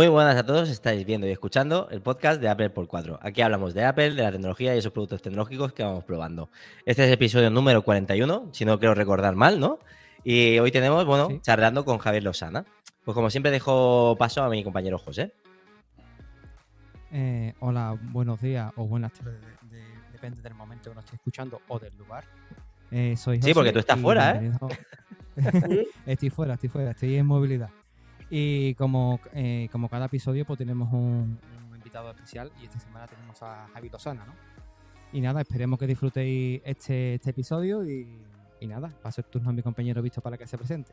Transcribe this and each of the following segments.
Muy buenas a todos, estáis viendo y escuchando el podcast de Apple por 4. Aquí hablamos de Apple, de la tecnología y esos productos tecnológicos que vamos probando. Este es el episodio número 41, si no quiero recordar mal, ¿no? Y hoy tenemos, bueno, charlando con Javier Lozana. Pues como siempre dejo paso a mi compañero José. Eh, hola, buenos días o buenas tardes, depende del momento que nos esté escuchando o del lugar. Eh, soy sí, porque tú estás fuera, ¿eh? estoy fuera, estoy fuera, estoy en movilidad. Y como, eh, como cada episodio, pues tenemos un, invitado especial y esta semana tenemos a Javi Lozana, ¿no? Y nada, esperemos que disfrutéis este, este episodio y, nada, paso el turno a mi compañero Visto para que se presente.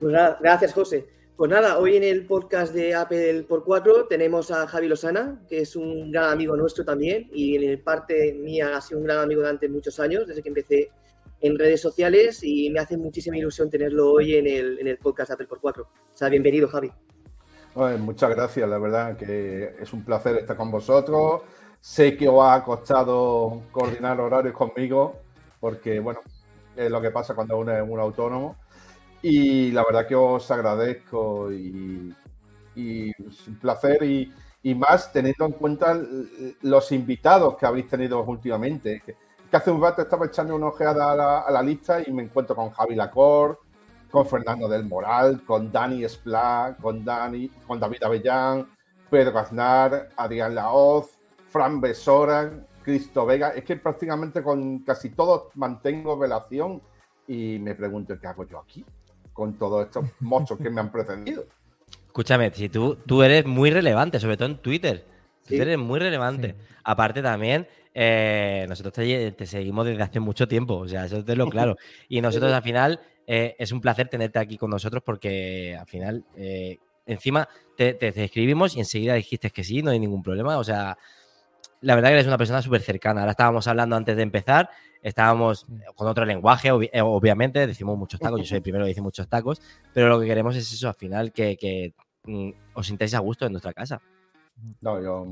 Pues nada, gracias José. Pues nada, hoy en el podcast de Apple por 4 tenemos a Javi Lozana, que es un gran amigo nuestro también y en parte mía ha sido un gran amigo durante muchos años, desde que empecé en redes sociales y me hace muchísima ilusión tenerlo hoy en el, en el podcast Apple por 4. O sea, bienvenido, Javi. muchas gracias, la verdad que es un placer estar con vosotros. Sé que os ha costado coordinar horarios conmigo, porque bueno, es lo que pasa cuando uno es un autónomo. Y la verdad que os agradezco y, es un placer y, y, más teniendo en cuenta los invitados que habéis tenido últimamente hace un rato estaba echando una ojeada a la, lista y me encuentro con Javi Lacor, con Fernando del Moral, con Dani Esplá, con, Dani, con David Avellán, Pedro Aznar, Adrián Laoz, Fran Besora, Cristo Vega. Es que prácticamente con casi todos mantengo relación y me pregunto qué hago yo aquí con todos estos mochos que me han precedido. Escúchame, si tú, tú eres muy relevante, sobre todo en Twitter. Tú eres muy relevante. Aparte también, eh, nosotros te, seguimos desde hace mucho tiempo, o sea, eso es lo claro. Y nosotros al final eh, es un placer tenerte aquí con nosotros porque al final, eh, encima te, escribimos y enseguida dijiste que sí, no hay ningún problema, o sea, la verdad que eres una persona súper cercana. Ahora estábamos hablando antes de empezar, estábamos con otro lenguaje, obviamente, decimos muchos tacos, yo soy el primero que dice muchos tacos, pero lo que queremos es eso, al final, que, mm, os sintáis a gusto en nuestra casa. No, yo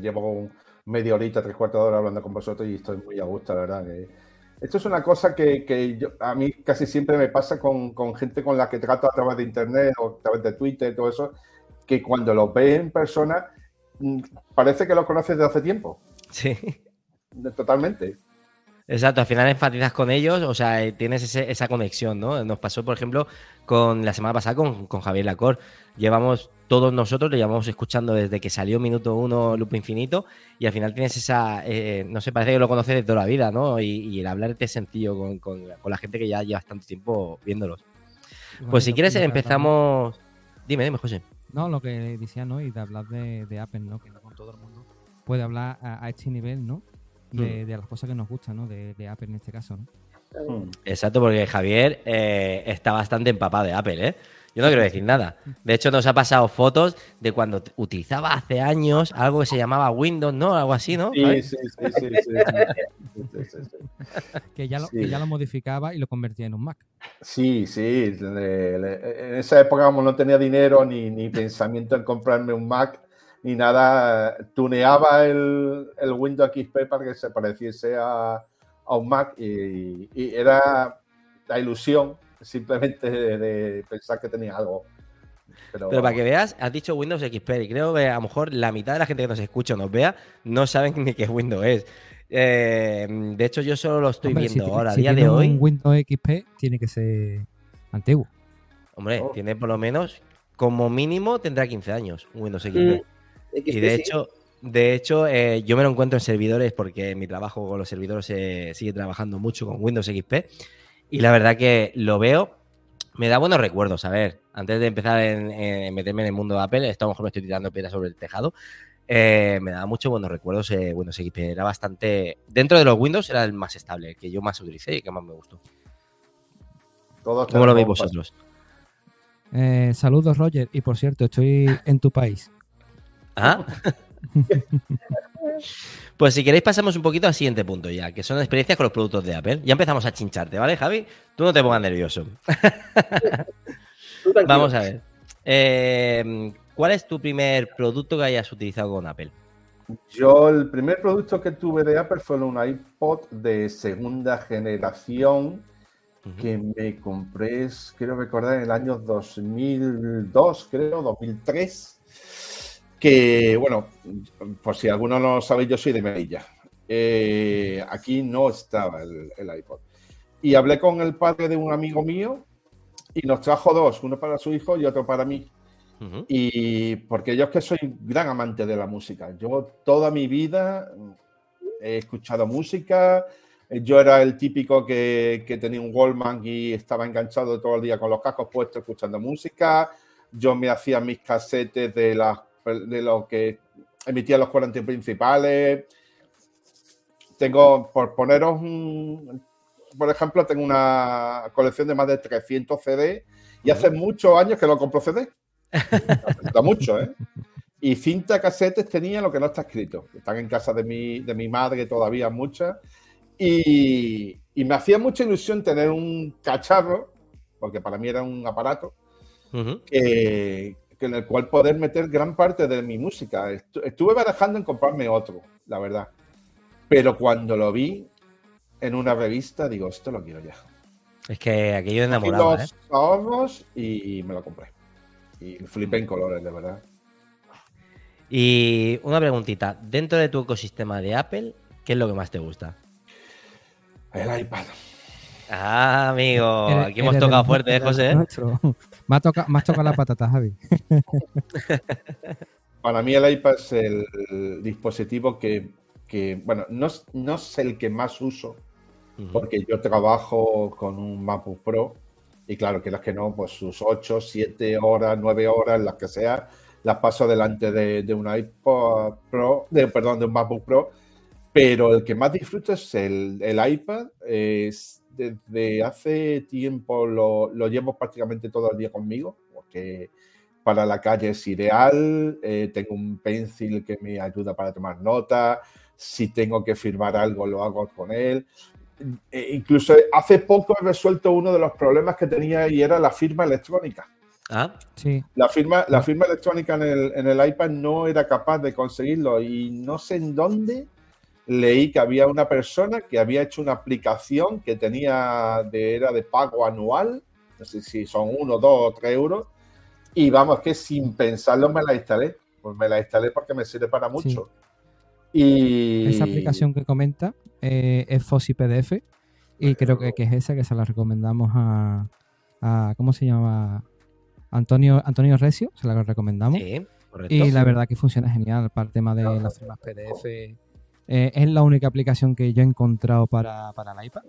llevo un media horita, tres cuartos de hora hablando con vosotros y estoy muy a gusto, la verdad. Que... Esto es una cosa que, a mí casi siempre me pasa con, gente con la que trato a través de internet o a través de Twitter, todo eso, que cuando los ves en persona mm, parece que los conoces de hace tiempo. Sí. Totalmente. Exacto, al final enfatizas con ellos, o sea, eh, tienes esa conexión, ¿no? Nos pasó, por ejemplo, con la semana pasada con, con Javier Lacor. Llevamos, todos nosotros le llevamos escuchando desde que salió Minuto Uno Lupo Infinito y al final tienes esa, eh, no sé, parece que lo conoces de toda la vida, ¿no? Y, el hablar de sencillo con, con, la gente que ya llevas tanto tiempo viéndolos. pues si quieres empezamos... Dime, dime, José. No, lo que decía, ¿no? Y de hablar de, Apple, ¿no? Que no con todo el mundo puede hablar a, a este nivel, ¿no? Mm. de, las cosas que nos gustan, ¿no? De, Apple en este caso, ¿no? Mm. Exacto, porque Javier eh, está bastante empapado de Apple, ¿eh? Yo no quiero decir nada. De hecho, nos ha pasado fotos de cuando utilizaba hace años algo que se llamaba Windows, ¿no? Algo así, ¿no? Sí, sí, sí, sí, que, ya lo, que ya lo modificaba y lo convertía en un Mac. Sí, sí. en esa época, como no tenía dinero ni, ni pensamiento en comprarme un Mac, ni nada, tuneaba el, el, Windows XP para que se pareciese a, un Mac y, era la ilusión simplemente de, pensar que tenía algo. Pero, para que veas, has dicho Windows XP y creo que a lo mejor la mitad de la gente que nos escucha o nos vea no saben ni qué Windows es. Eh, de hecho, yo solo lo estoy viendo ahora, a día de hoy. Un Windows XP tiene que ser antiguo. Hombre, oh. tiene por lo menos, como mínimo, tendrá 15 años un Windows XP. Mm y de hecho, de hecho eh, yo me lo encuentro en servidores porque mi trabajo con los servidores se sigue trabajando mucho con Windows XP. Y la verdad que lo veo, me da buenos recuerdos. A ver, antes de empezar en, meterme en el mundo de Apple, esto a lo mejor me estoy tirando piedras sobre el tejado. Eh, me da muchos buenos recuerdos eh, Windows XP. Era bastante. Dentro de los Windows era el más estable, el que yo más utilicé y que más me gustó. ¿Cómo lo veis vosotros? saludos, Roger. Y por cierto, estoy en tu país. ¿Ah? pues si queréis pasamos un poquito al siguiente punto ya, que son experiencias con los productos de Apple. Ya empezamos a chincharte, ¿vale, Javi? Tú no te pongas nervioso. Vamos a ver. Eh, ¿Cuál es tu primer producto que hayas utilizado con Apple? Yo el primer producto que tuve de Apple fue un iPod de segunda generación que me compré, quiero recordar, en el año 2002, creo, 2003. Que, bueno, por si alguno no lo sabe, yo soy de Melilla. Eh, aquí no estaba el, iPod. Y hablé con el padre de un amigo mío y nos trajo dos, uno para su hijo y otro para mí. Y porque yo es que soy gran amante de la música. Yo toda mi vida he escuchado música, yo era el típico que, tenía un Wallman y estaba enganchado todo el día con los cascos puestos escuchando música. Yo me hacía mis casetes de, de lo que emitían los 40 principales. Tengo, por poneros un, por ejemplo, tengo una colección de más de 300 CD y hace muchos años que no compro CD. Da mucho, ¿eh? Y cinta casetes tenía lo que no está escrito. Están en casa de mi, de mi madre todavía muchas. Y, me hacía mucha ilusión tener un cacharro, porque para mí era un aparato, que, en el cual poder meter gran parte de mi música. Estuve barajando en comprarme otro, la verdad. Pero cuando lo vi en una revista, digo, esto lo quiero ya. Es que aquello enamorado. los ¿eh? ahorros y me lo compré. Y flipé en colores, de verdad. Y una preguntita, dentro de tu ecosistema de Apple, ¿qué es lo que más te gusta? El iPad. Ah, amigo, aquí hemos tocado fuerte, ¿eh, José? Me has tocado la patata, Javi. Para mí el iPad es el dispositivo que, bueno, no, no es el que más uso, porque yo trabajo con un MacBook Pro y claro, quieras que no, pues sus 8, 7 horas, 9 horas, las que sea, las paso delante de, de un iPod Pro, de, perdón, de un MacBook Pro pero el que más disfruto es el, iPad. Es, desde hace tiempo lo, llevo prácticamente todo el día conmigo, porque para la calle es ideal. Eh, tengo un pencil que me ayuda para tomar notas. Si tengo que firmar algo, lo hago con él. E incluso hace poco he resuelto uno de los problemas que tenía y era la firma electrónica. Ah, sí. La firma, la firma electrónica en el, en el iPad no era capaz de conseguirlo y no sé en dónde leí que había una persona que había hecho una aplicación que tenía de, era de pago anual, no sé si son uno, dos o tres euros, y vamos, que sin pensarlo me la instalé. Pues me la instalé porque me sirve para mucho. Y... Esa aplicación que comenta eh, es Fossi PDF y creo que, es esa que se la recomendamos a, ¿cómo se llama? Antonio, Antonio Recio, se la recomendamos. Sí, correcto. Y la verdad que funciona genial para el tema de las firmas PDF eh, es la única aplicación que yo he encontrado para, para el iPad,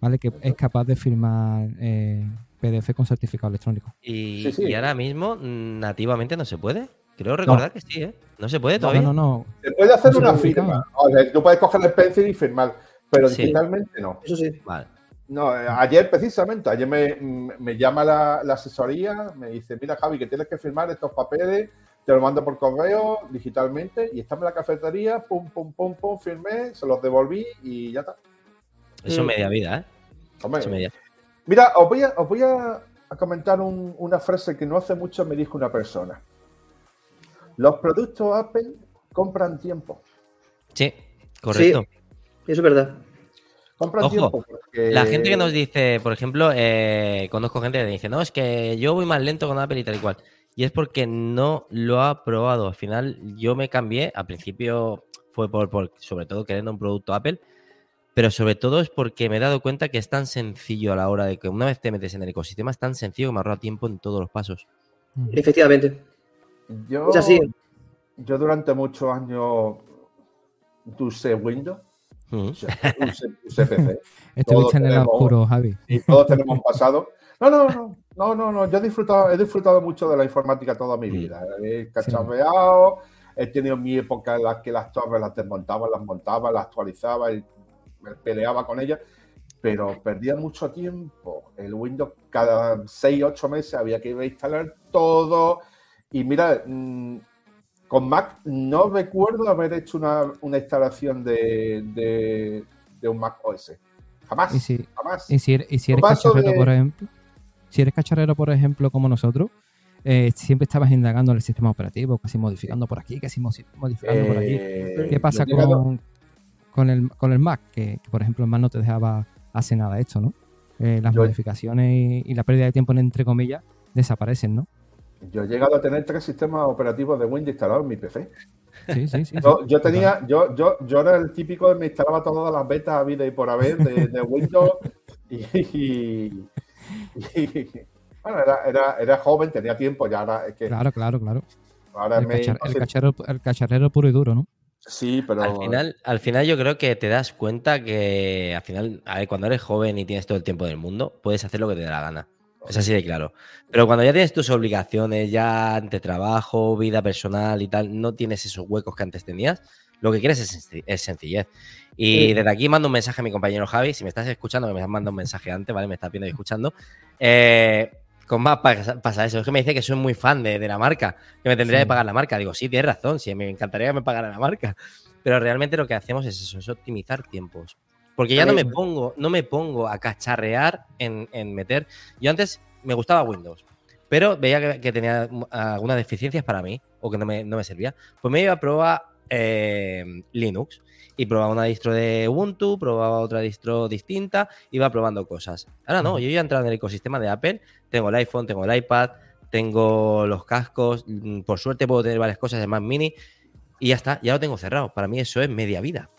¿vale? Que es capaz de firmar eh, PDF con certificado electrónico. Y, ahora mismo nativamente no se puede. Creo recordar que sí, ¿eh? No se puede todavía. No, no, no. Se puede hacer una firma. O sea, tú puedes coger el pencil y firmar, pero digitalmente no. Eso sí. Vale. No, eh, ayer precisamente, ayer me, me llama la, la, asesoría, me dice, mira Javi, que tienes que firmar estos papeles te lo mando por correo digitalmente y estaba en la cafetería, pum, pum, pum, pum, firmé, se los devolví y ya está. Eso mm. media vida, ¿eh? Hombre, Mira, os voy a, os voy a, comentar una frase que no hace mucho me dijo una persona. Los productos Apple compran tiempo. Sí, correcto. Sí, eso es verdad. Compran tiempo. La gente que nos dice, por ejemplo, eh, conozco gente que dice, no, es que yo voy más lento con Apple y tal y cual y es porque no lo ha probado. Al final yo me cambié, al principio fue por, sobre todo queriendo un producto Apple, pero sobre todo es porque me he dado cuenta que es tan sencillo a la hora de que una vez te metes en el ecosistema, es tan sencillo que me ahorra tiempo en todos los pasos. Efectivamente. Yo, es así. Yo durante muchos años usé Windows. Usé, PC. Estuviste en el oscuro, Javi. Y todos tenemos pasado. No, no, no. No, no, no, yo he disfrutado, he disfrutado mucho de la informática toda mi vida. He cacharreado, he tenido mi época en la que las torres las desmontaba, las montaba, las actualizaba y me peleaba con ellas, pero perdía mucho tiempo. El Windows cada 6, 8 meses había que ir a instalar todo. Y mira, mm, con Mac no recuerdo haber hecho una, instalación de, un Mac OS. Jamás. ¿Y si, jamás. ¿Y si, eres cacharrero, por ejemplo? Si eres cacharrero, por ejemplo, como nosotros, eh, siempre estabas indagando en el sistema operativo, casi modificando por aquí, casi modificando por aquí. Eh, ¿Qué pasa con, con, el, con el Mac? Que, por ejemplo, el Mac no te dejaba hacer nada esto, ¿no? eh, las modificaciones y, la pérdida de tiempo, entre comillas, desaparecen, ¿no? Yo he llegado a tener tres sistemas operativos de Windows instalados en mi PC. Sí, sí, sí. Yo, tenía, yo, yo, yo era el típico que me instalaba todas las betas a vida y por haber de, Windows y, bueno, era, era, era, joven, tenía tiempo, ya ahora es que. Claro, claro, claro. Ahora el, el, cacharrero puro y duro, ¿no? Sí, pero. Al final, al final yo creo que te das cuenta que al final, a ver, cuando eres joven y tienes todo el tiempo del mundo, puedes hacer lo que te dé la gana. Es así de claro. Pero cuando ya tienes tus obligaciones, ya ante trabajo, vida personal y tal, no tienes esos huecos que antes tenías, lo que quieres es, sencillez. Y desde aquí mando un mensaje a mi compañero Javi, si me estás escuchando, que me has mandado un mensaje antes, ¿vale? Me estás viendo y escuchando. Eh, con más pasa, eso. Es que me dice que soy muy fan de, la marca, que me tendría que pagar la marca. Digo, sí, tienes razón, sí, me encantaría que me pagara la marca. Pero realmente lo que hacemos es eso, es optimizar tiempos. Porque ya no me pongo, no me pongo a cacharrear en, meter. Yo antes me gustaba Windows, pero veía que, tenía algunas deficiencias para mí, o que no me, no me servía. Pues me iba a probar eh, Linux y probaba una distro de Ubuntu, probaba otra distro distinta, iba probando cosas. Ahora no, yo ya he entrado en el ecosistema de Apple, tengo el iPhone, tengo el iPad, tengo los cascos, mm, por suerte puedo tener varias cosas de Mac Mini y ya está, ya lo tengo cerrado. Para mí eso es media vida.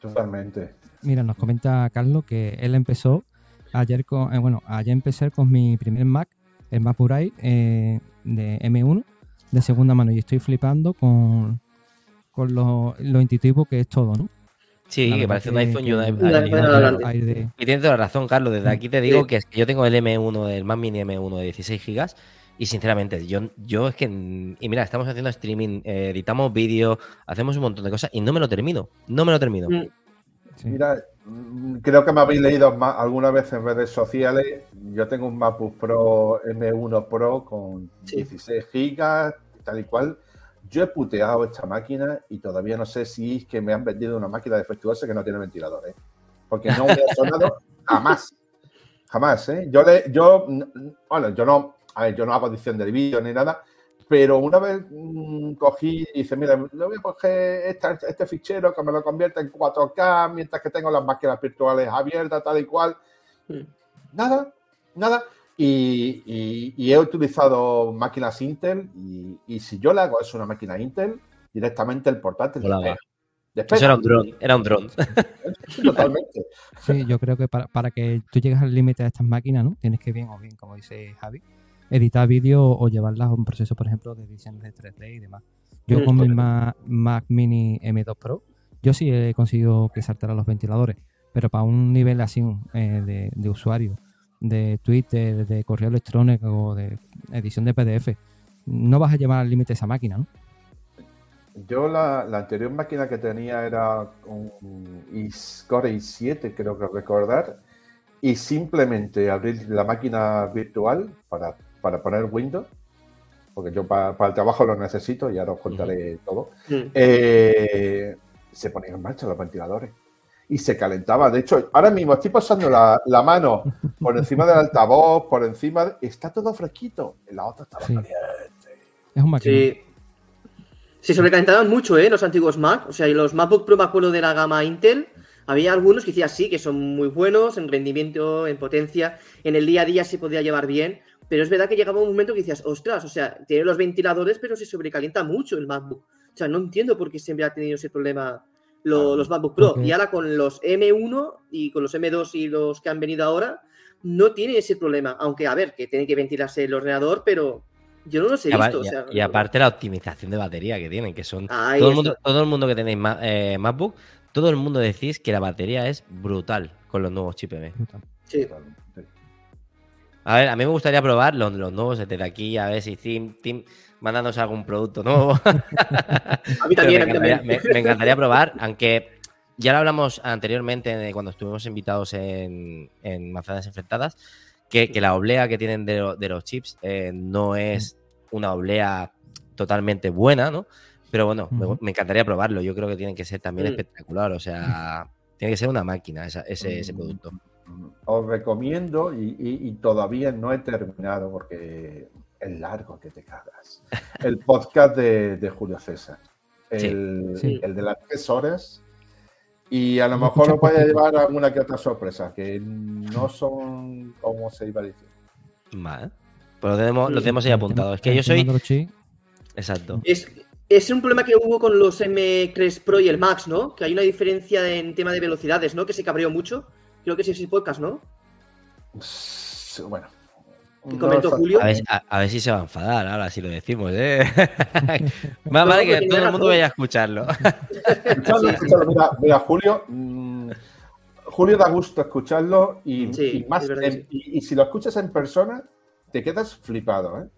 Totalmente. Mira, nos comenta Carlos que él empezó ayer con, eh, bueno, ayer empecé con mi primer Mac, el Mac eh, de M1 de segunda mano y estoy flipando con, con lo, intuitivo que es todo, ¿no? Sí, que parece un iPhone y un Y tienes toda la razón, Carlos. Desde aquí te digo que, es que yo tengo el M1, el Mac Mini M1 de 16 GB y sinceramente, yo, yo es que. Y mira, estamos haciendo streaming, eh, editamos vídeo, hacemos un montón de cosas y no me lo termino. No me lo termino. Mm. Mira, mm, creo que me habéis leído más, alguna vez en redes sociales. Yo tengo un MacBook Pro M1 Pro con 16 GB, tal y cual. Yo he puteado esta máquina y todavía no sé si es que me han vendido una máquina defectuosa que no tiene ventiladores. ¿eh? Porque no me ha sonado jamás. Jamás, ¿eh? Yo, le, yo, bueno, yo no, a ver, yo no hago edición de vídeo ni nada, pero una vez mm, cogí y dice, mira, le voy a coger este fichero que me lo convierte en 4K mientras que tengo las máquinas virtuales abiertas, tal y cual. Hmm. Nada, nada. Y, he utilizado máquinas Intel y, si yo le hago eso a una máquina Intel, directamente el portátil Después, era un dron, era un dron. Totalmente. Sí, yo creo que para, para que tú llegues al límite de estas máquinas, ¿no? Tienes que bien o bien, como dice Javi, editar vídeo o llevarlas a un proceso, por ejemplo, de edición de 3D y demás. Yo con mi Mac, Mini M2 Pro, yo sí he conseguido que saltara los ventiladores, pero para un nivel así eh, de, usuario, de Twitter, de correo electrónico, de edición de PDF, no vas a llevar al límite esa máquina, ¿no? Yo la, anterior máquina que tenía era un Core i7, creo que recordar, y simplemente abrir la máquina virtual para para poner Windows, porque yo para, el trabajo lo necesito y ahora os contaré todo, eh, se ponían en marcha los ventiladores y se calentaba. De hecho, ahora mismo estoy pasando la, mano por encima del altavoz, por encima. De, está todo fresquito. En la otra estaba caliente. Es un Sí. Se sobrecalentaban mucho, ¿eh? Los antiguos Mac. O sea, y los MacBook Pro, me acuerdo de la gama Intel. Había algunos que decían sí, que son muy buenos en rendimiento, en potencia. En el día a día se podía llevar bien. Pero es verdad que llegaba un momento que decías, ostras, o sea, tiene los ventiladores, pero se sobrecalienta mucho el MacBook. O sea, no entiendo por qué siempre ha tenido ese problema los MacBook Pro. Y ahora con los M1 y con los M2 y los que han venido ahora, no tiene ese problema. Aunque, a ver, que tiene que ventilarse el ordenador, pero yo no los he visto. Y, aparte la optimización de batería que tienen, que son... Todo el, mundo, todo el, mundo, que tenéis eh, MacBook, todo el mundo decís que la batería es brutal con los nuevos chips M. Sí. A ver, a mí me gustaría probar los, nuevos desde aquí, a ver si Team, Team mandándose algún producto nuevo. a mí también. Me encantaría, probar, aunque ya lo hablamos anteriormente cuando estuvimos invitados en, en Manzanas Enfrentadas, que, la oblea que tienen de, los chips eh, no es una oblea totalmente buena, ¿no? Pero bueno, me, encantaría probarlo. Yo creo que tiene que ser también espectacular. O sea, tiene que ser una máquina ese, ese producto os recomiendo, y, todavía no he terminado porque es largo que te cagas, el podcast de, Julio César. El, de las tres horas Y a lo mejor nos puede llevar alguna que otra sorpresa, que no son como se iba a decir. Vale. Pues lo tenemos, lo tenemos ahí apuntado. Es que yo soy. Exacto. Es, es un problema que hubo con los M3 Pro y el Max, ¿no? Que hay una diferencia en tema de velocidades, ¿no? Que se cabreó mucho. Creo que es ese podcast, ¿no? Bueno. ¿Qué comentó Julio? A ver, si se va a enfadar ahora si lo decimos, ¿eh? Más vale que todo el mundo vaya a escucharlo. escucharlo, escucharlo. Mira, mira, Julio. Mm, Julio da gusto escucharlo y, más y, si lo escuchas en persona, te quedas flipado, ¿eh?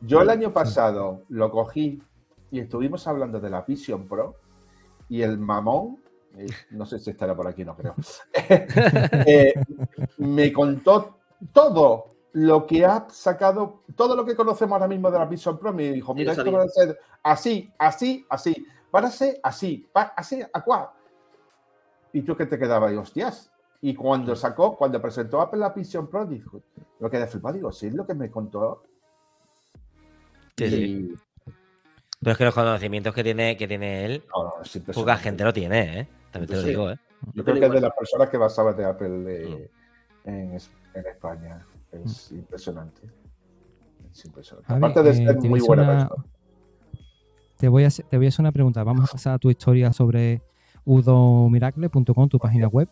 Yo el año pasado lo cogí y estuvimos hablando de la Vision Pro y el mamón, no sé si estará por aquí, no creo, eh, me contó todo lo que ha sacado, todo lo que conocemos ahora mismo de la Vision Pro, me dijo, mira, esto va a ser así, así, así, van a ser así, va a ser cuál Y tú que te quedabas, y hostias. Y cuando sacó, cuando presentó Apple la Vision Pro, dijo, lo que de flipado, digo, sí, es lo que me contó. Sí, Pero es que los conocimientos que tiene, que tiene él, poca gente lo tiene, ¿eh? También te lo digo, ¿eh? Yo creo que es de las personas que más saben de Apple mm. en, en España. Es impresionante. Es impresionante. Aparte de ser muy buena persona. Te voy, a hacer, te voy a hacer una pregunta. Vamos a pasar a tu historia sobre udomiracle.com, tu página web.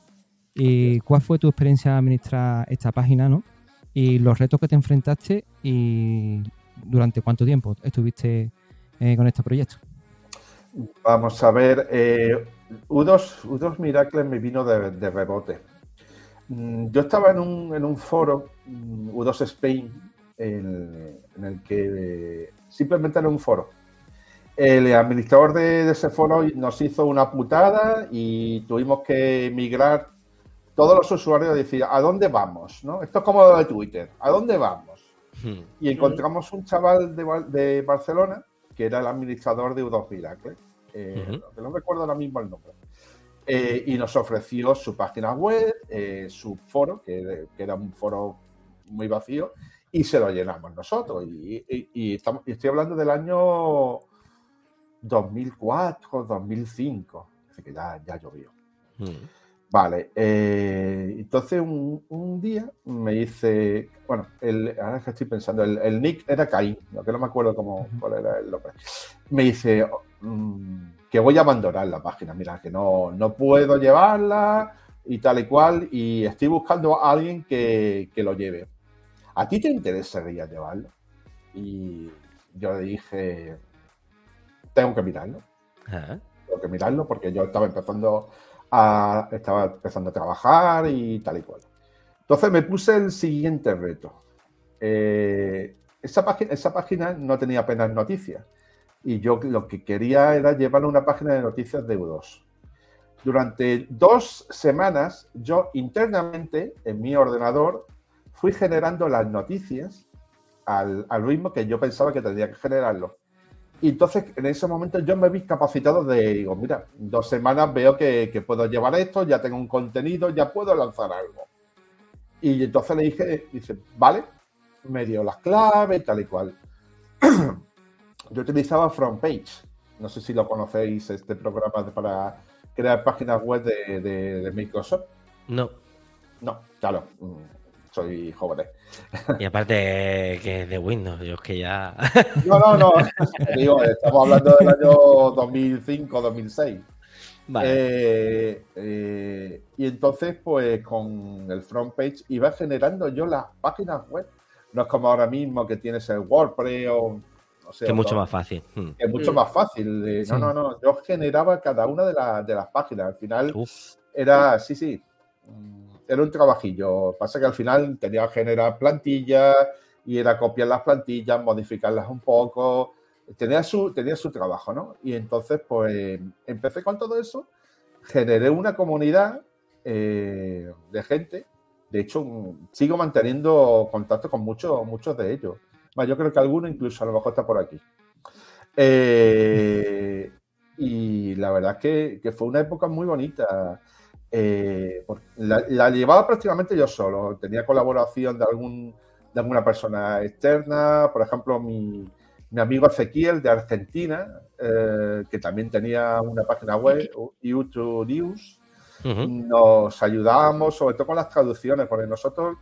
¿Y cuál fue tu experiencia de administrar esta página, no? Y los retos que te enfrentaste y durante cuánto tiempo estuviste eh, con este proyecto. Vamos a ver, eh, U2, U2 Miracle me vino de rebote. Mm, yo estaba en un, en un foro, mm, U2 Spain, en, el que simplemente era un foro. El administrador de, ese foro nos hizo una putada y tuvimos que migrar todos los usuarios y decir, ¿a dónde vamos? ¿no? Esto es como lo de Twitter, ¿a dónde vamos? Hmm. Y encontramos un chaval de, Barcelona que era el administrador de U2 Miracle, eh, no recuerdo ahora mismo el nombre. Eh, y nos ofreció su página web, eh, su foro, que, era un foro muy vacío, y se lo llenamos nosotros. Y, estamos, estoy hablando del año 2004, 2005, así que ya, ya llovió. Mm. Vale, eh, entonces un, día me dice, bueno, el, ahora que estoy pensando, el, nick era Caín, lo que no me acuerdo cómo, cuál era el nombre. Me dice, que voy a abandonar la página, mira, que no, no puedo llevarla y tal y cual, y estoy buscando a alguien que, lo lleve. ¿A ti te interesaría llevarlo? Y yo le dije, tengo que mirarlo. Tengo que mirarlo porque yo estaba empezando a, estaba empezando a trabajar y tal y cual. Entonces me puse el siguiente reto. Eh, esa, página, esa página no tenía apenas noticias y yo lo que quería era llevar una página de noticias de U2. Durante dos semanas, yo internamente en mi ordenador fui generando las noticias al, ritmo que yo pensaba que tendría que generarlo. Y entonces, en ese momento, yo me vi capacitado de, digo, mira, dos semanas veo que, que puedo llevar esto, ya tengo un contenido, ya puedo lanzar algo. Y entonces le dije, dice, vale, me dio las claves, tal y cual. yo utilizaba FrontPage. No sé si lo conocéis, este programa para crear páginas web de, Microsoft. No. No, claro. Mm, soy joven. Y aparte que es de Windows, yo es que ya. No, no, no. Digo, estamos hablando del año 2005, 2006. Vale. Eh, eh, y entonces, pues con el front page iba generando yo las páginas web. No es como ahora mismo que tienes el WordPress o que es mucho más fácil. Hmm. Es mucho más fácil. no, no, no. Yo generaba cada una de, de las páginas. Al final era, sí, sí, mm, era un trabajillo. Pasa que al final tenía que generar plantillas y era copiar las plantillas, modificarlas un poco. Tenía su, tenía su trabajo, ¿no? Y entonces, pues, empecé con todo eso. Generé una comunidad eh, de gente. De hecho, sigo manteniendo contacto con muchos, muchos de ellos yo creo que alguno incluso a lo mejor está por aquí. Eh, y la verdad es que, fue una época muy bonita. Eh, la, llevaba prácticamente yo solo. Tenía colaboración de, algún, de alguna persona externa. Por ejemplo, mi, amigo Ezequiel de Argentina, eh, que también tenía una página web, YouTube News. nos ayudábamos sobre todo con las traducciones, porque nosotros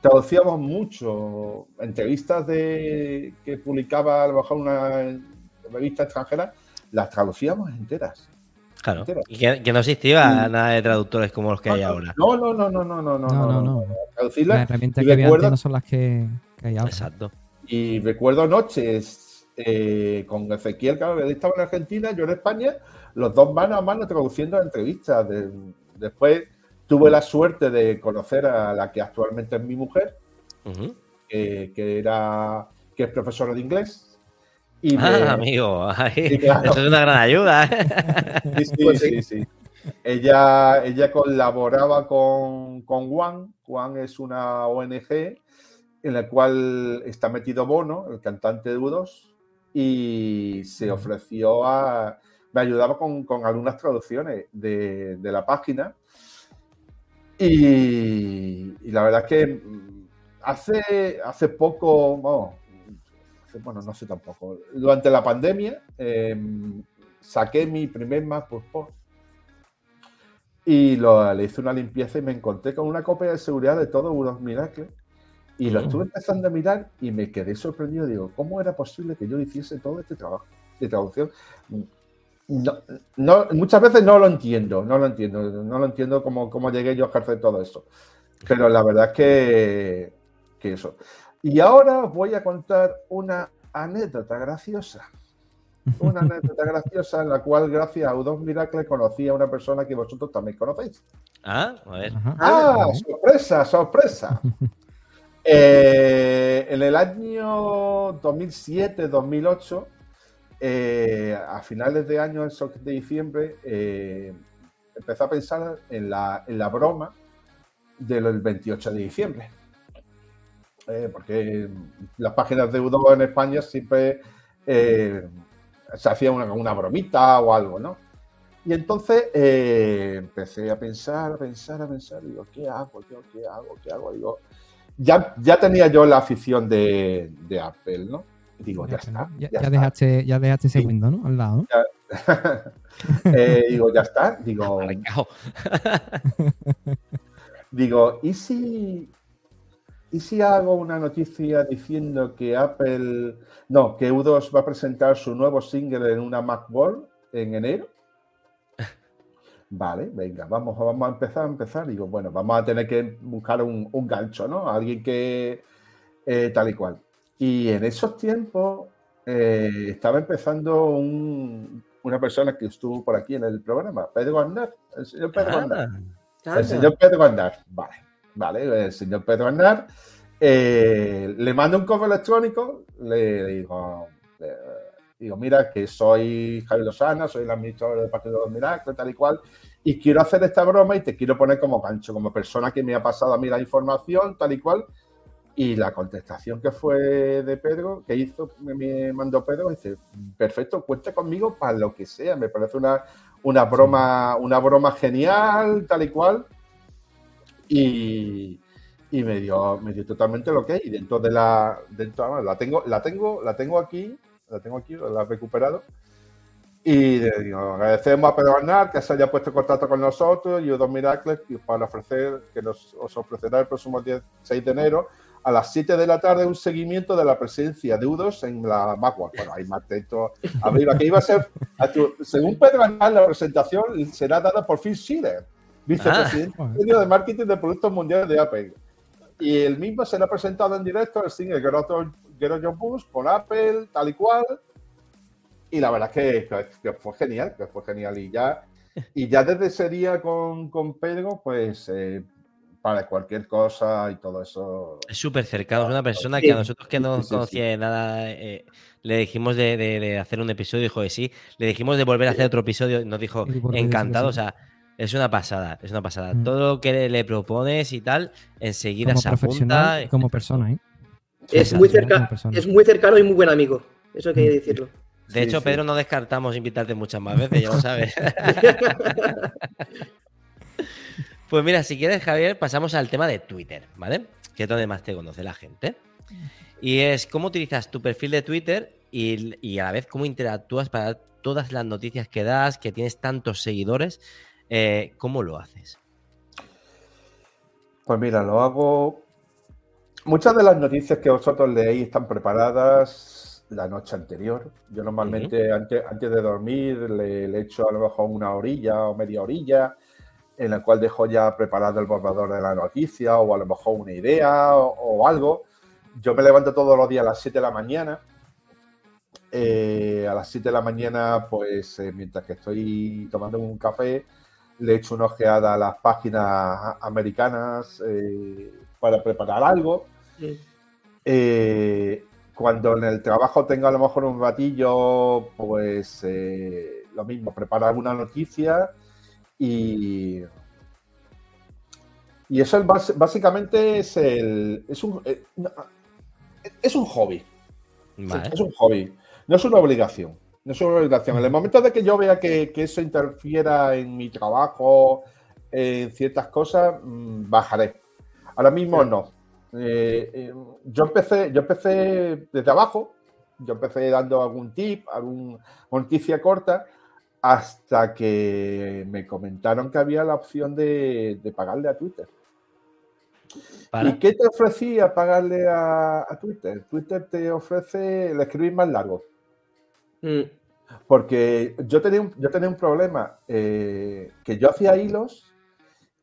traducíamos mucho entrevistas de que publicaba a lo mejor una revista extranjera, las traducíamos enteras. Claro. Y que, no existía nada de traductores como los que hay ahora. No, no, no, no, no, no, no. no, no, Traducirlas. Las herramientas que recuerdo, no son las que, hay ahora. Exacto. Y recuerdo noches eh, con Ezequiel, que estaba en Argentina, yo en España, los dos mano a mano traduciendo entrevistas. después tuve la suerte de conocer a la que actualmente es mi mujer, que era que es profesora de inglés ah, amigo, eso es una gran ayuda. ¿eh? Sí, sí, sí, Ella, ella colaboraba con, con Juan. Juan es una ONG en la cual está metido Bono, el cantante de U2, y se ofreció a... Me ayudaba con, algunas traducciones de, la página. Y, la verdad es que hace, hace poco, bueno, no sé tampoco. Durante la pandemia em, saqué mi primer MacBook Pro y lo, le hice una limpieza y me encontré con una copia de seguridad de todo unos Miracle y lo mm. estuve empezando a mirar y me quedé sorprendido. Digo, ¿cómo era posible que yo hiciese todo este trabajo de traducción? No, muchas veces no lo entiendo, no lo entiendo, no lo entiendo cómo, cómo llegué yo a ejercer todo eso. Pero la verdad es que, que eso. Y ahora os voy a contar una anécdota graciosa. Una anécdota graciosa en la cual, gracias a U2 Miracle, conocí a una persona que vosotros también conocéis. Ah, a ver. Ah, sorpresa, sorpresa. Eh, en el año 2007-2008, eh, a finales de año, de diciembre, eh, empecé a pensar en la, en la broma del 28 de diciembre. Eh, porque las páginas de U2 en España siempre eh, se hacía una, bromita o algo, ¿no? Y entonces empecé a pensar, a pensar, a pensar, digo, ¿qué hago? ¿Qué, hago? ¿Qué hago? Digo, ya, ya tenía yo la afición de, Apple, ¿no? Digo, ya, está. Ya, dejaste, ya dejaste ese Windows, ¿no? Al lado, ¿no? digo, ya está. Digo, digo, ¿y si, ¿Y si hago una noticia diciendo que Apple, no, que U2 va a presentar su nuevo single en una Macworld en enero? Vale, venga, vamos, vamos a empezar, a empezar. Digo, bueno, vamos a tener que buscar un, gancho, ¿no? Alguien que eh, tal y cual. Y en esos tiempos eh, estaba empezando una persona que estuvo por aquí en el programa, Pedro Andar, el señor Pedro Andar. Ah, el señor Pedro Andar, vale. ¿vale? El señor Pedro Andar eh, le mando un correo electrónico, le digo, digo, mira, que soy Javier Lozana, soy el administrador del Partido de los Milagros, tal y cual, y quiero hacer esta broma y te quiero poner como gancho, como persona que me ha pasado a mí la información, tal y cual. Y la contestación que fue de Pedro, que hizo, me mandó Pedro, dice, perfecto, cuente conmigo para lo que sea, me parece una, una broma, una broma genial, tal y cual y, me dio, me dio totalmente lo que hay. Y dentro de la, dentro, la tengo, la tengo, la tengo aquí, la tengo aquí, la he recuperado. Y digo, agradecemos a Pedro Bernal que se haya puesto en contacto con nosotros y Udos Miracles para ofrecer, que nos os ofrecerá el próximo 6 de enero a las 7 de la tarde un seguimiento de la presencia de U2 en la Macworld. Bueno, hay más texto arriba, que iba a ser, según Pedro Bernal, la presentación será dada por Phil Schiller vicepresidente ah. de marketing de productos mundiales de Apple. Y el mismo se le ha presentado en directo el single Get Your Boost con Apple, tal y cual. Y la verdad es que, fue genial, que fue genial. Y ya, y ya desde ese día con, con Pedro, pues eh, para cualquier cosa y todo eso. Es súper cercano, es una persona que a nosotros que no conocía nada, eh, le dijimos de, hacer un episodio, dijo que sí, le dijimos de volver a hacer otro episodio, nos dijo encantado, o sea, es una pasada, es una pasada. Mm. Todo lo que le propones y tal, enseguida se apunta. Como persona, ¿eh? Es muy, cerca, es muy cercano y muy buen amigo. Eso hay que mm. decirlo. De hecho, Pedro, no descartamos invitarte muchas más veces, ya lo sabes. pues mira, si quieres, Javier, pasamos al tema de Twitter, ¿vale? Que es donde más te conoce la gente. Y es cómo utilizas tu perfil de Twitter y, y a la vez cómo interactúas para todas las noticias que das, que tienes tantos seguidores Eh, ¿Cómo lo haces? Pues mira, lo hago. Muchas de las noticias que vosotros leéis están preparadas la noche anterior. Yo normalmente antes, antes de dormir le, le echo a lo mejor una orilla o media orilla en la cual dejo ya preparado el borrador de la noticia o a lo mejor una idea o, algo. Yo me levanto todos los días a las 7 de la mañana. Eh, a las 7 de la mañana, pues eh, mientras que estoy tomando un café, le echo una ojeada a las páginas americanas eh, para preparar algo. cuando en el trabajo tenga a lo mejor un ratillo, pues lo mismo, preparar alguna noticia y, y eso básicamente es el. Es un, eh, es un hobby. Es un hobby. No es una obligación. No es una obligación. En el momento de que yo vea que, eso interfiera en mi trabajo, en ciertas cosas, mm, bajaré. Ahora mismo no. Eh, eh, yo empecé, yo empecé desde abajo. Yo empecé dando algún tip, alguna noticia corta hasta que me comentaron que había la opción de, pagarle a Twitter. ¿Y qué te ofrecía pagarle a, Twitter? Twitter te ofrece el escribir más largo. Mm. Porque yo tenía un, yo tenía un problema, eh, que yo hacía hilos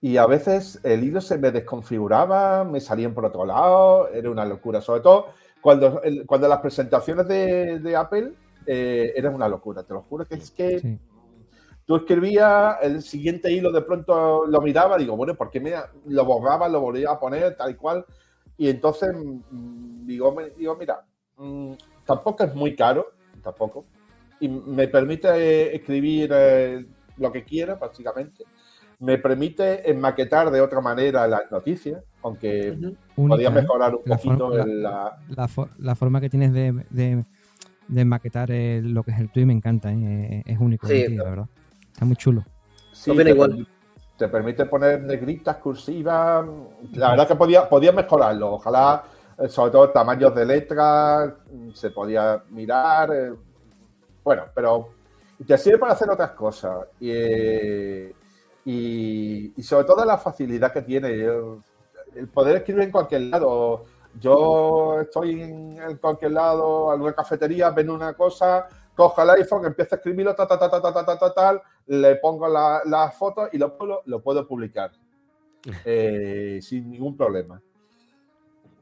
y a veces el hilo se me desconfiguraba, me salían por otro lado, era una locura. Sobre todo cuando, cuando las presentaciones de Apple eh, era una locura, te lo juro que es que tú escribías, el siguiente hilo de pronto lo miraba, digo, bueno, ¿por qué me lo borraba, lo volvía a poner, tal y cual? Y entonces mm, digo, digo mira, mm, tampoco es muy caro, tampoco, y me permite escribir eh, lo que quiera, básicamente. Me permite enmaquetar de otra manera las noticias, aunque podía mejorar un poquito la, la, forma que tienes de de maquetar lo que es el tweet me encanta, ¿eh? es único, la verdad. Está muy chulo. Sí, te, igual. te permite poner negritas, cursivas. La verdad que podía, podía mejorarlo. Ojalá, eh, sobre todo tamaños de letras, se podía mirar. Eh, bueno, pero te sirve para hacer otras cosas. Y, y, sobre todo la facilidad que tiene. el poder escribir en cualquier lado yo estoy en, cualquier lado, alguna cafetería, ven una cosa, cojo el iPhone, empiezo a escribirlo, ta, ta, ta, ta, ta, ta, ta, tal, le pongo las la fotos y lo, lo, puedo publicar eh, sin ningún problema.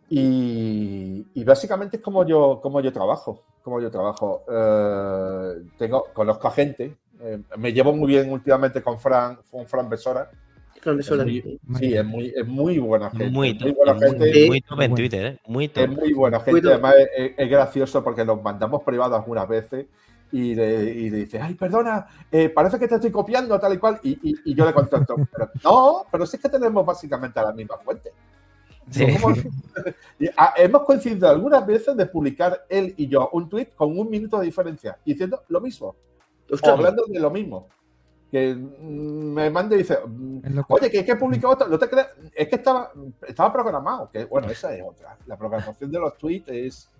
Y, y, básicamente es como yo, como yo trabajo, como yo trabajo. Eh, tengo, conozco a gente, eh, me llevo muy bien últimamente con Fran, con Fran Besora, sí, es muy, es muy buena gente. Muy, buena gente. Muy top en Twitter, ¿eh? Muy Es muy buena gente. Además, es, gracioso porque nos mandamos privados algunas veces y le, y le dice, ay, perdona, eh, parece que te estoy copiando, tal y cual. Y, y, yo le contesto, pero, no, pero sí que tenemos básicamente la misma fuente. Sí. Ah, hemos coincidido algunas veces de publicar él y yo un tweet con un minuto de diferencia, diciendo lo mismo. O hablando de lo mismo que me manda y dice, oye, que es que publicado esto, no te creas, es que estaba, estaba programado, que bueno, esa es otra. La programación de los tweets es,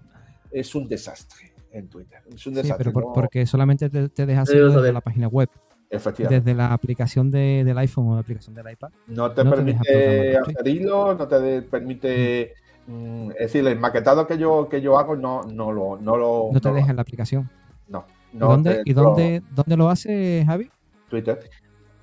es un desastre en Twitter. Es un desastre. pero porque solamente te, deja hacerlo desde la página web. Efectivamente. Desde la aplicación de, del iPhone o la aplicación del iPad. No te permite hacer hilo, no te permite. Mm, es decir, el maquetado que yo, que yo hago no, no lo. No, lo, no te deja en la aplicación. No. ¿Dónde, ¿Y dónde, dónde lo hace, Javi? Twitter.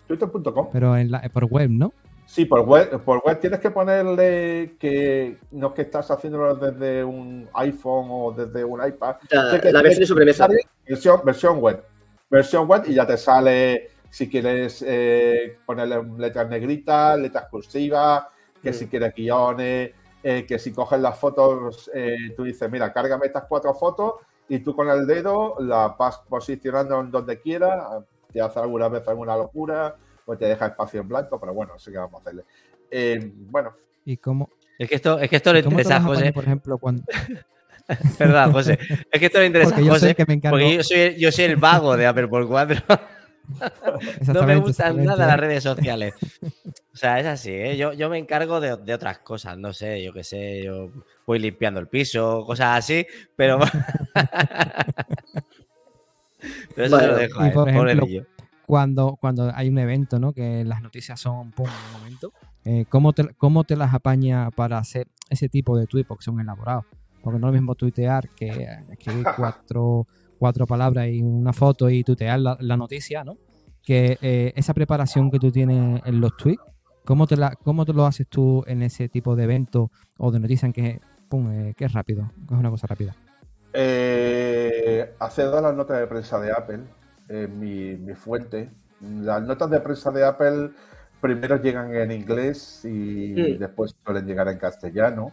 Twitter.com. Pero en la, por web, ¿no? Sí, por web, por web tienes que ponerle que no es que estás haciéndolo desde un iPhone o desde un iPad. La, versión de sobremesa. Versión, versión web. Versión web y ya te sale si quieres eh, ponerle letras negritas, letras cursivas, que mm. si quieres guiones, eh, que si coges las fotos, eh, tú dices, mira, cárgame estas cuatro fotos y tú con el dedo las vas posicionando en donde quieras, te hace alguna vez alguna locura, pues te deja espacio en blanco, pero bueno, sé que vamos a hacerle. Eh, bueno. ¿Y cómo? Es que esto, es que esto le interesa a José. Por ejemplo, cuando. Verdad, José. Es que esto le interesa a José. porque yo soy, yo soy el vago de Apple por 4. no me gustan nada las redes sociales. O sea, es así, ¿eh? yo, yo me encargo de, de, otras cosas, no sé, yo qué sé, yo voy limpiando el piso, cosas así, pero cuando, cuando hay un evento, ¿no? Que las noticias son pum en un momento. Eh, ¿cómo, te, ¿Cómo te las apaña para hacer ese tipo de tweets? Porque son elaborados. Porque no es lo mismo tuitear que escribir cuatro, cuatro palabras y una foto y tuitear la, noticia, ¿no? Que eh, esa preparación que tú tienes en los tweets, ¿cómo te, la, ¿cómo te lo haces tú en ese tipo de evento o de noticias en que, pum, eh, que es rápido, que es una cosa rápida? Eh, accedo a las notas de prensa de Apple, mi, mi fuente. Las notas de prensa de Apple primero llegan en inglés y después suelen llegar en castellano.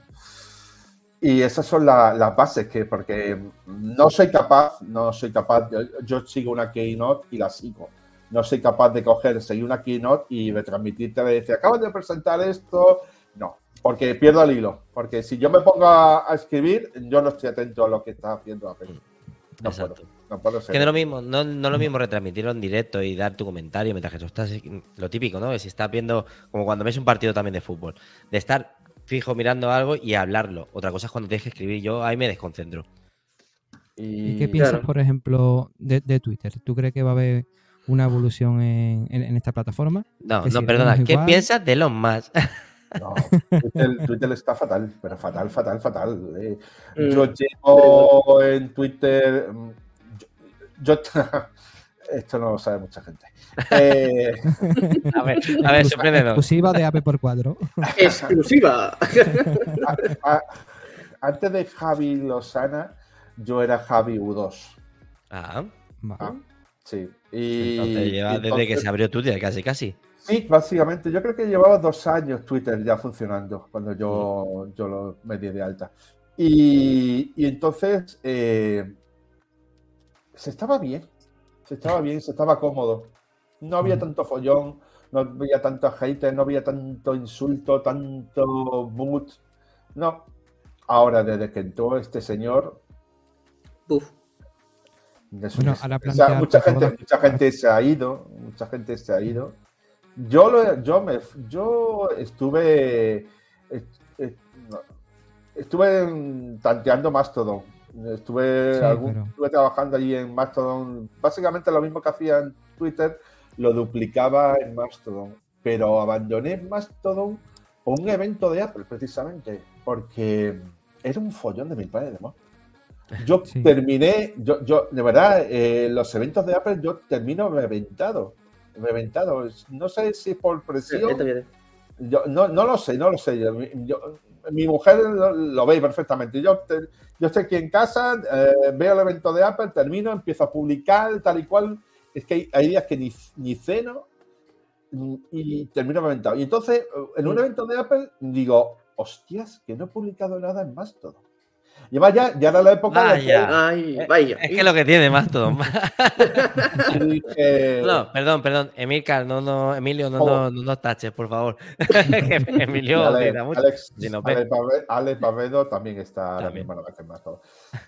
Y esas son las bases que, porque no soy capaz, no soy capaz, yo, sigo una keynote y la sigo. No soy capaz de coger, seguir una keynote y retransmitirte, de decir, acabas de presentar esto. Porque pierdo el hilo. Porque si yo me pongo a, escribir, yo no estoy atento a lo que está haciendo Apple. No Exacto. no puedo ser. Que no es lo mismo, no, no lo mismo retransmitirlo en directo y dar tu comentario mientras que tú estás. Lo típico, ¿no? Si estás viendo, como cuando ves un partido también de fútbol, de estar fijo mirando algo y hablarlo. Otra cosa es cuando tienes que escribir, yo ahí me desconcentro. ¿Y, qué piensas, por ejemplo, de, Twitter? ¿Tú crees que va a haber una evolución en, esta plataforma? No, no, perdona. ¿Qué piensas de los más? No, Twitter, está fatal, pero fatal, fatal, fatal. Eh. Mm. Yo llevo en Twitter. Mm, yo, esto no lo sabe mucha gente. Eh, a ver, a ver, Exclusiva de AP por 4. Exclusiva. Antes de Javi Lozana, yo era Javi U2. Ah, ah sí. Y, entonces lleva desde que se abrió Twitter, casi, casi. Sí, básicamente. Yo creo que llevaba dos años Twitter ya funcionando cuando yo, yo lo me di de alta. Y, y entonces eh, se estaba bien. Se estaba bien, se estaba cómodo. No había tanto follón, no había tanto hater, no había tanto insulto, tanto mood. No. Ahora, desde que entró este señor. Uf. mucha, gente, mucha gente se ha ido. Mucha gente se ha ido. Yo, lo, yo, me, yo estuve. Estuve tanteando Mastodon. Estuve, estuve trabajando allí en Mastodon. Básicamente lo mismo que hacía en Twitter, lo duplicaba en Mastodon, pero abandoné Mastodon por un evento de Apple, precisamente, porque era un follón de mi padre de Yo terminé, yo, yo, de verdad, eh, los eventos de Apple yo termino reventado, reventado. No sé si por presión. Yo, no, no lo sé, no lo sé. mi mujer lo, ve perfectamente. Yo, yo estoy aquí en casa, eh, veo el evento de Apple, termino, empiezo a publicar tal y cual es que hay, días que ni, ni ceno y termino reventado. Y entonces, en un evento de Apple, digo, hostias, que no he publicado nada en Mastodon. Y vaya, ya era la época de que... Es que lo que tiene Mastodon. No, perdón, perdón. Emilcar, no, no, Emilio, no, no, no, taches, por favor. Emilio Ale, mucho. Alex, Ale, Pavedo también está ahora mismo en Mastodon.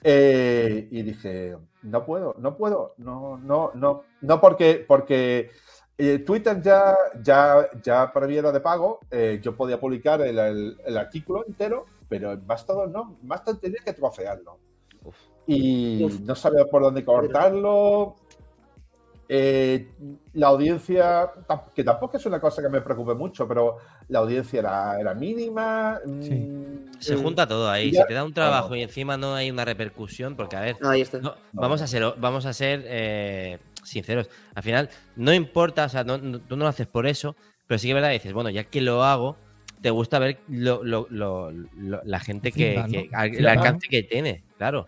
Eh, y dije, no puedo, no puedo, no, no, no, no porque, porque eh, Twitter ya, ya, ya previera de pago, eh, yo podía publicar el, el, artículo entero, pero en Mastodon no, Mastodon tenía que trofearlo. Y no sabía por dónde cortarlo. Eh, la audiencia, que tampoco es una cosa que me preocupe mucho, pero la audiencia era, era mínima. Mm, se junta todo ahí, se te da un trabajo y encima no hay una repercusión, porque a ver, vamos a ser, vamos a ser eh, sinceros. Al final, no importa, o sea, tú no lo haces por eso, pero sí que es verdad, dices, bueno, ya que lo hago, te gusta ver la gente que, el alcance que tiene, claro.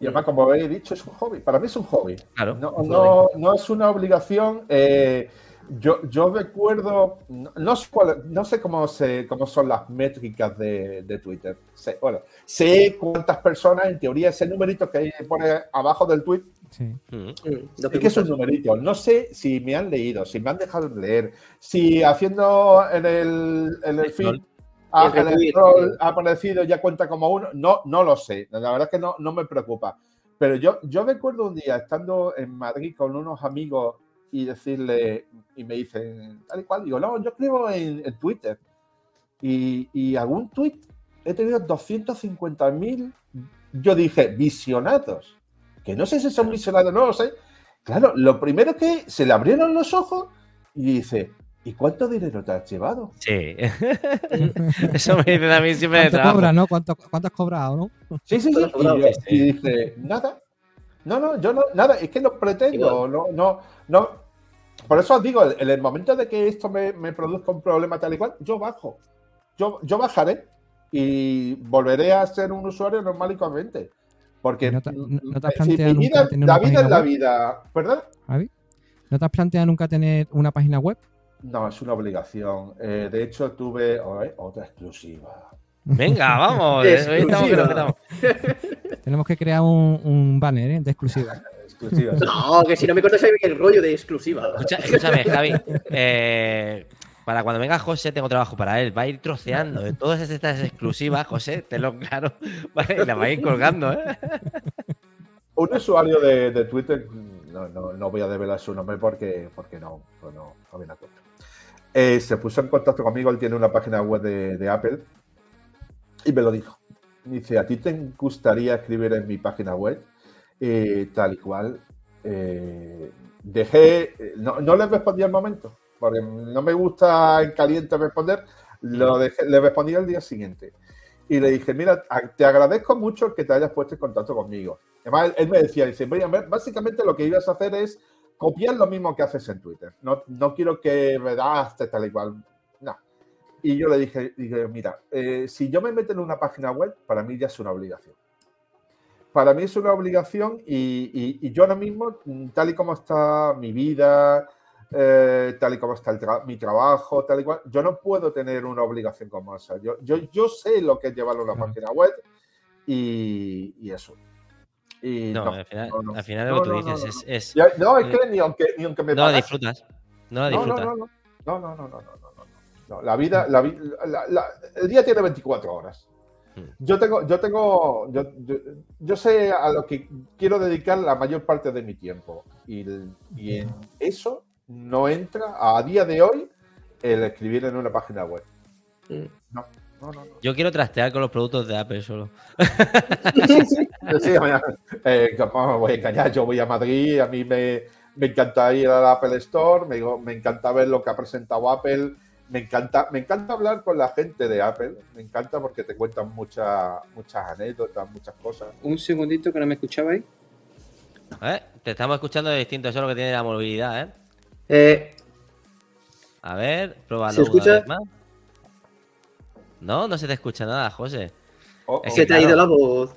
Y además, como habéis dicho, es un hobby. Para mí es un hobby. Claro, no, no, no es una obligación. Eh, yo, yo recuerdo, no, no, sé cómo, se, cómo son las métricas de, de Twitter. Sé, bueno, sé cuántas personas, en teoría, ese numerito que pone abajo del tweet. Sí. Mm. Es que es un numerito. No sé si me han leído, si me han dejado leer, si haciendo en el, en el feed ha, el ha aparecido ya cuenta como uno. No, no lo sé. La verdad es que no, no me preocupa. Pero yo, yo recuerdo un día estando en Madrid con unos amigos y decirle, y me dicen, tal y cual, digo, no, yo escribo en, Twitter. Y, y, algún tweet he tenido 250.000, yo dije, visionados. Que no sé si son visionados, no lo sé. Claro, lo primero que se le abrieron los ojos y dice, ¿y cuánto dinero te has llevado? Sí. Eso me dicen a mí siempre de ¿Cuánto trabajo. no? ¿Cuánto, cuánto has cobrado, no? Sí, sí, sí. ¿Cuánto has cobrado? Y, y dice, nada. No, no, yo no, nada, es que no pretendo, no, no, no. Por eso os digo, en el momento de que esto me, me produzca un problema tal y cual, yo bajo. Yo, yo bajaré y volveré a ser un usuario normal y corriente. Porque ¿No te- no- no te has es decir, planteado mi nunca vida- tener la vida es la web? vida, ¿verdad? Javi. ¿No te has planteado nunca tener una página web? No, es una obligación. Eh, de hecho, tuve oh, eh, otra exclusiva. Venga, vamos. Exclusiva. Hoy estamos metamos. Tenemos que crear un, un banner ¿eh? de exclusiva. Exclusiva. sí. No, que si no me cortas ahí el rollo de exclusiva. Escucha- escúchame, Javi. Para cuando venga José, tengo trabajo para él. Va a ir troceando de todas estas exclusivas, José, tenlo claro. Vale, y las va a ir colgando, ¿eh? Un usuario de, Twitter, no, voy a develar su nombre porque, porque no, pues no, no viene a cuento. Eh, se puso en contacto conmigo, él tiene una página web de, Apple y me lo dijo. Dice, ¿a ti te gustaría escribir en mi página web? Tal y cual. Eh, dejé, eh, no, no le respondí al momento, porque no me gusta en caliente responder, lo dejé- le respondí al día siguiente. Y le dije, mira, te agradezco mucho que te hayas puesto en contacto conmigo. Además, él, me decía, dice, "Voy a ver, básicamente lo que ibas a hacer es copiar lo mismo que haces en Twitter. No, no quiero que redactes tal y cual. No. Y yo le dije, dije, mira, eh, si yo me meto en una página web, para mí ya es una obligación. Para mí es una obligación y, y- y yo ahora mismo, mm, tal y como está mi vida, eh, tal y como está el tra mi trabajo, tal y cual. Yo no puedo tener una obligación como esa. Yo, yo, yo sé lo que es llevarlo a una página web y, y eso. Y no, no, al final, no, al final lo que tú dices es, es, No, es eh, que ni aunque, ni aunque me No pagas, la disfrutas. No la disfrutas. No, no, no, no, no, no, no La vida, la, la, la, el día tiene 24 horas. Mm. Yo tengo, yo tengo, yo, yo, yo, sé a lo que quiero dedicar la mayor parte de mi tiempo. Y, y eso no entra a día de hoy el escribir en una página web. Mm. No, no, no. no. Yo quiero trastear con los productos de Apple solo. Sí, mira, eh, ¿cómo me voy a engañar? Yo voy a Madrid, a mí me, me encanta ir al Apple Store, me, me encanta ver lo que ha presentado Apple, me encanta, me encanta hablar con la gente de Apple, me encanta porque te cuentan muchas muchas anécdotas, muchas cosas. Un segundito que no me escuchabais. ¿Eh? Te estamos escuchando de distinto. Eso es lo que tiene la movilidad, ¿eh? Eh, A ver, pruébalo ¿Se escucha? una vez más. No, no se te escucha nada, José. Oh, Es oh, se te ha ido la voz.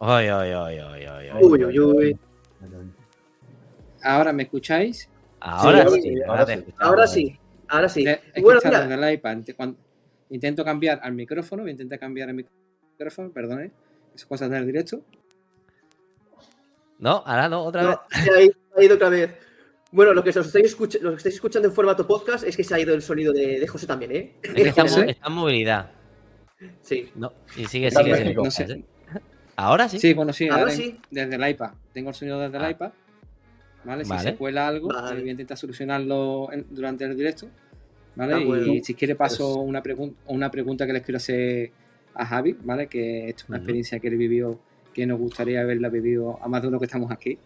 Ay, ay, ay, ay, ay, ay. Uy, uy, uy. Ahora me escucháis. Ahora Sí, ahora sí. Ahora sí, ahora sí. Es que Bueno, mira, desde el iPad. Int- cuando intento cambiar al micrófono, voy a intentar cambiar el micrófono, perdone. Esas cosas del directo. No, ahora no, otra vez. no, se ha ido, se ha ido otra vez. Bueno, lo que, os estáis lo que estáis escuchando en formato podcast es que se ha ido el sonido de, de José también, ¿eh? Es que está, en está movilidad. Sí. No, y sigue, sigue, sigue. No sé. Ahora sí. Sí, bueno, sí, Ahora ahora sí. desde el iPad. Tengo el sonido desde el Ah. iPad. ¿Vale? Si Vale. se cuela algo, Vale. eh, voy a intentar solucionarlo en- durante el directo. ¿Vale? Y si quiere paso Pues- una, pregun- una pregunta que les quiero hacer a Javi, ¿vale? Que esto es una experiencia que él vivió, que nos gustaría haberla vivido a más de uno que estamos aquí,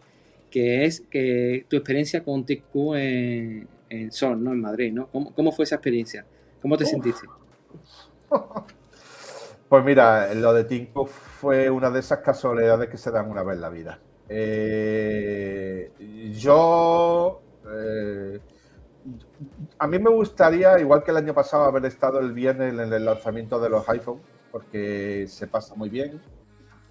que es que tu experiencia con TQ en, en Sol, ¿no? En Madrid, ¿no? ¿Cómo, cómo fue esa experiencia? ¿Cómo te Uf. sentiste? Pues mira, lo de Cook fue una de esas casualidades que se dan una vez en la vida. Eh, yo, eh, a mí me gustaría, igual que el año pasado, haber estado el viernes en el lanzamiento de los iPhone, porque se pasa muy bien.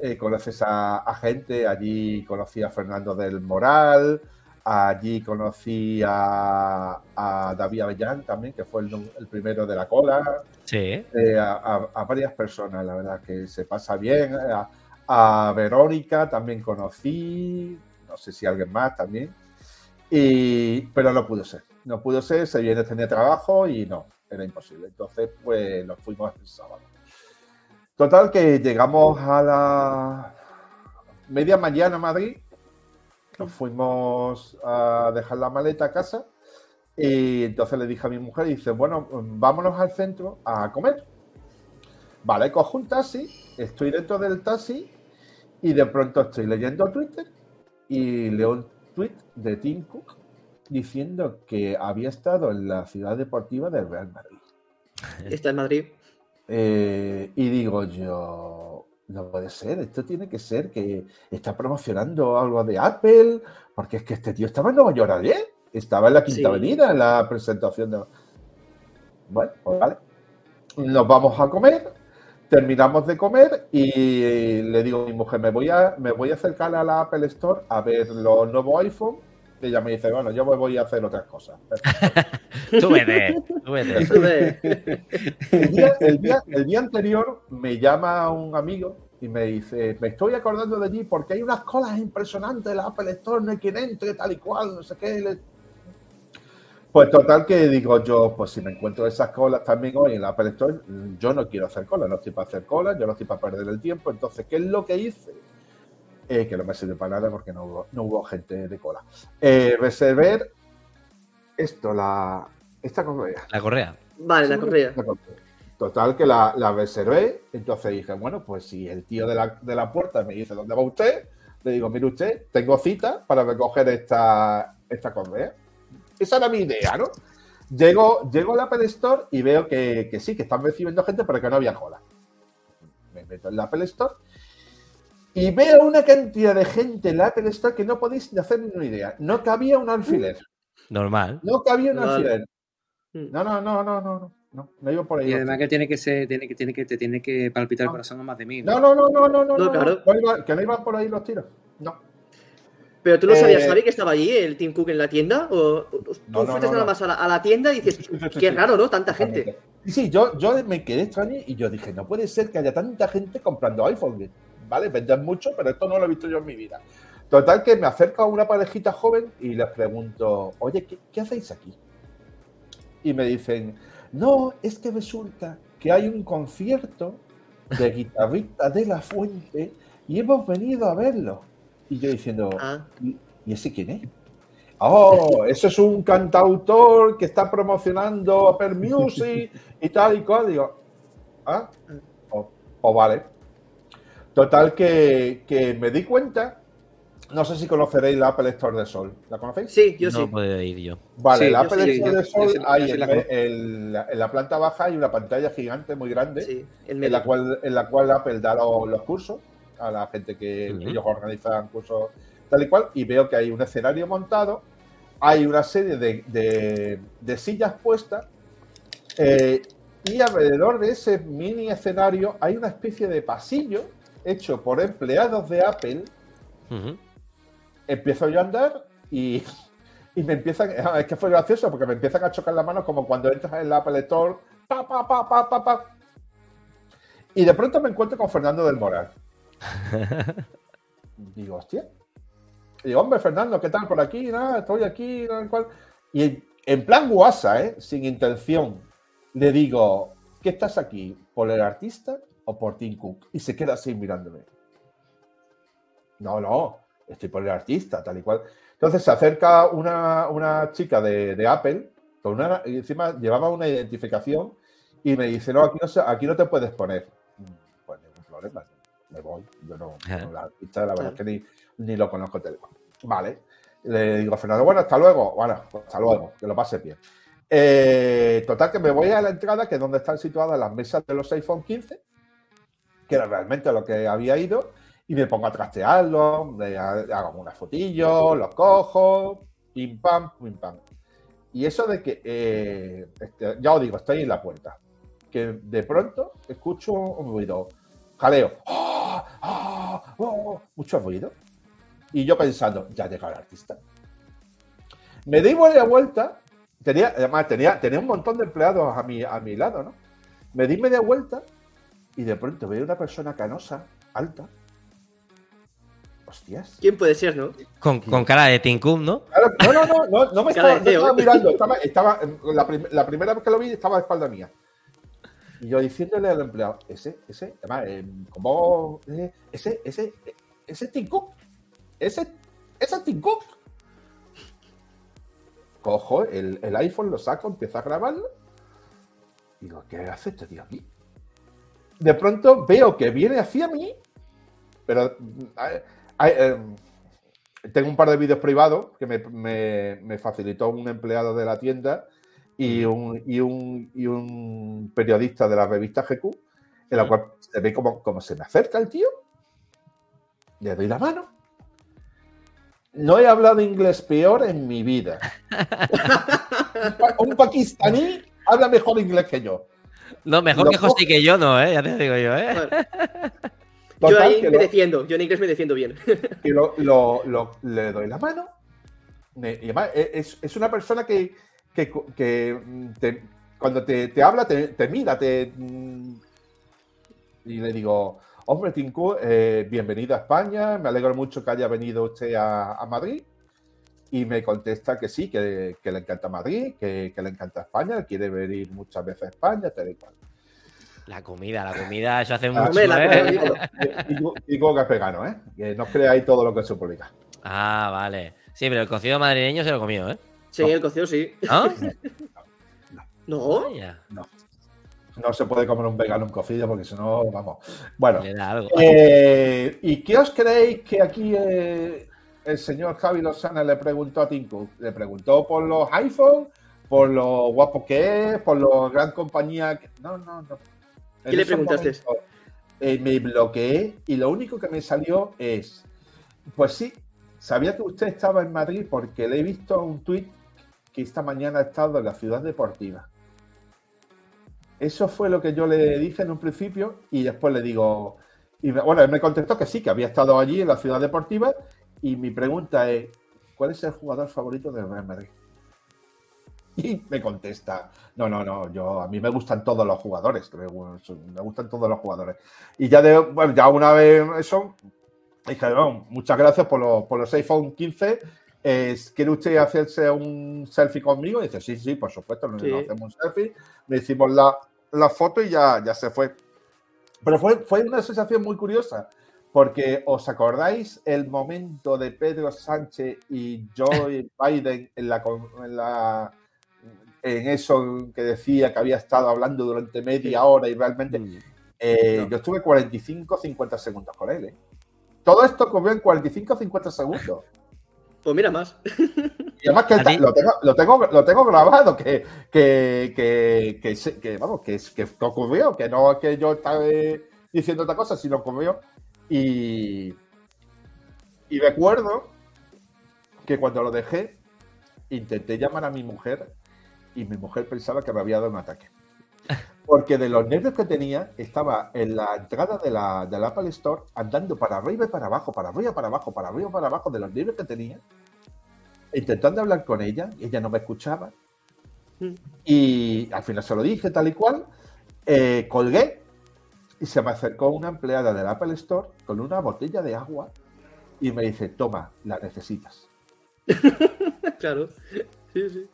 Eh, conoces a, a gente, allí conocí a Fernando del Moral, allí conocí a, a David Avellán también, que fue el, primero de la cola Sí. eh, a, a- a varias personas, la verdad, que se pasa bien. A, a Verónica también conocí, no sé si alguien más también, y, pero no pudo ser. No pudo ser, se viene tenía trabajo y no, era imposible. Entonces, pues nos fuimos el sábado. Total, que llegamos a la media mañana a Madrid, nos fuimos a dejar la maleta a casa y entonces le dije a mi mujer, dice, bueno, vámonos al centro a comer. Vale, cojo un taxi, estoy dentro del taxi y de pronto estoy leyendo Twitter y leo un tweet de Tim Cook diciendo que había estado en la ciudad deportiva del Real Madrid. Está en Madrid. Eh, y digo yo, no puede ser, esto tiene que ser que está promocionando algo de Apple, porque es que este tío estaba en Nueva York ayer, estaba en la Quinta Sí. Avenida en la presentación de... Bueno, pues vale. Nos vamos a comer, terminamos de comer y le digo a mi mujer, me voy a, me voy a acercar a la Apple Store a ver los nuevos iPhone. Y ella me dice, bueno, yo me voy a hacer otras cosas. Tú vete, tú vete. De- El día, el día- el día anterior me llama un amigo y me dice, me estoy acordando de allí porque hay unas colas impresionantes en la Apple Store, no hay quien entre, tal y cual, no sé qué. Pues total que digo yo, pues si me encuentro esas colas también hoy en la Apple Store, yo no quiero hacer colas, no estoy para hacer colas, yo no estoy para perder el tiempo. Entonces, ¿qué es lo que hice? Eh, que no me sirve para nada porque no hubo, no hubo gente de cola. Eh, reservé esto, la, esta correa. La correa. Vale, la correa. Total, que la, la reservé. Entonces dije, bueno, pues si el tío de la, de la puerta me dice, ¿dónde va usted? Le digo, mire usted, tengo cita para recoger esta, esta correa. Esa era mi idea, ¿no? Llego, llego al Apple Store y veo que, que sí, que están recibiendo gente, pero que no había cola. Me meto en la Apple Store y veo una cantidad de gente en la Apple Store que no podéis ni hacer ni una idea. No cabía un alfiler. Normal. No cabía un alfiler. Mm. No, no, no, no, no, no. No, no iba por ahí. Y además que tiene que ser, tiene que, tiene que, te tiene que palpitar el corazón a más de mil. No, no, no, no, no, no, No, no, claro. no iba- que no iban por ahí los tiros. No. Pero tú no sabías, Eh, Javi, que estaba allí el Tim Cook en la tienda. ¿O tú No, no, fuiste no, nada no. más a la, a la tienda y dices, qué raro, ¿no? Tanta gente. Sí, sí, yo, yo me quedé extraño y yo dije, no puede ser que haya tanta gente comprando iPhone. Vale, venden mucho, pero esto no lo he visto yo en mi vida. Total que me acerco a una parejita joven y les pregunto, oye, ¿qué, qué hacéis aquí? Y me dicen, no, es que resulta que hay un concierto de guitarrista de la fuente y hemos venido a verlo. Y yo diciendo, Ah, ¿Y, ese quién es? Oh, eso es un cantautor que está promocionando Apple Music y tal y cual. Digo, ah, o oh, vale. Total que, que me di cuenta. No sé si conoceréis la Apple Store de Sol. ¿La conocéis? sí, yo no sí. puedo ir yo. Vale, Sí, la Apple sí, Store yo- de Sol hay en, la en planta baja hay una pantalla gigante muy grande Sí, el en la cual, en la cual Apple da los, los cursos a la gente que ellos organizan cursos tal y cual, y veo que hay un escenario montado, hay una serie de, de- de sillas puestas, eh, y alrededor de ese mini escenario hay una especie de pasillo hecho por empleados de Apple. Ujú. Empiezo yo a andar y, y me empiezan, es que fue gracioso porque me empiezan a chocar las manos como cuando entras en la Apple Store, pa, pa, pa, pa, pa, pa. Y de pronto me encuentro con Fernando del Moral. Digo, hostia. Y digo, hombre, Fernando, ¿qué tal por aquí? Nada, estoy aquí, tal cual. Y en, en plan guasa, ¿eh? sin intención, le digo, ¿qué estás aquí? ¿Por el artista o por Tim Cook? Y se queda así mirándome. No, no, estoy por el artista, tal y cual. Entonces se acerca una, una chica de, de Apple, con una, y encima llevaba una identificación, y me dice, no, aquí no, aquí no te puedes poner. Mm, Pues ningún problema, me voy. Yo no, no, la artista, la verdad es que ni, ni lo conozco tal cual. Vale. Le digo a Fernando, bueno, hasta luego. Bueno, pues hasta luego, que lo pases bien. Eh, total, que me voy a la entrada, que es donde están situadas las mesas de los iPhone 15, que era realmente lo que había ido, y me pongo a ha- le hago unas fotillos, los cojo, pim pam, pim pam. Y eso de que, eh, este, ya os digo, estoy en la puerta, que de pronto escucho un ruido, jaleo, ¡Ah! ¡Ah! ¡Oh! mucho ruido. Y yo pensando, ya llega el artista. Me di media vuelta, tenía, además tenía, tenía un montón de empleados a mi, a mi lado, ¿no? Me di media vuelta y de pronto veo una persona canosa, alta. Hostias. ¿Quién puede ser, no? Con, con cara de Cook, ¿no? Claro, no, no, no, no, no me estaba, no estaba mirando, estaba, estaba la, prim- la primera vez que lo vi estaba a espalda mía. Y yo diciéndole al empleado, ese, ese, además, eh, como, eh, ese, ese, ese es Cook, ese, ese es Cook. Cojo el, el iPhone, lo saco, empiezo a grabarlo. Y digo, ¿qué hace este tío aquí? De pronto veo que viene hacia mí, pero hay- hay, eh, tengo un par de vídeos privados que me, facilitó un empleado de la tienda y un, y un, y un periodista de la revista GQ, en la cual se ve como, se me acerca el tío, le doy la mano. No he hablado inglés peor en mi vida. un pakistaní habla mejor inglés que yo. No, mejor que José que yo no, ¿eh? Ya te digo yo, ¿eh? yo ahí me defiendo, yo en inglés me defiendo bien. Y lo, le doy la mano. Y además, e, es, una persona que, cuando te, habla, te, mira, te, mm, y le digo, hombre, Tinku, eh, bienvenido a España, me alegro mucho que haya venido usted a, Madrid. Y me contesta que sí, que, le encanta Madrid, que, le encanta España, quiere venir muchas veces a España, tal y cual. La comida, la comida, eso hace mucho. ¿eh? Y que es vegano, ¿eh? Que no creáis todo lo que se publica. Ah, vale. Sí, pero el cocido madrileño se lo comió, ¿eh? Sí, el cocido sí. ¿Ah? No. No. no. se puede comer un vegano un cocido porque si no, vamos. Bueno. Eh, ¿Y qué os creéis que aquí eh, el señor Javi Lozana le preguntó a Tinku? ¿Le preguntó por los iPhone? ¿Por lo guapo que es? ¿Por la gran compañía? Que... No, no, no. ¿Qué le preguntaste? Eh, me bloqueé y lo único que me salió es, pues sí, sabía que usted estaba en Madrid porque le he visto un tuit que esta mañana ha estado en la ciudad deportiva. Eso fue lo que yo le dije en un principio y después le digo, y bueno, él me contestó que sí, que había estado allí en la ciudad deportiva y mi pregunta es, ¿cuál es el jugador favorito del Real Madrid? Y me contesta, no, no, no, yo a mí me gustan todos los jugadores, me, gustan todos los jugadores. Y ya de, bueno, ya una vez eso, dije, muchas gracias por los, por los iPhone 15. ¿Quiere usted hacerse un selfie conmigo? Y dice, sí, sí, por supuesto, nos, hacemos un selfie, le hicimos la, la, foto y ya, ya se fue. Pero fue, fue una sensación muy curiosa, porque os acordáis el momento de Pedro Sánchez y Joe Biden en la, en la en eso que decía que había estado hablando durante media hora y realmente eh, yo estuve 45, 50 segundos con él. ¿eh? Todo esto ocurrió en 45, 50 segundos. Pues mira más. Y además que lo tengo, lo, tengo, lo tengo grabado, que, que, que, que, vamos, que, que, ocurrió, que no es que yo estaba diciendo otra cosa, sino ocurrió. Y, y recuerdo que cuando lo dejé, intenté llamar a mi mujer y mi mujer pensaba que me había dado un ataque. Porque de los nervios que tenía, estaba en la entrada de la, del Apple Store andando para arriba y para abajo, para arriba, para abajo, para arriba y para abajo, de los nervios que tenía, intentando hablar con ella, y ella no me escuchaba. Mm. Y al final se lo dije tal y cual, eh, colgué y se me acercó una empleada del Apple Store con una botella de agua y me dice, toma, la necesitas. claro, sí, sí.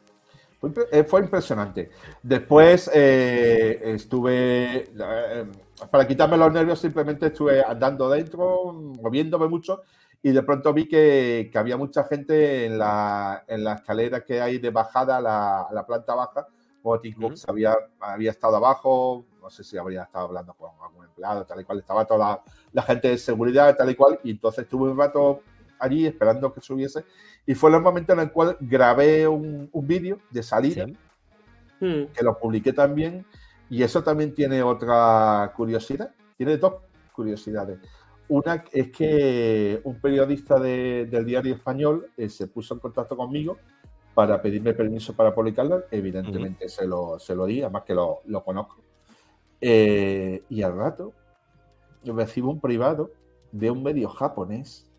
Eh, fue, impresionante. Después eh, estuve, eh, para quitarme los nervios, simplemente estuve andando dentro, moviéndome mucho, y de pronto vi que, había mucha gente en la, en la, escalera que hay de bajada a la, planta baja. Botin había, había estado abajo, no sé si habría estado hablando con algún empleado, tal y cual, estaba toda la, gente de seguridad, tal y cual, y entonces estuve un rato allí esperando que subiese y fue el momento en el cual grabé un, vídeo de salida, hmm. que lo publiqué también. Y eso también tiene otra curiosidad. Tiene dos curiosidades. Una es que un periodista del diario español eh, se puso en contacto conmigo para pedirme permiso para publicarlo. Evidentemente se, lo, se lo di, además que lo, conozco. Eh, y al rato yo recibo un privado de un medio japonés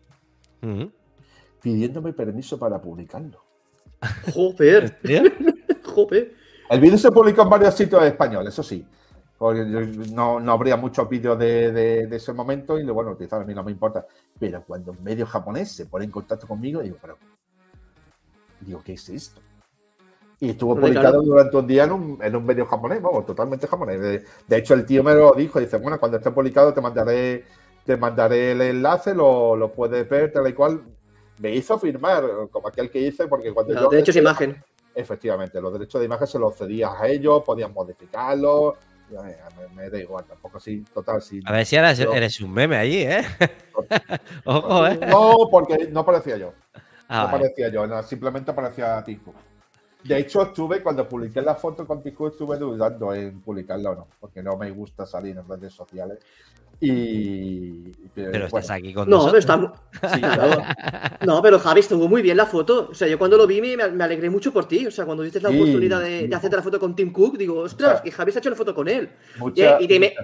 pidiéndome permiso para publicarlo. Joder. Joder. El vídeo se publicó en varios sitios españoles, eso sí. Porque no, habría muchos vídeos de, ese momento y bueno, quizás a mí no me importa. Pero cuando un medio japonés se pone en contacto conmigo, digo, pero. Digo, ¿qué es esto? Y estuvo publicado durante un día en un, medio japonés, vamos, totalmente japonés. De, de, hecho, el tío me lo dijo, dice, bueno, cuando esté publicado te mandaré, te mandaré el enlace, lo, lo puedes ver, tal y cual me hizo firmar, como aquel que hice, porque cuando los derechos de imagen. Efectivamente, los derechos de imagen se los cedías a ellos, podían modificarlos, me, da igual, tampoco así, total. Sí, a ver si ahora eres un meme allí, ¿eh? Ojo, ¿eh? No, porque no parecía yo. Ah, no parecía yo, no, simplemente parecía Tico. De hecho, estuve, cuando publiqué la foto con Tico, estuve dudando en publicarla o no, porque no me gusta salir en redes sociales. Y. Pero estás aquí con no, nosotros. Pero sí, no, pero Javi, estuvo muy bien la foto. O sea, yo cuando lo vi me, me alegré mucho por ti. O sea, cuando dices la oportunidad de, de, hacerte la foto con Tim Cook, digo, ostras, que Javi se ha hecho la foto con él. y, te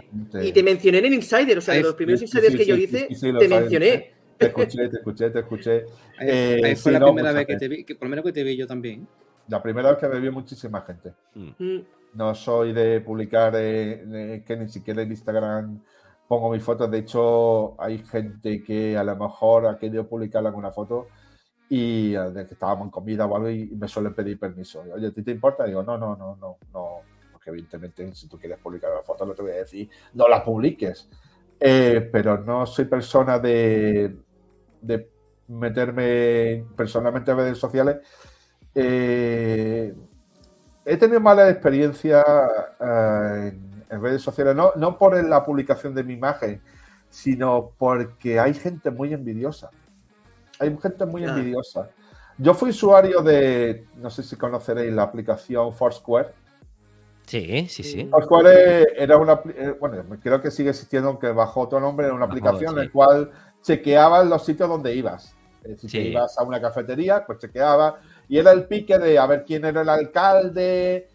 y, te mencioné en el Insider. O sea, de los primeros Insiders que yo hice, te mencioné. Te escuché, te escuché, te escuché. Eh, fue la primera vez que te vi, que por lo menos que te vi yo también. La primera vez que me vio muchísima gente. Mm. No soy de publicar eh, que ni siquiera en Instagram pongo mis fotos. De hecho, hay gente que a lo mejor ha querido publicar alguna foto y eh, de que estábamos en comida o algo y me suelen pedir permiso. Oye, ¿a ti te importa? digo, no, no, no, no, no. Porque evidentemente si tú quieres publicar la foto, no te voy a decir, no la publiques. Eh, pero no soy persona de, de meterme personalmente en redes sociales. Eh, he tenido mala experiencia en en redes sociales, no, no por la publicación de mi imagen, sino porque hay gente muy envidiosa. Hay gente muy envidiosa. Yo fui usuario de, no sé si conoceréis la aplicación Foursquare. Sí, sí, sí. Foursquare era una, eh, bueno, creo que sigue existiendo, aunque bajo otro nombre, era una aplicación en la cual chequeabas los sitios donde ibas. Si ibas a una cafetería, pues chequeaba. Y era el pique de a ver quién era el alcalde,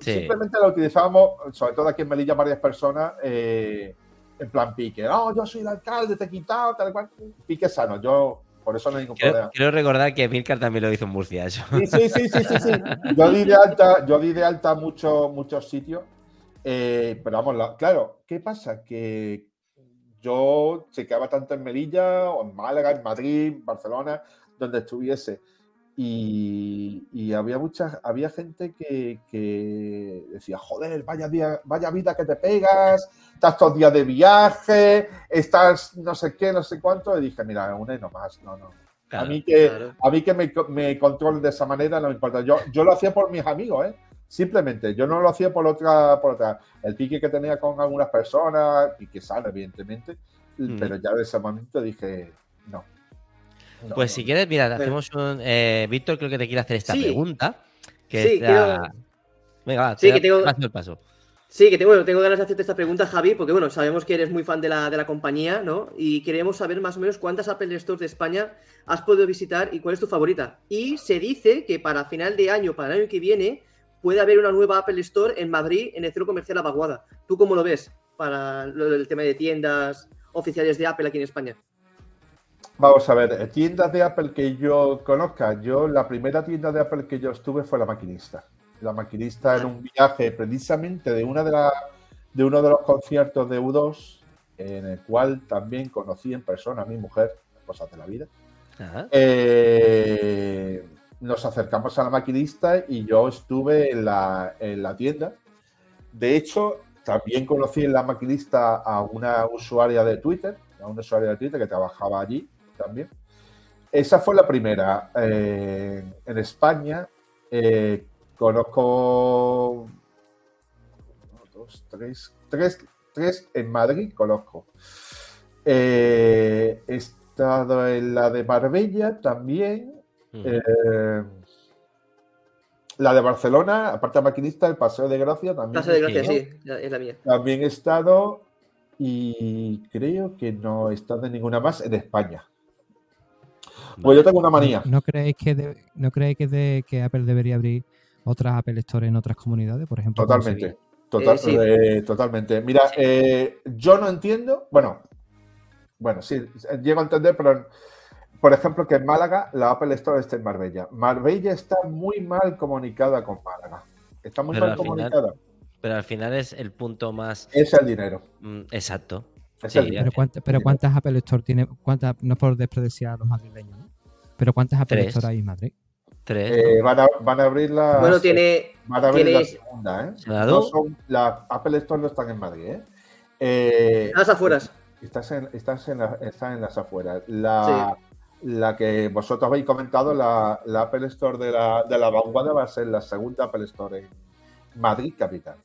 Simplemente lo utilizábamos, sobre todo aquí en Melilla, varias personas, eh, en plan pique. No, yo soy el alcalde, te he quitado, tal cual. Pique sano, yo por eso no hay ningún problema. Quiero recordar que Milcar también lo hizo en Murcia, eso. Sí, sí, sí, sí, sí. Yo di de alta, yo di de alta muchos, muchos sitios. Eh, pero vamos, claro, ¿qué pasa? Que yo chequeaba tanto en Melilla, o en Málaga, en Madrid, Barcelona, donde estuviese. Y, había mucha, había gente que, decía, joder, vaya, día, vaya vida que te pegas, estás todos días de viaje, estás no sé qué, no sé cuánto. Y dije, mira, una y no más, no, no. a mí que, a mí que me, me controlen de esa manera no me importa. Yo, yo lo hacía por mis amigos, ¿eh? Simplemente, yo no lo hacía por otra, por otra. El pique que tenía con algunas personas, y que sale, evidentemente, pero ya de ese momento dije, no, pues si quieres, mira, hacemos un. Eh, Víctor, creo que te quiere hacer esta pregunta. Que sí, Venga, va, sí, que tengo... el paso. Sí, que tengo, tengo ganas de hacerte esta pregunta, Javi, porque bueno, sabemos que eres muy fan de la, de la compañía, ¿no? Y queremos saber más o menos cuántas Apple Stores de España has podido visitar y cuál es tu favorita. Y se dice que para final de año, para el año que viene, puede haber una nueva Apple Store en Madrid, en el centro comercial Abaguada. ¿Tú cómo lo ves para el tema de tiendas oficiales de Apple aquí en España? Vamos a ver, tiendas de Apple que yo conozca. Yo, la primera tienda de Apple que yo estuve fue la maquinista. La maquinista en un viaje precisamente de una de la, de uno de los conciertos de U2, en el cual también conocí en persona a mi mujer, cosas de la vida. Eh, nos acercamos a la maquinista y yo estuve en la, en la tienda. De hecho, también conocí en la maquinista a una usuaria de Twitter, a una usuaria de Twitter que trabajaba allí también. Esa fue la primera. Eh, en España eh, conozco dos, tres, tres, tres en Madrid conozco. Eh, he estado en la de Marbella también. la de Barcelona, aparte de maquinista, el Paseo de Gracia también. Paseo de Gracia, sí, es la mía. También he estado y creo que no he estado en ninguna más en España. Pues yo tengo una manía. ¿No creéis que, ¿no creéis que, de, que Apple debería abrir otras Apple Store en otras comunidades, por ejemplo? Totalmente. Total, eh, totalmente. Mira, eh, yo no entiendo, bueno, bueno, sí, llego a entender, pero por ejemplo, que en Málaga la Apple Store está en Marbella. Marbella está muy mal comunicada con Málaga. Está muy mal comunicada. pero al final es el punto más. Es el dinero. Mm, exacto. pero, ¿cuántas, Apple Store tiene? ¿Cuántas, no por despreciar a los madrileños, ¿no? Pero ¿cuántas Apple Store hay en Madrid? Tres. Eh, van, a, van, a, abrir la. Bueno, tiene. Van a abrir la segunda, ¿eh? No son, la Apple Store no están en Madrid, ¿eh? eh las afueras. Estás en, estás en, en las afueras. La, la que vosotros habéis comentado, la, la Apple Store de la, de la vanguardia va a ser la segunda Apple Store en Madrid capital.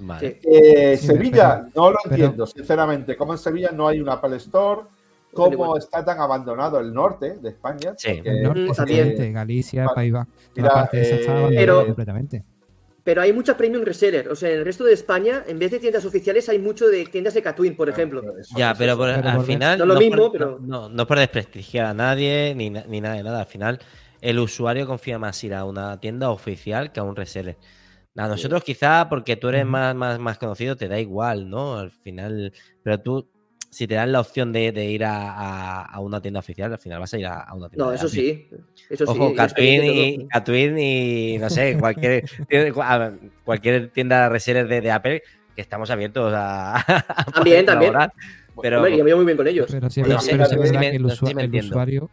Vale. Eh, Sí, Sevilla, pero- no lo pero- entiendo, sinceramente. ¿Cómo en Sevilla no hay un Apple Store? ¿Cómo está tan abandonado el norte de España? Sí. Porque, El norte, exactamente, Galicia, vale. País Vasco. eh, Pero- completamente. Pero hay mucha premium reseller. O sea, en el resto de España, en vez de tiendas oficiales, hay mucho de tiendas de Catwin, por ejemplo. Ya, pero, eso- por- Pero al final. No lo mismo, por- pero- No, no es por desprestigiar a nadie ni, ni nada de nada. Al final, el usuario confía más ir a una tienda oficial que a un reseller. A nosotros, quizá porque tú eres más, más, más conocido, te da igual, ¿no? Al final. Pero tú, si te dan la opción de, de ir a, a- a una tienda oficial, al final vas a ir a, a una tienda. No, eso sí. Eso sí. Ojo, y Catwin y. Catwin y no sé, cualquier, tienda- cualquier tienda reseller de, de Apple que estamos abiertos a, También, también. Pero, Hombre, yo me llevo muy bien con ellos. Pero sí, no pero sí verdad me- que el, usuario,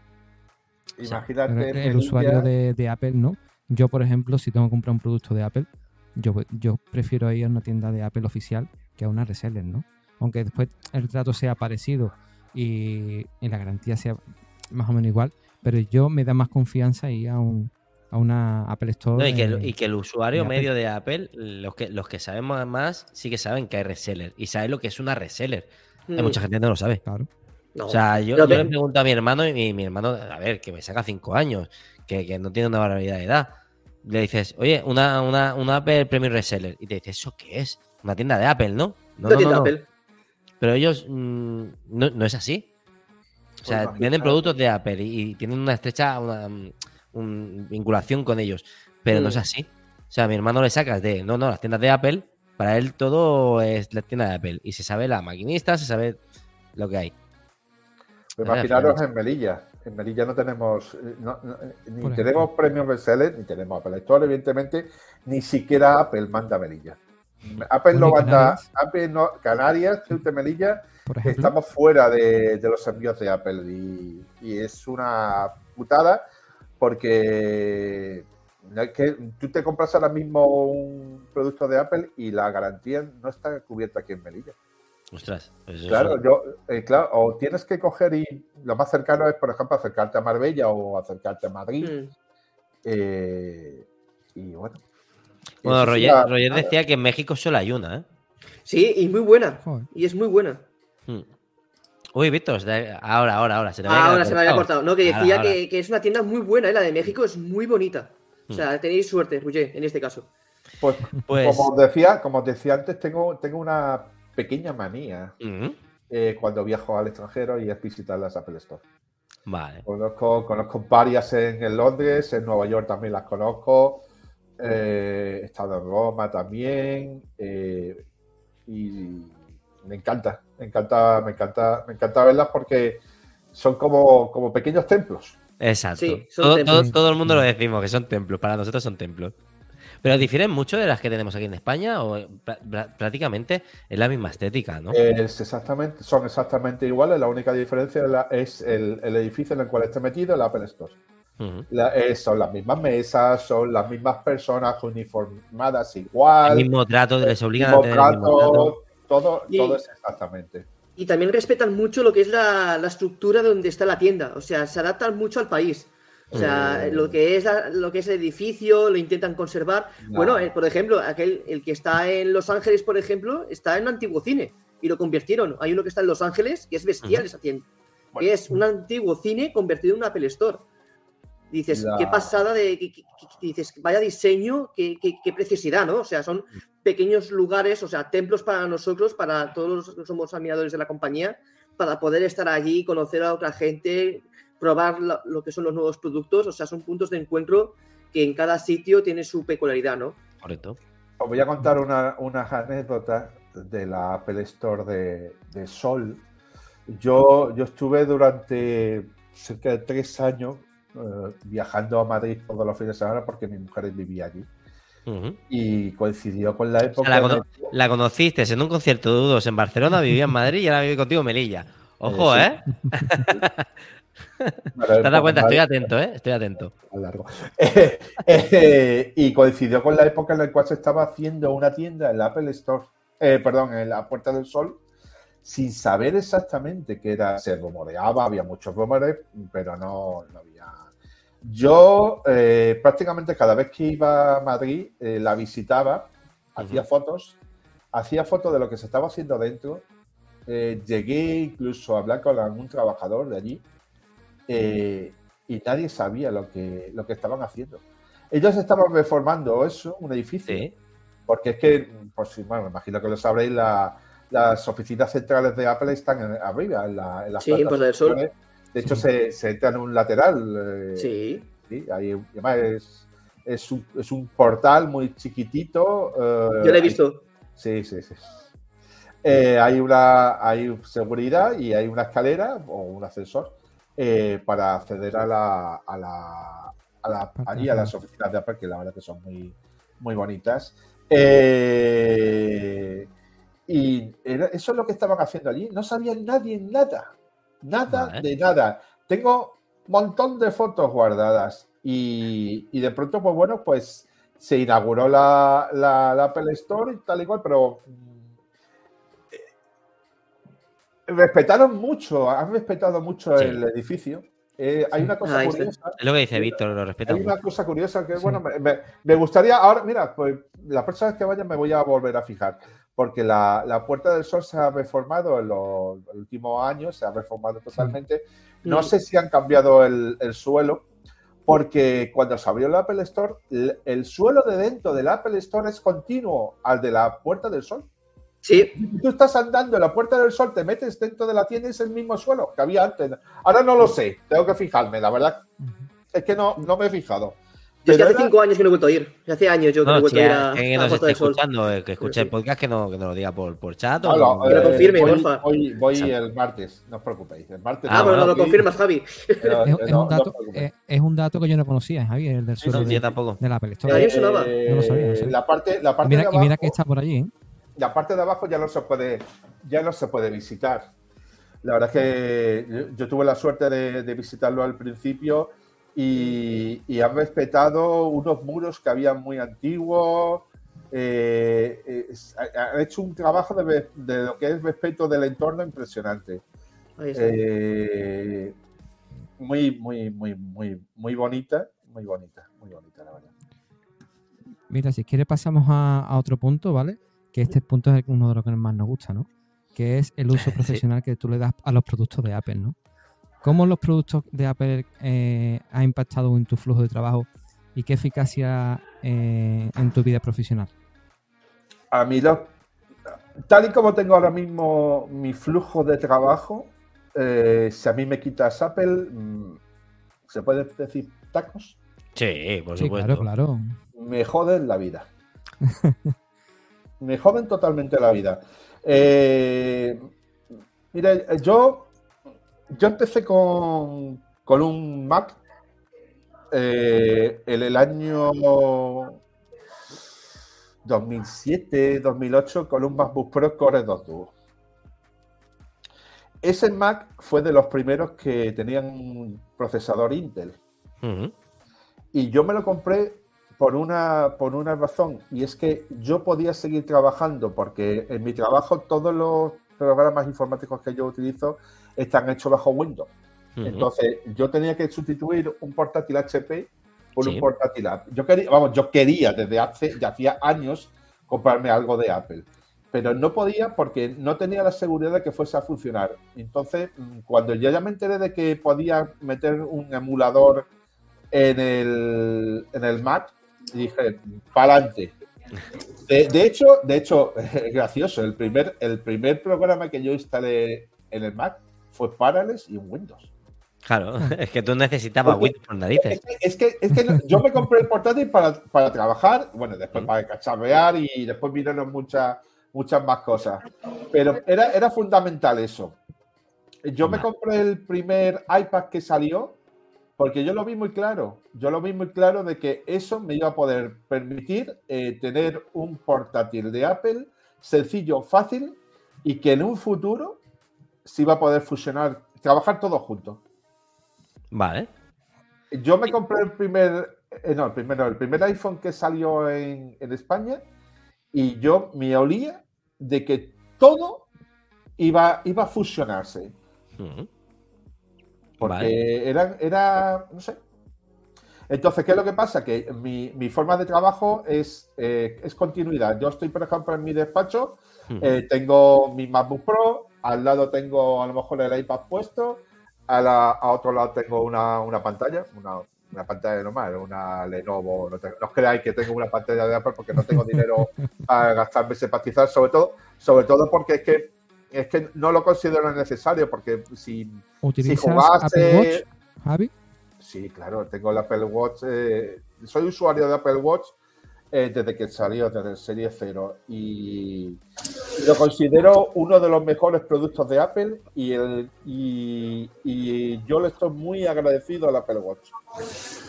Imagínate. pero el usuario de, de Apple, ¿no? Yo, por ejemplo, si tengo que comprar un producto de Apple, yo, yo prefiero ir a una tienda de Apple oficial que a una reseller, ¿no? Aunque después el trato sea parecido y, y la garantía sea más o menos igual, pero yo me da más confianza ir a, un, a una Apple Store. No, y, que, el- de- y que el usuario de medio de Apple, los que, los que sabemos más, sí que saben que hay reseller. Y saben lo que es una reseller. Hay Mm, mucha gente que no lo sabe. Claro. no. O sea, yo, Pero yo te- le pregunto a mi hermano y mi, mi hermano, a ver, que me saca cinco años, que, que no tiene una barbaridad de edad. Le dices, oye, una, una, una Apple Premium Reseller. Y te dice, ¿eso qué es? Una tienda de Apple, ¿no? No, Una no, tienda no. Apple. Pero ellos mm, no, no es así. O sea, imagínate. venden productos de Apple y, y tienen una estrecha una, mm, un- vinculación con ellos. Pero no es Mm. así. O sea, a mi hermano le sacas de, no, no, las tiendas de Apple, para él todo es la tienda de Apple. Y se sabe la maquinista, se sabe lo que hay. Pero Vaya, imaginaros en Melilla. En Melilla no tenemos, eh, no- no, eh, ni Por tenemos premium reseller, ni tenemos Apple Store, evidentemente, ni siquiera Apple manda a Melilla. Apple no manda, Canarias. Apple no, Canarias, Ceuta y Melilla, estamos fuera de, de los envíos de Apple y, y es una putada porque es que tú te compras ahora mismo un producto de Apple y la garantía no está cubierta aquí en Melilla. Ostras, pues Claro, yo, eh, claro, o tienes que coger y lo más cercano es, por ejemplo, acercarte a Marbella o acercarte a Madrid. Mm. eh, y bueno. Bueno, Roger, decía que en México solo hay una, ¿eh? Sí, y muy buena. joder, Y es muy buena. Mm. Uy, Víctor, ahora, ahora, ahora. Se te había Ah, ahora se me había cortado. No, que decía ahora. Que, que es una tienda muy buena, ¿eh? la de México es muy bonita. O sea, tenéis suerte, Roger, en este caso. Pues, Pues. como os decía, como os decía antes, tengo, tengo una pequeña manía Mm, eh, cuando viajo al extranjero y es visitar las Apple Store. Vale. Conozco, conozco varias en, en Londres, en Nueva York también las conozco. Eh, he estado en Roma también. eh, y me encanta, me encanta, me encanta, me encanta verlas porque son como, como pequeños templos. Exacto. Sí, todo, templos. todo- todo el mundo lo decimos, que son templos. Para nosotros son templos. Pero difieren mucho de las que tenemos aquí en España o eh, prácticamente es la misma estética, ¿no? Es exactamente, son exactamente iguales, la única diferencia es, la- es el, el edificio en el cual esté metido el Apple Store. La- eh, son las mismas mesas, son las mismas personas uniformadas El igual, mismo trato, les obligan a el mismo trato. todo, Y- todo es exactamente. Y también respetan mucho lo que es la, la estructura de donde está la tienda. O sea, se adaptan mucho al país. O sea, Mm. lo que es la- lo que es el edificio, lo intentan conservar. No. Bueno, eh, por ejemplo, aquel el que está en Los Ángeles, por ejemplo, está en un antiguo cine y lo convirtieron. Hay uno que está en Los Ángeles que es bestial Ujú. esa tienda. Bueno. que es un antiguo cine convertido en un Apple Store. Dices, La- qué pasada de. que- que- que- dices, vaya diseño, qué, qué, qué preciosidad, ¿no? O sea, son pequeños lugares, o sea, templos para nosotros, para todos los que somos admiradores de la compañía, para poder estar allí, conocer a otra gente, probar lo, lo que son los nuevos productos. O sea, son puntos de encuentro que en cada sitio tiene su peculiaridad, ¿no? Correcto. Os voy a contar una, unas anécdotas de la Apple Store de, de Sol. Yo, yo estuve durante cerca de tres años eh, viajando a Madrid todos los fines de semana porque mi mujer vivía allí. Y coincidió con la O época. sea, la, conociste en un concierto de Dudos en Barcelona, vivía en Madrid y ahora vive contigo en Melilla. Ojo, Eh, ¿Te has dado cuenta? Estoy atento, ¿eh? Estoy atento. Largo. Eh, eh, y coincidió con la época en la cual se estaba haciendo una tienda en la Apple Store, eh, perdón, en la Puerta del Sol, sin saber exactamente qué era. Se rumoreaba, había muchos rumores, pero no, no había. Yo eh, prácticamente cada vez que iba a Madrid eh, la visitaba, hacía fotos hacía fotos de lo que se estaba haciendo dentro. Eh, llegué incluso a hablar con algún trabajador de allí y nadie sabía lo que, lo que estaban haciendo. Ellos estaban reformando eso, un edificio, porque es que, pues bueno, me imagino que lo sabréis, las oficinas centrales de Apple están arriba, en, la, en las sí, pues del sur. De hecho, se, se, entra en un lateral. Eh, sí. sí. Ahí, además, es, es, un, es, un, portal muy chiquitito. Eh, Yo lo he visto. Sí, sí, sí. Eh, hay, una, hay seguridad y hay una escalera o un ascensor eh, para acceder a la, a la, a, la, allí, a las oficinas de Apple, que la verdad que son muy, muy bonitas. Eh, y era, eso es lo que estaban haciendo allí. No sabía nadie nada. Nada vale. de nada. Tengo un montón de fotos guardadas. Y, y, de pronto, pues bueno, pues se inauguró la, la, la Apple Store y tal igual, pero respetaron mucho, han respetado mucho sí. el edificio. Eh, hay una cosa ah, curiosa. Es lo que dice Víctor, lo respeto. Hay una cosa curiosa que, sí. bueno, me, me, gustaría ahora, mira, pues la próxima vez que vaya me voy a volver a fijar, porque la, la Puerta del Sol se ha reformado en los, los últimos años, se ha reformado totalmente. No sé si han cambiado el, el, suelo, porque cuando se abrió el Apple Store, el, el suelo de dentro del Apple Store es continuo al de la Puerta del Sol. Sí. Tú estás andando en la Puerta del Sol, te metes dentro de la tienda y es el mismo suelo que había antes. Ahora no lo sé, tengo que fijarme, la verdad. Es que no, no me he fijado. Yo es que hace era... cinco años que no he vuelto a ir. Hace años yo que no, no he vuelto a ir a, que nos esté escuchando, eh, que escuche el podcast, que no, que no lo diga por, por chat. O Hola, que lo confirme, voy, porfa. Voy, voy el martes, no os preocupéis. El martes Ah, no, pero no no, lo confirmas, Javi. pero- Es, es no- un no dato, os preocupéis. es, es un dato que yo no conocía, Javier, el del sur No, de, yo tampoco. de la Apple A Store. mí me sonaba. No lo sabía, no sabía. La parte, la Y parte mira, de y mira abajo, que está por allí, ¿eh? la parte de abajo ya no se puede, ya no se puede visitar. La verdad es que yo, yo tuve la suerte de, de visitarlo al principio y, y han respetado unos muros que habían muy antiguos. eh, eh, ha- han hecho un trabajo de, lo que es respeto del entorno impresionante. Eh, muy, muy, muy, muy, muy bonita, muy bonita, muy bonita, la verdad. Mira, si quieres pasamos a, a otro punto, ¿vale? Que este punto es uno de los que más nos gusta, ¿no? Que es el uso Sí. profesional que tú le das a los productos de Apple, ¿no? ¿Cómo los productos de Apple eh, ha impactado en tu flujo de trabajo y qué eficacia eh, en tu vida profesional? A mí, lo- tal y como tengo ahora mismo mi flujo de trabajo, eh, si a mí me quitas Apple, mm, ¿se puede decir tacos? Sí, por Sí, supuesto. claro, claro. Me joden la vida. me joden totalmente la vida. Eh, mira, yo, yo empecé con, con un Mac eh, en el año 2007, 2008 con un MacBook Pro Core 2 Duo. Ese Mac fue de los primeros que tenían un procesador Intel. Y yo me lo compré por una, por una razón, y es que yo podía seguir trabajando, porque en mi trabajo todos los programas informáticos que yo utilizo están hechos bajo Windows. Entonces, yo tenía que sustituir un portátil HP por Sí. un portátil Apple. Yo quería, vamos, yo quería desde hace, ya hacía años comprarme algo de Apple, pero no podía porque no tenía la seguridad de que fuese a funcionar. Entonces, mm, cuando yo ya me enteré de que podía meter un emulador en el, en el Mac, dije, para adelante. De, de hecho, de hecho, gracioso, el primer, el primer programa que yo instalé en el Mac fue Parallels y un Windows. Claro, es que tú necesitabas Porque- Windows por narices. Es que, es que yo me compré el portátil para, para trabajar, bueno, después para cacharrear y después vinieron muchas, muchas más cosas. Pero era, era fundamental eso. Yo me compré el primer iPad que salió porque yo lo vi muy claro. Yo lo vi muy claro de que eso me iba a poder permitir eh, tener un portátil de Apple sencillo, fácil y que en un futuro se iba a poder fusionar, trabajar todos juntos. Vale. Yo me compré el primer, eh, no, el primero, el primer iPhone que salió en, en España y yo me olía de que todo iba, iba a fusionarse. Ujú. Porque Vale. era, era, no sé. Entonces, ¿qué es lo que pasa? Que mi, mi forma de trabajo es, eh, es continuidad. Yo estoy, por ejemplo, en mi despacho, eh, tengo mi MacBook Pro, al lado tengo a lo mejor el iPad puesto, a, la, a otro lado tengo una, una pantalla, una, una pantalla normal, una Lenovo. No, os creáis que tengo una pantalla de Apple porque no tengo dinero para gastarme ese pastizal, sobre todo, sobre todo porque es que es que no lo considero necesario, porque si, si jugase. Apple Watch, Javi? Sí, claro, tengo el Apple Watch. Eh, soy usuario de Apple Watch eh, desde que salió, desde el Serie 0. Y lo considero uno de los mejores productos de Apple y, el, y, yo le estoy muy agradecido al Apple Watch.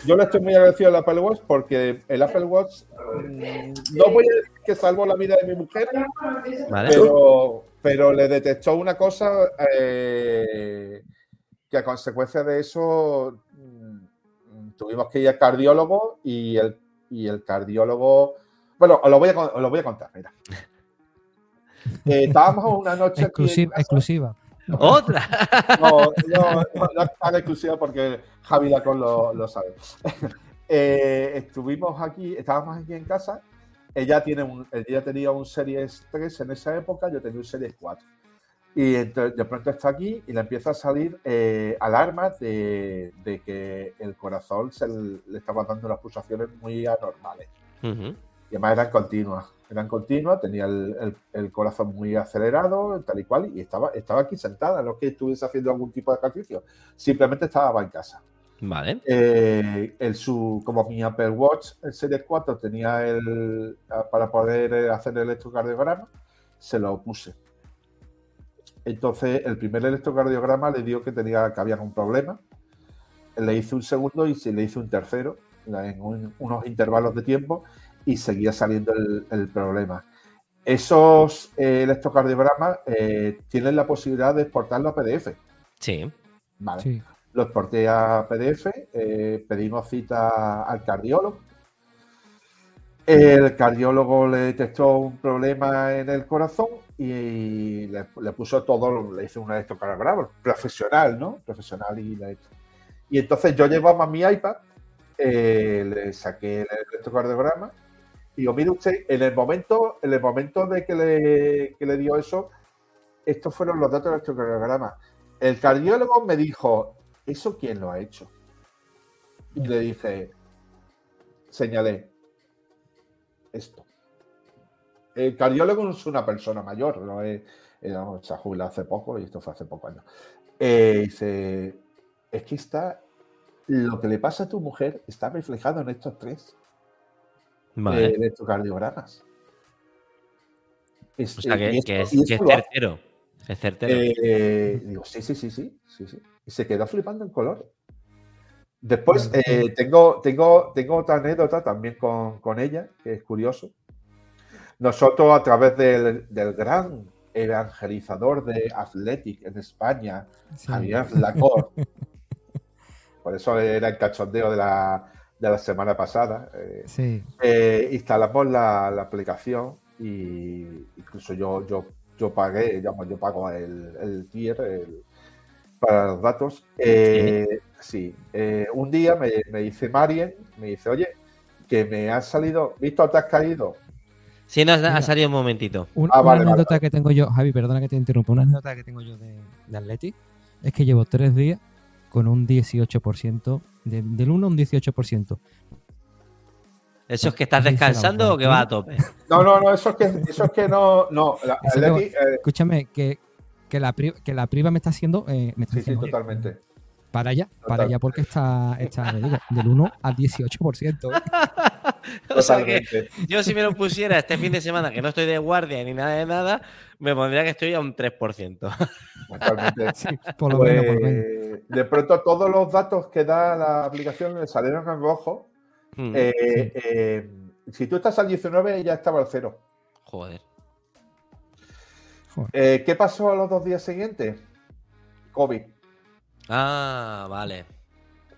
Yo le estoy muy agradecido al Apple Watch porque el Apple Watch mm, no voy a decir que salvó la vida de mi mujer, pero, pero le detectó una cosa eh, que a consecuencia de eso mm, tuvimos que ir al cardiólogo y el y el cardiólogo. Bueno, os lo voy a, lo voy a contar, mira. Eh, estábamos una noche. exclusiva. ¡Otra! No, no, no, es tan exclusiva porque Javi Lacón lo, lo sabe. Eh, estuvimos aquí, estábamos aquí en casa. Ella, tiene un, ella tenía un Series 3 en esa época, yo tenía un Series 4. Y entonces, de pronto está aquí y le empieza a salir eh, alarmas de, que el corazón se le, estaba dando unas pulsaciones muy anormales. Y además eran continuas. Eran continuas, tenía el, corazón muy acelerado, tal y cual, y estaba, estaba aquí sentada, no que estuviese haciendo algún tipo de ejercicio, simplemente estaba en casa. Vale. Eh, el, su, como mi Apple Watch, el Series 4, tenía el para poder hacer el electrocardiograma, se lo puse entonces, el primer electrocardiograma le dio que tenía que había un problema. Le hice un segundo y se le hice un tercero en unos intervalos de tiempo y seguía saliendo el, problema. Esos eh, electrocardiogramas eh, tienen la posibilidad de exportarlo a PDF. Sí. Vale. Lo exporté a PDF, eh, pedimos cita al cardiólogo el cardiólogo le detectó un problema en el corazón y le, puso todo, le hizo un electrocardiograma profesional, ¿no? Profesional y le Y entonces yo llevaba mi iPad, eh, le saqué el electrocardiograma y digo, mire usted, en el momento, en el momento de que le, que le dio eso, estos fueron los datos del electrocardiograma. El cardiólogo me dijo, ¿eso quién lo ha hecho? Y le dije, señalé, esto. El cardiólogo no es una persona mayor, no es, eh, se ha jubilado hace poco y esto fue hace poco años. Eh, dice, es que está, lo que le pasa a tu mujer está reflejado en estos tres vale. electrocardiogramas. Es, o sea, que, es, certero. Es certero. Eh, digo, sí, sí, sí, sí, sí, sí. Y se quedó flipando en color. Después eh, tengo, tengo, tengo otra anécdota también con, ella, que es curioso. Nosotros a través del, gran evangelizador de Athletic en España, Javier Lacorte, por eso era el cachondeo de la, de la semana pasada, eh, eh, instalamos la, aplicación y incluso yo, yo, yo pagué, yo pago el, el tier para los datos. Sí, eh, un día me, dice Marien, me dice, oye, que me ha salido, ¿visto te has caído? Sí, nos ha salido un momentito. Ah, una anécdota que tengo yo, Javi, perdona que te interrumpa, una anécdota que tengo yo de, de Atleti es que llevo tres días con un 18%, del 1 a un 18%. ¿Eso es que estás descansando o que va a tope? No, no, no, eso es que, eso es que no, no. Eh, escúchame, que, que, la, que la priva me está haciendo... Eh, me está sí, sí, totalmente. Para allá, para allá porque está, está digo, del 1 al 18%. o sea que yo si me lo pusiera este fin de semana, que no estoy de guardia ni nada de nada, me pondría que estoy a un 3%. por lo menos, por lo menos. Pues, de pronto todos los datos que da la aplicación salieron en rojo. Hmm. Eh, eh, si tú estás al 19, ya estaba al 0. Joder. Eh, ¿Qué pasó a los dos días siguientes? COVID. Ah, vale.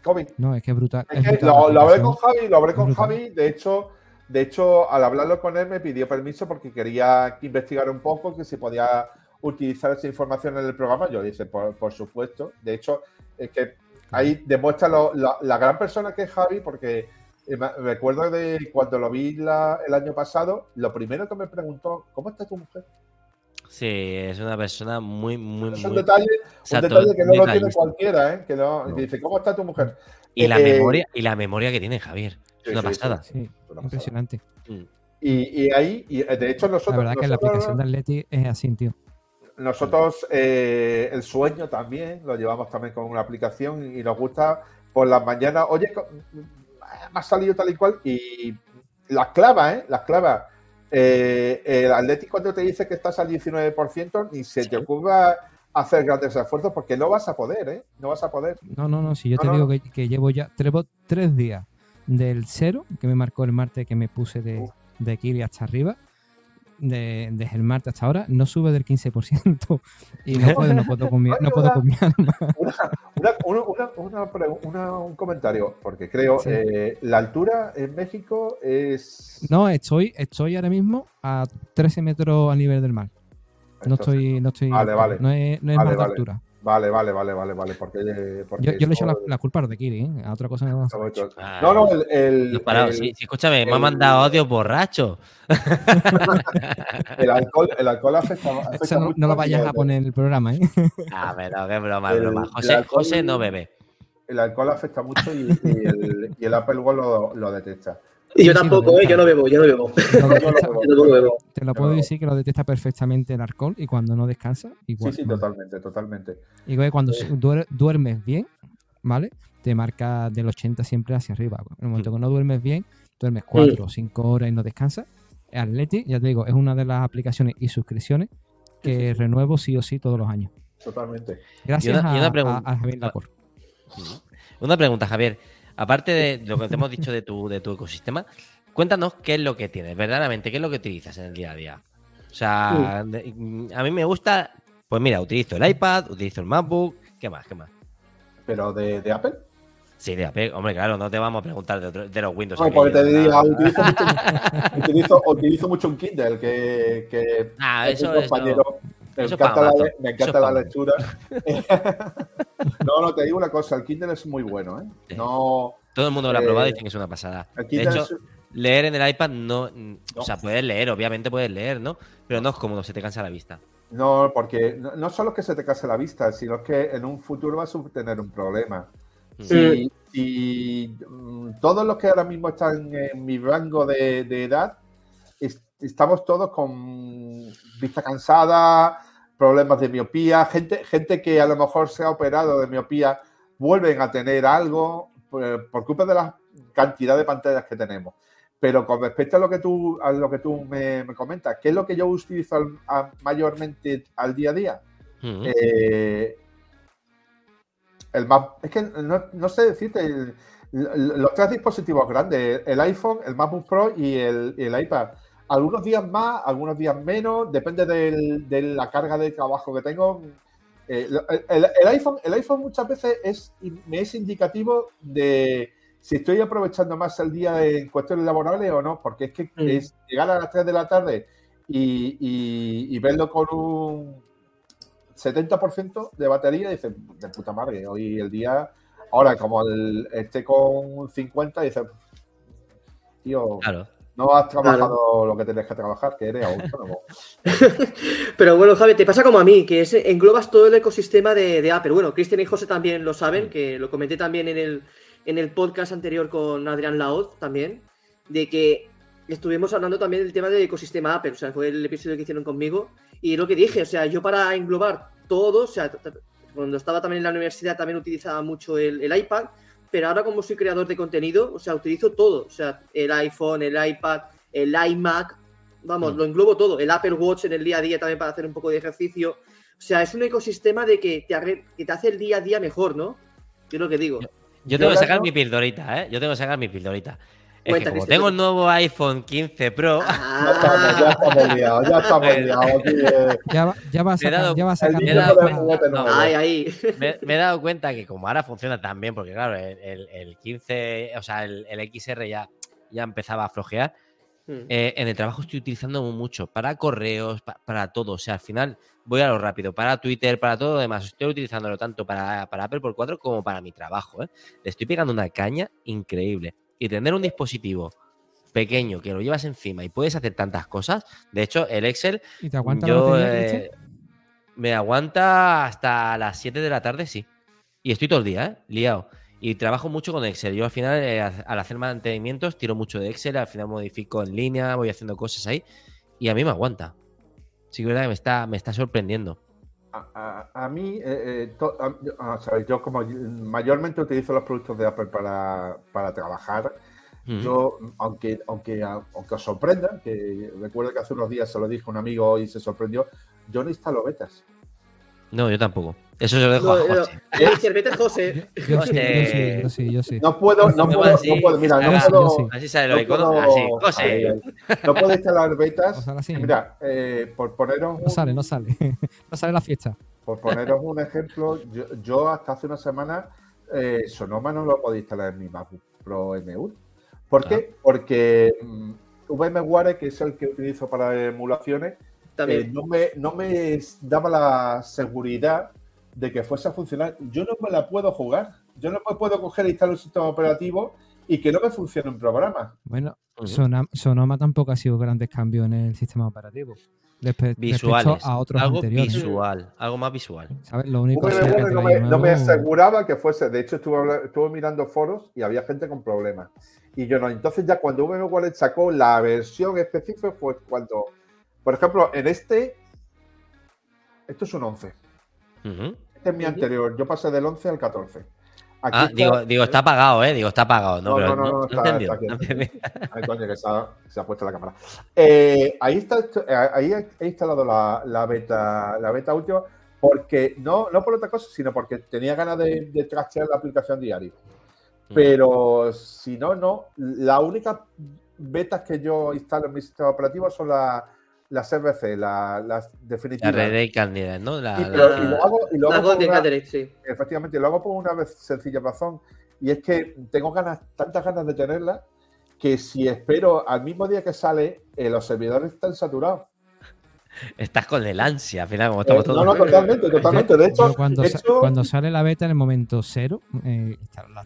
COVID. No, es que es brutal. lo, hablé con Javi, lo hablé con Javi. De hecho, de hecho, al hablarlo con él me pidió permiso porque quería investigar un poco que si podía utilizar esa información en el programa. Yo dije, por, supuesto. De hecho, es que ahí demuestra lo- la, la gran persona que es Javi, porque eh, me- recuerdo de cuando lo vi la- el año pasado, lo primero que me preguntó, ¿cómo está tu mujer? Sí, es una persona muy, muy, Es un muy. detalle, un detalle que no lo tiene cualquiera, ¿eh? Que no, No. Dice, ¿cómo está tu mujer? Y la Eh, memoria, y la memoria que tiene Javier. Es una sí, pasada. Sí, Una pasada. impresionante. Mm. Y, y ahí, y eh, de hecho, La nosotros, verdad que la nosotros- aplicación de Atleti es así, tío. Nosotros eh, el sueño también lo llevamos también con una aplicación y nos gusta por las mañanas, oye, co- me ha salido tal y cual y las clavas, ¿eh? Las clavas. Eh, el Atlético cuando te dice que estás al 19%, ni se te ocurra hacer grandes esfuerzos porque no vas a poder, ¿eh? No vas a poder. No, no, no, si yo No, te no, digo que, que llevo ya llevo tres días del cero, que me marcó el martes que me puse de, de Kiri hasta arriba, de, desde el martes hasta ahora, no sube del 15%. Y no puedo, no puedo con mi, no puedo con mi alma. Una, una- una- un comentario, porque creo Sí. eh, la altura en México es. No, estoy, estoy ahora mismo a 13 metros a nivel del mar. No Entonces, estoy, no estoy, Vale, vale. no es, no es Vale, mar de altura. Vale, vale, vale, vale, vale. Porque, porque Yo, yo le echo la, eso- la culpa a los de Kiri, ¿eh? a otra cosa no. Ah, No, no, el. el- no he parado, el- sí, sí, escúchame, me ha mandado audio borracho. el alcohol, el alcohol afecta, afecta Eso no, mucho no lo vayas a poner en el programa, ¿eh? Ah, pero qué broma, El- broma. José, alcohol- José no bebe. El alcohol afecta mucho y, y el, y el Apple Watch lo, lo detecta. Y yo Sí, sí, tampoco, ¿eh? Yo no bebo, yo no bebo. Lo Yo no te lo puedo decir que lo detecta perfectamente el alcohol y cuando no descansa, Sí, igual. sí, totalmente, totalmente. Y cuando duer- duermes bien, ¿vale? Te marca del 80 siempre hacia arriba. En el momento que no duermes bien, duermes 4 o 5 horas y no descansas. Atleti, ya te digo, es una de las aplicaciones y suscripciones que renuevo sí o sí todos los años. Totalmente. Gracias Y una- y una a- pregunta. a, a Javier Lacor. Una pregunta, Javier. Aparte de lo que te hemos dicho de tu, de tu ecosistema, cuéntanos qué es lo que tienes, verdaderamente, qué es lo que utilizas en el día a día. O sea, de- a mí me gusta, pues mira, utilizo el iPad, utilizo el MacBook, ¿qué más? ¿Qué más? ¿Pero de, de Apple? Sí, de Apple, hombre, claro, no te vamos a preguntar de, otro- de los Windows. No, porque te nada. utilizo mucho, utilizo, utilizo mucho un Kindle que, que Ah, eso un compañero. Me encanta, la, me encanta lectura. no, no, te digo una cosa, el Kindle es muy bueno, ¿eh? Sí. No, Todo el mundo lo ha Eh, probado y dicen que es una pasada. el De hecho, es- leer en el iPad no. No. O sea, puedes leer, obviamente puedes leer, ¿no? Pero no es cómodo, se te cansa la vista. No, porque no, no solo que se te case la vista, sino que en un futuro vas a tener un problema. Mm. Si, si, mm, todos los que ahora mismo están en mi rango de, de edad, es- estamos todos con vista cansada, problemas de miopía, gente, gente que a lo mejor se ha operado de miopía, vuelven a tener algo por, por culpa de la cantidad de pantallas que tenemos. Pero con respecto a lo que tú, a lo que tú me, me comentas, ¿qué es lo que yo utilizo al- a- mayormente al día a día? Eh, el más, es que no, no sé decirte, el- los tres dispositivos grandes, el iPhone, el MacBook Pro y el, y el iPad. Algunos días más, algunos días menos, depende del- de la carga de trabajo que tengo. Eh, el, iPhone, el iPhone muchas veces es, me es indicativo de si estoy aprovechando más el día en cuestiones laborales o no, porque es que Mm. es llegar a las 3 de la tarde y, y- y verlo con un 70% de batería y dices, de puta madre, hoy el día, ahora como el, esté con un 50, dices, tío, Claro. No has trabajado lo que tienes que trabajar, que eres autónomo. Pero bueno, Javi, te pasa como a mí, que es, englobas todo el ecosistema de, de Apple. Bueno, Cristian y José también lo saben, que lo comenté también en el, en el podcast anterior con Adrián Laoz también, de que estuvimos hablando también del tema del ecosistema Apple, o sea, fue el episodio que hicieron conmigo, y lo que dije, o sea, yo para englobar todo, o sea, cuando estaba también en la universidad también utilizaba mucho el, el iPad, pero ahora como soy creador de contenido, o sea, utilizo todo, o sea, el iPhone, el iPad, el iMac, vamos, Mm. lo englobo todo, el Apple Watch en el día a día también para hacer un poco de ejercicio, o sea, es un ecosistema de que te, arre- que te hace el día a día mejor, ¿no? Yo lo que digo. Yo tengo que sacar no- mi pildorita, ¿eh? Yo tengo que sacar mi pildorita. Es Cuenta, que como Cristian, tengo el nuevo iPhone 15 Pro, Ya estamos, ya estamos liados, ya estamos liados. aquí, eh. Ya va, ya va a Me he sacar, dado- ya va a sacar. me he dado cuenta- juguete no, nuevo. Ahí, ahí. me, me he dado cuenta que como ahora funciona tan bien, porque claro, el, el- el 15, o sea, el, el XR ya, ya empezaba a flojear, Hmm. Eh, en el trabajo estoy utilizando mucho para correos, para todo. O sea, al final voy a lo rápido, para Twitter, para todo lo demás. Estoy utilizándolo tanto para, para Apple por 4 como para mi trabajo. ¿eh? Le estoy pegando una caña increíble. Y tener un dispositivo pequeño que lo llevas encima y puedes hacer tantas cosas. De hecho, el Excel. ¿Y te aguanta yo, eh, Me aguanta hasta las 7 de la tarde, sí. Y estoy todo el día, ¿eh? Liado. Y trabajo mucho con Excel. Yo al final, eh, al hacer mantenimientos, tiro mucho de Excel, al final modifico en línea, voy haciendo cosas ahí. Y a mí me aguanta. Sí, que verdad que me está, me está sorprendiendo. A, mí, eh, eh, yo como mayormente utilizo los productos de Apple para, trabajar, yo, aunque, aunque, aunque os sorprenda, que recuerdo que hace unos días se lo dije a un amigo y se sorprendió, yo no instalo betas. No, yo tampoco. Eso se lo dejo a José. No, José. Yo, sí, yo sí, yo sí, No puedo, no, puedo, no puedo, mira, no puedo. Así sale lo icono, así, José. No puedo instalar betas. Mira, eh, por poneros. No sale, no sale. No sale la fiesta. Por poneros un ejemplo, yo, yo hasta hace una semana eh, Sonoma no lo podía instalar en mi MacBook Pro M1. ¿Por qué? Porque um, VMware, que es el que utilizo para emulaciones, eh, no, me, no me daba la seguridad de que fuese a funcionar. Yo no me la puedo jugar. Yo no me puedo coger e instalar un sistema operativo y que no me funcione un programa. Bueno, Sonoma, tampoco ha sido grandes cambios en el sistema operativo. Visuales. A otros algo anteriores. visual, algo más visual. Lo único no, me, no, me, aseguraba que fuese. De hecho, estuve, estuve, mirando foros y había gente con problemas. Y yo no. Entonces, ya cuando VMware sacó la versión específica, fue cuando por ejemplo, en este, esto es un 11. Este es mi anterior. Yo pasé del 11 al 14. ah, digo, digo, está apagado, ¿eh? Digo, está apagado. No, no, no, no, está, aquí. Ay, coño, que se ha, se ha, puesto la cámara. Eh, ahí, está, eh, ahí he instalado la, la, beta, la beta última porque, no, no por otra cosa, sino porque tenía ganas de, de trastear la aplicación diario. Mm. Pero si no, no. La única betas que yo instalo en mi sistema operativo son las las CBC, las definitivas. La red de ¿no? La, y, lo hago, y lo hago sí. Efectivamente, lo hago por una vez sencilla razón. Y es que tengo ganas, tantas ganas de tenerla, que si espero al mismo día que sale, eh, los servidores están saturados. Estás con el ansia, al final, como estamos eh, todos. No, no, totalmente, totalmente. De hecho, cuando, cuando, sale la beta en el momento cero, eh, la,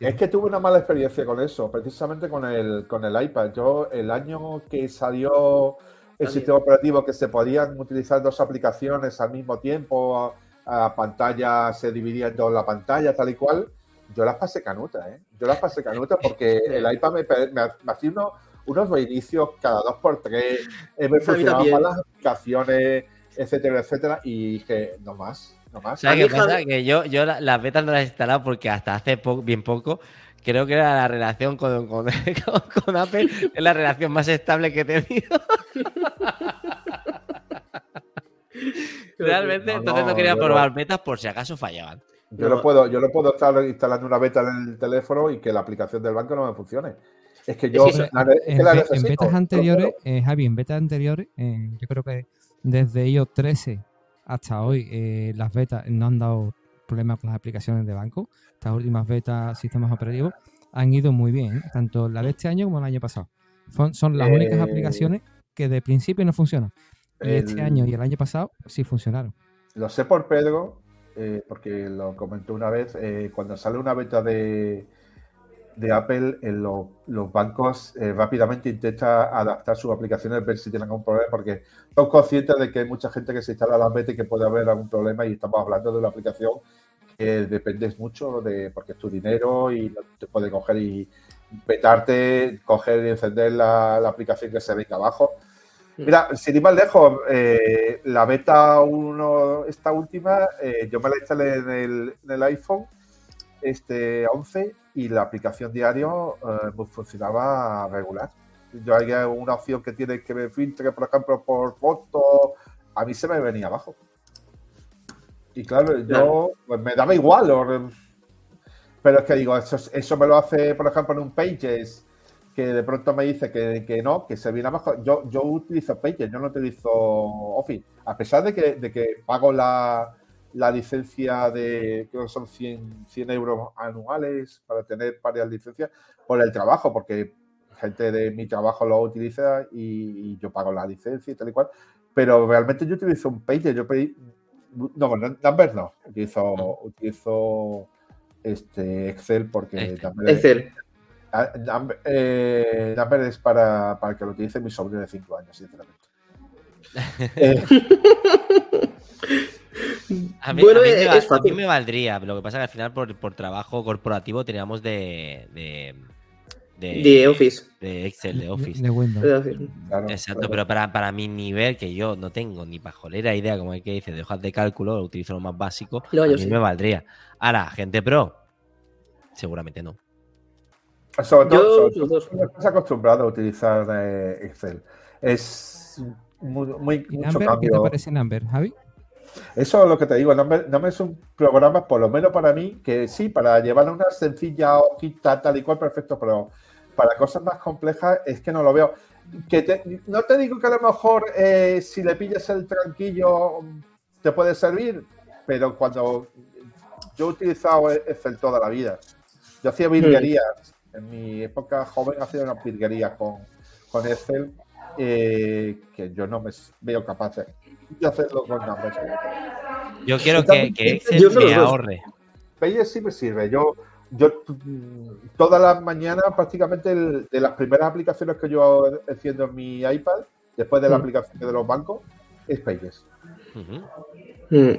Es que tuve una mala experiencia con eso, precisamente con el, con el iPad. Yo, el año que salió el sistema operativo que se podían utilizar dos aplicaciones al mismo tiempo, a, pantalla se dividía en dos la pantalla, tal y cual. Yo las pasé canuta, ¿eh? Yo las pasé canuta porque el iPad me, me, hacía unos, unos reinicios cada dos por tres, eh, me funcionaban mal las aplicaciones, etcétera, etcétera, y dije, no más, no más. ¿Sabes qué pasa? Que yo, yo las betas no las he instalado porque hasta hace bien poco creo que era la relación con, con, con, Apple, es la relación más estable que he tenido. Realmente, entonces no quería probar betas por si acaso fallaban. Yo no puedo, yo no puedo estar instalando una beta en el teléfono y que la aplicación del banco no me funcione. Es que yo en, betas anteriores, eh, Javi, en betas anteriores, eh, yo creo que desde iOS 13 hasta hoy, eh, las betas no han dado problemas con las aplicaciones de banco. Estas últimas betas, sistemas operativos, han ido muy bien, tanto la de este año como el año pasado. Son, las únicas aplicaciones que de principio no funcionan. Y este año y el año pasado sí funcionaron. Lo sé por Pedro, eh, porque lo comentó una vez, eh, cuando sale una beta de, de Apple, en los bancos eh, rápidamente intentan adaptar sus aplicaciones, ver si tienen algún problema, porque son conscientes de que hay mucha gente que se instala la beta y que puede haber algún problema y estamos hablando de una aplicación que dependes mucho de, porque es tu dinero y no te puede coger y petarte, coger y encender la, aplicación que se venga abajo. Mm. Mira, sin ir más lejos, eh, la beta 1, esta última, eh, yo me la instalé en el, en el iPhone este 11 y la aplicación diario eh, pues funcionaba regular. Yo hay una opción que tiene que me filtre, por ejemplo, por foto, a mí se me venía abajo. Y claro, yo pues me daba igual. pero es que digo, eso, eso me lo hace, por ejemplo, en un Pages, que de pronto me dice que, que no, que se viene abajo. Yo, yo utilizo Pages, yo no utilizo Office. A pesar de que, de que pago la, la licencia de, creo que son 100, 100 euros anuales para tener varias licencias por el trabajo, porque gente de mi trabajo lo utiliza y, yo pago la licencia y tal y cual. Pero realmente yo utilizo un Pager, yo pedí, no, Number no, utilizo, utilizo este Excel porque Excel. Number, eh, es para, para que lo utilice mi sobrino de 5 años, sinceramente. Eh, a mí, bueno, a mí, me, valdría, lo que pasa es que al final por, por trabajo corporativo teníamos de, de, de, Office. De Excel, de Office. De Windows. Exacto, pero para, para, mi nivel, que yo no tengo ni pajolera idea, como hay que dice, de hojas de cálculo, utilizo lo más básico, a mí me valdría. Ahora, gente pro, seguramente no. Sobre todo, estás acostumbrado a utilizar eh, Excel. Es muy, muy mucho cambio. ¿Qué te parece Number, Javi? Eso es lo que te digo, Number, es un programa, por lo menos para mí, que sí, para llevar una sencilla hojita tal y cual, perfecto, pero para cosas más complejas es que no lo veo. Que no te digo que a lo mejor eh, si le pillas el tranquillo te puede servir, pero cuando yo he utilizado Excel toda la vida, yo hacía virguerías, en mi época joven hacía una virguería con, con Excel eh, que yo no me veo capaz de hacerlo con Numbers. Yo quiero que, que Excel me ahorre. Pages sí me sirve. Yo, yo todas las mañanas, prácticamente de las primeras aplicaciones que yo enciendo en mi iPad, después de la mm. aplicación de los bancos, es Pages. Mm.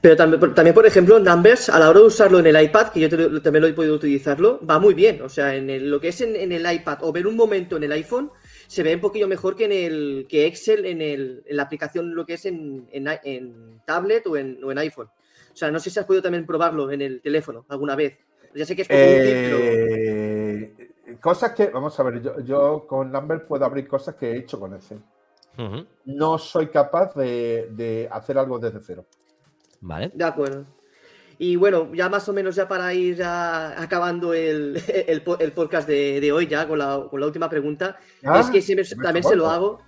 Pero también, también, por ejemplo, Numbers, a la hora de usarlo en el iPad, que yo también lo he podido utilizarlo, va muy bien. O sea, en lo que es en, el iPad o ver un momento en el iPhone, se ve un poquillo mejor que en el que Excel en, el, en la aplicación lo que es en, en, tablet o en, o en iPhone. O sea, no sé si has podido también probarlo en el teléfono alguna vez. Ya sé que es eh, Cosas que, vamos a ver, yo, yo, con Number puedo abrir cosas que he hecho con Excel. No soy capaz de, de hacer algo desde cero. Vale. De acuerdo. Y bueno, ya más o menos ya para ir ya acabando el, el, podcast de, hoy, ya con la, con la última pregunta, es que también se lo hago.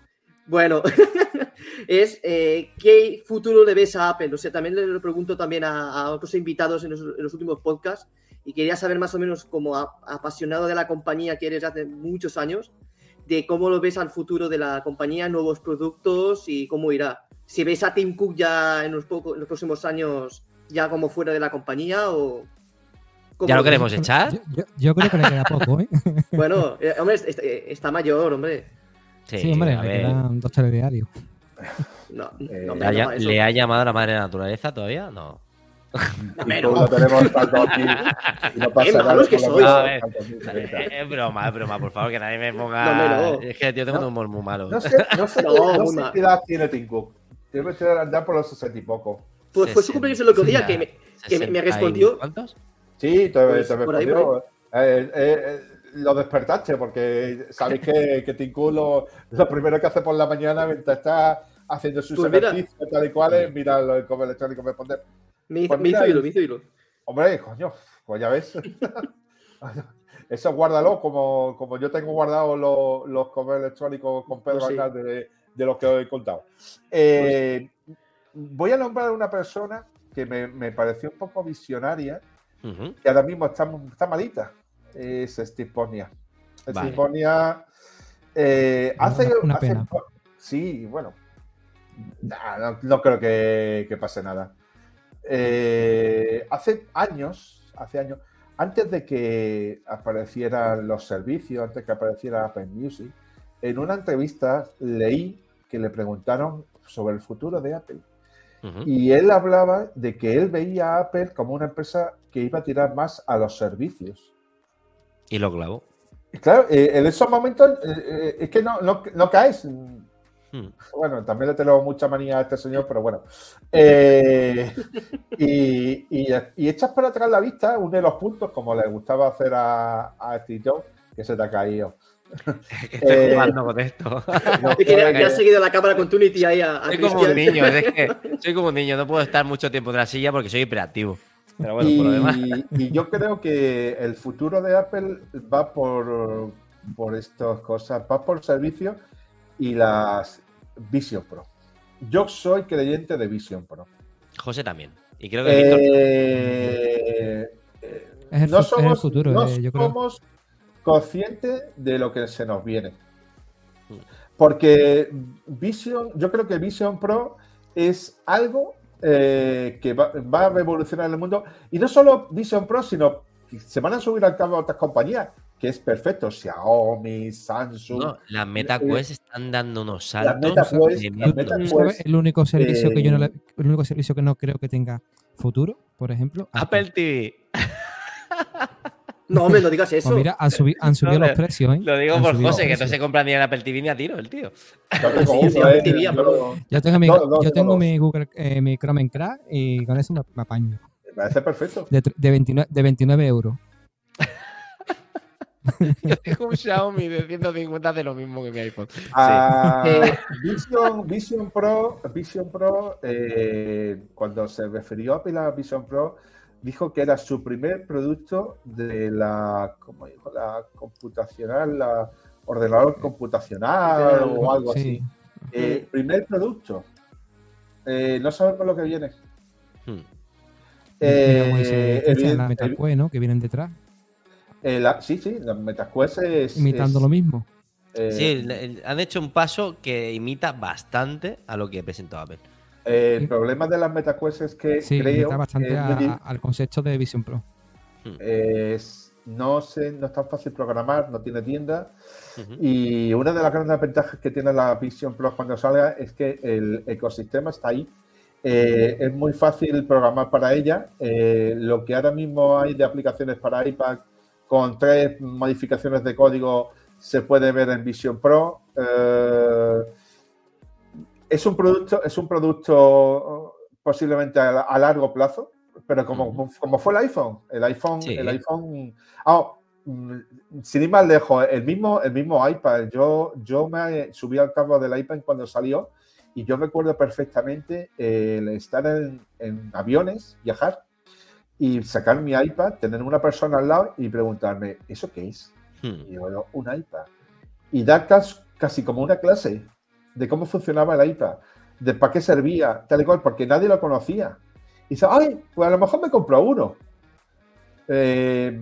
Bueno, es eh, ¿qué futuro le ves a Apple? O sea, también le pregunto también a, otros invitados en los, últimos podcasts y quería saber más o menos como apasionado de la compañía que eres hace muchos años, de cómo lo ves al futuro de la compañía, nuevos productos y cómo irá. Si ves a Tim Cook ya en los, en los próximos años ya como fuera de la compañía o... ¿Ya lo queremos echar? Yo, creo que le queda poco, ¿eh? bueno, eh, hombre, eh, está mayor, hombre. Sí, hombre, le quedan dos telediarios. No, eh, no, ¿Le, ha, llamado a la madre naturaleza todavía? No. No, tenemos tanto aquí y no pasa nada. que es broma, es broma, por favor, que nadie me ponga. Es que yo tengo un humor muy malo. No sé, no sé, no, sé qué edad tiene Tim Cook. Debe andar por los sesenta y poco. Pues fue su cumpleaños el otro día que me, que me respondió. ¿Cuántos? Sí, te, pues, respondió. Eh, eh, eh, lo despertaste porque sabéis que, que Tinku lo, lo, primero que hace por la mañana mientras está haciendo sus pues ejercicios tal y cual es mirar el correo electrónico me responde. Me hizo, pues me hizo hilo, me hizo hilo. Hombre, coño, pues ya ves. Eso guárdalo como, como yo tengo guardado los, los correos electrónicos con Pedro pues de, de, los que os he contado. Eh, voy a nombrar a una persona que me, pareció un poco visionaria, que ahora mismo está, está malita. Es Steve Ponia. Steve Ponia eh, hace, una pena. Sí, bueno. no, creo que, pase nada. Eh, hace años, hace años, antes de que aparecieran los servicios, antes de que apareciera Apple Music, en una entrevista leí que le preguntaron sobre el futuro de Apple. Y él hablaba de que él veía a Apple como una empresa que iba a tirar más a los servicios. Y lo clavó. Claro, eh, en esos momentos eh, eh, es que no, no, caes. Hmm. Bueno, también le tengo mucha manía a este señor, pero bueno. y, y, echas para atrás la vista, uno de los puntos, como le gustaba hacer a, a Steve Jobs, que se te ha caído. Estoy eh, jugando con esto. que, has seguido la cámara con Tunity ahí a, Soy como un niño, es que soy como un niño, no puedo estar mucho tiempo en la silla porque soy hiperactivo. Pero bueno, y, por lo demás. Y yo creo que el futuro de Apple va por, por estas cosas, va por servicios y las Vision Pro. Yo soy creyente de Vision Pro. José también. Y creo que eh, no somos, futuro, no eh, somos conscientes de lo que se nos viene. Porque Vision, yo creo que Vision Pro es algo eh, que va, a revolucionar el mundo. Y no solo Vision Pro, sino que se van a subir al cabo otras compañías, que es perfecto. Xiaomi, Samsung. No, las MetaQuest están dando unos saltos. el único servicio que yo no el único servicio que no creo que tenga futuro, por ejemplo. Apple TV. No, me lo digas eso. Pues mira, han, subido los precios, ¿eh? Lo digo por José, que no se compra ni en Apple TV ni a tiro, el tío. Yo tengo, mi, yo tengo mi Google, eh, mi Chrome en crack y con eso me, apaño. Me parece perfecto. De, de, 29, de 29 euros. Yo tengo un Xiaomi de 150 de lo mismo que mi iPhone. Ah, Vision, Vision, Pro, Vision Pro eh, cuando se refirió a Apple a Vision Pro, dijo que era su primer producto de la, como dijo, la computacional, la ordenador computacional o algo así. Eh, primer producto. Eh, no sabemos lo que viene. Hmm. Eh, la MetaQuest, ¿no? Que vienen detrás. sí, sí, la MetaQuest es. Imitando lo mismo. sí, han hecho un paso que imita bastante a lo que presentó Apple el problema de las MetaQuest es que sí, creo bastante al concepto de Vision Pro. Es, no, sé, no es tan fácil programar, no tiene tienda. Y una de las grandes ventajas que tiene la Vision Pro cuando salga es que el ecosistema está ahí. Eh, es muy fácil programar para ella. Eh, lo que ahora mismo hay de aplicaciones para iPad con tres modificaciones de código se puede ver en Vision Pro. Eh, es un producto, es un producto posiblemente a, largo plazo, pero como, como, fue el iPhone, el iPhone, el iPhone. Ah, mm, sin ir más lejos, el mismo, el mismo iPad. Yo, yo me subí al carro del iPad cuando salió y yo recuerdo perfectamente el estar en, aviones, viajar y sacar mi iPad, tener una persona al lado y preguntarme, ¿eso qué es? Hmm. Y yo, un iPad. Y dar casi como una clase de cómo funcionaba el iPad, de para qué servía, tal y cual, porque nadie lo conocía. Y dice, ay, pues a lo mejor me compro uno. Eh,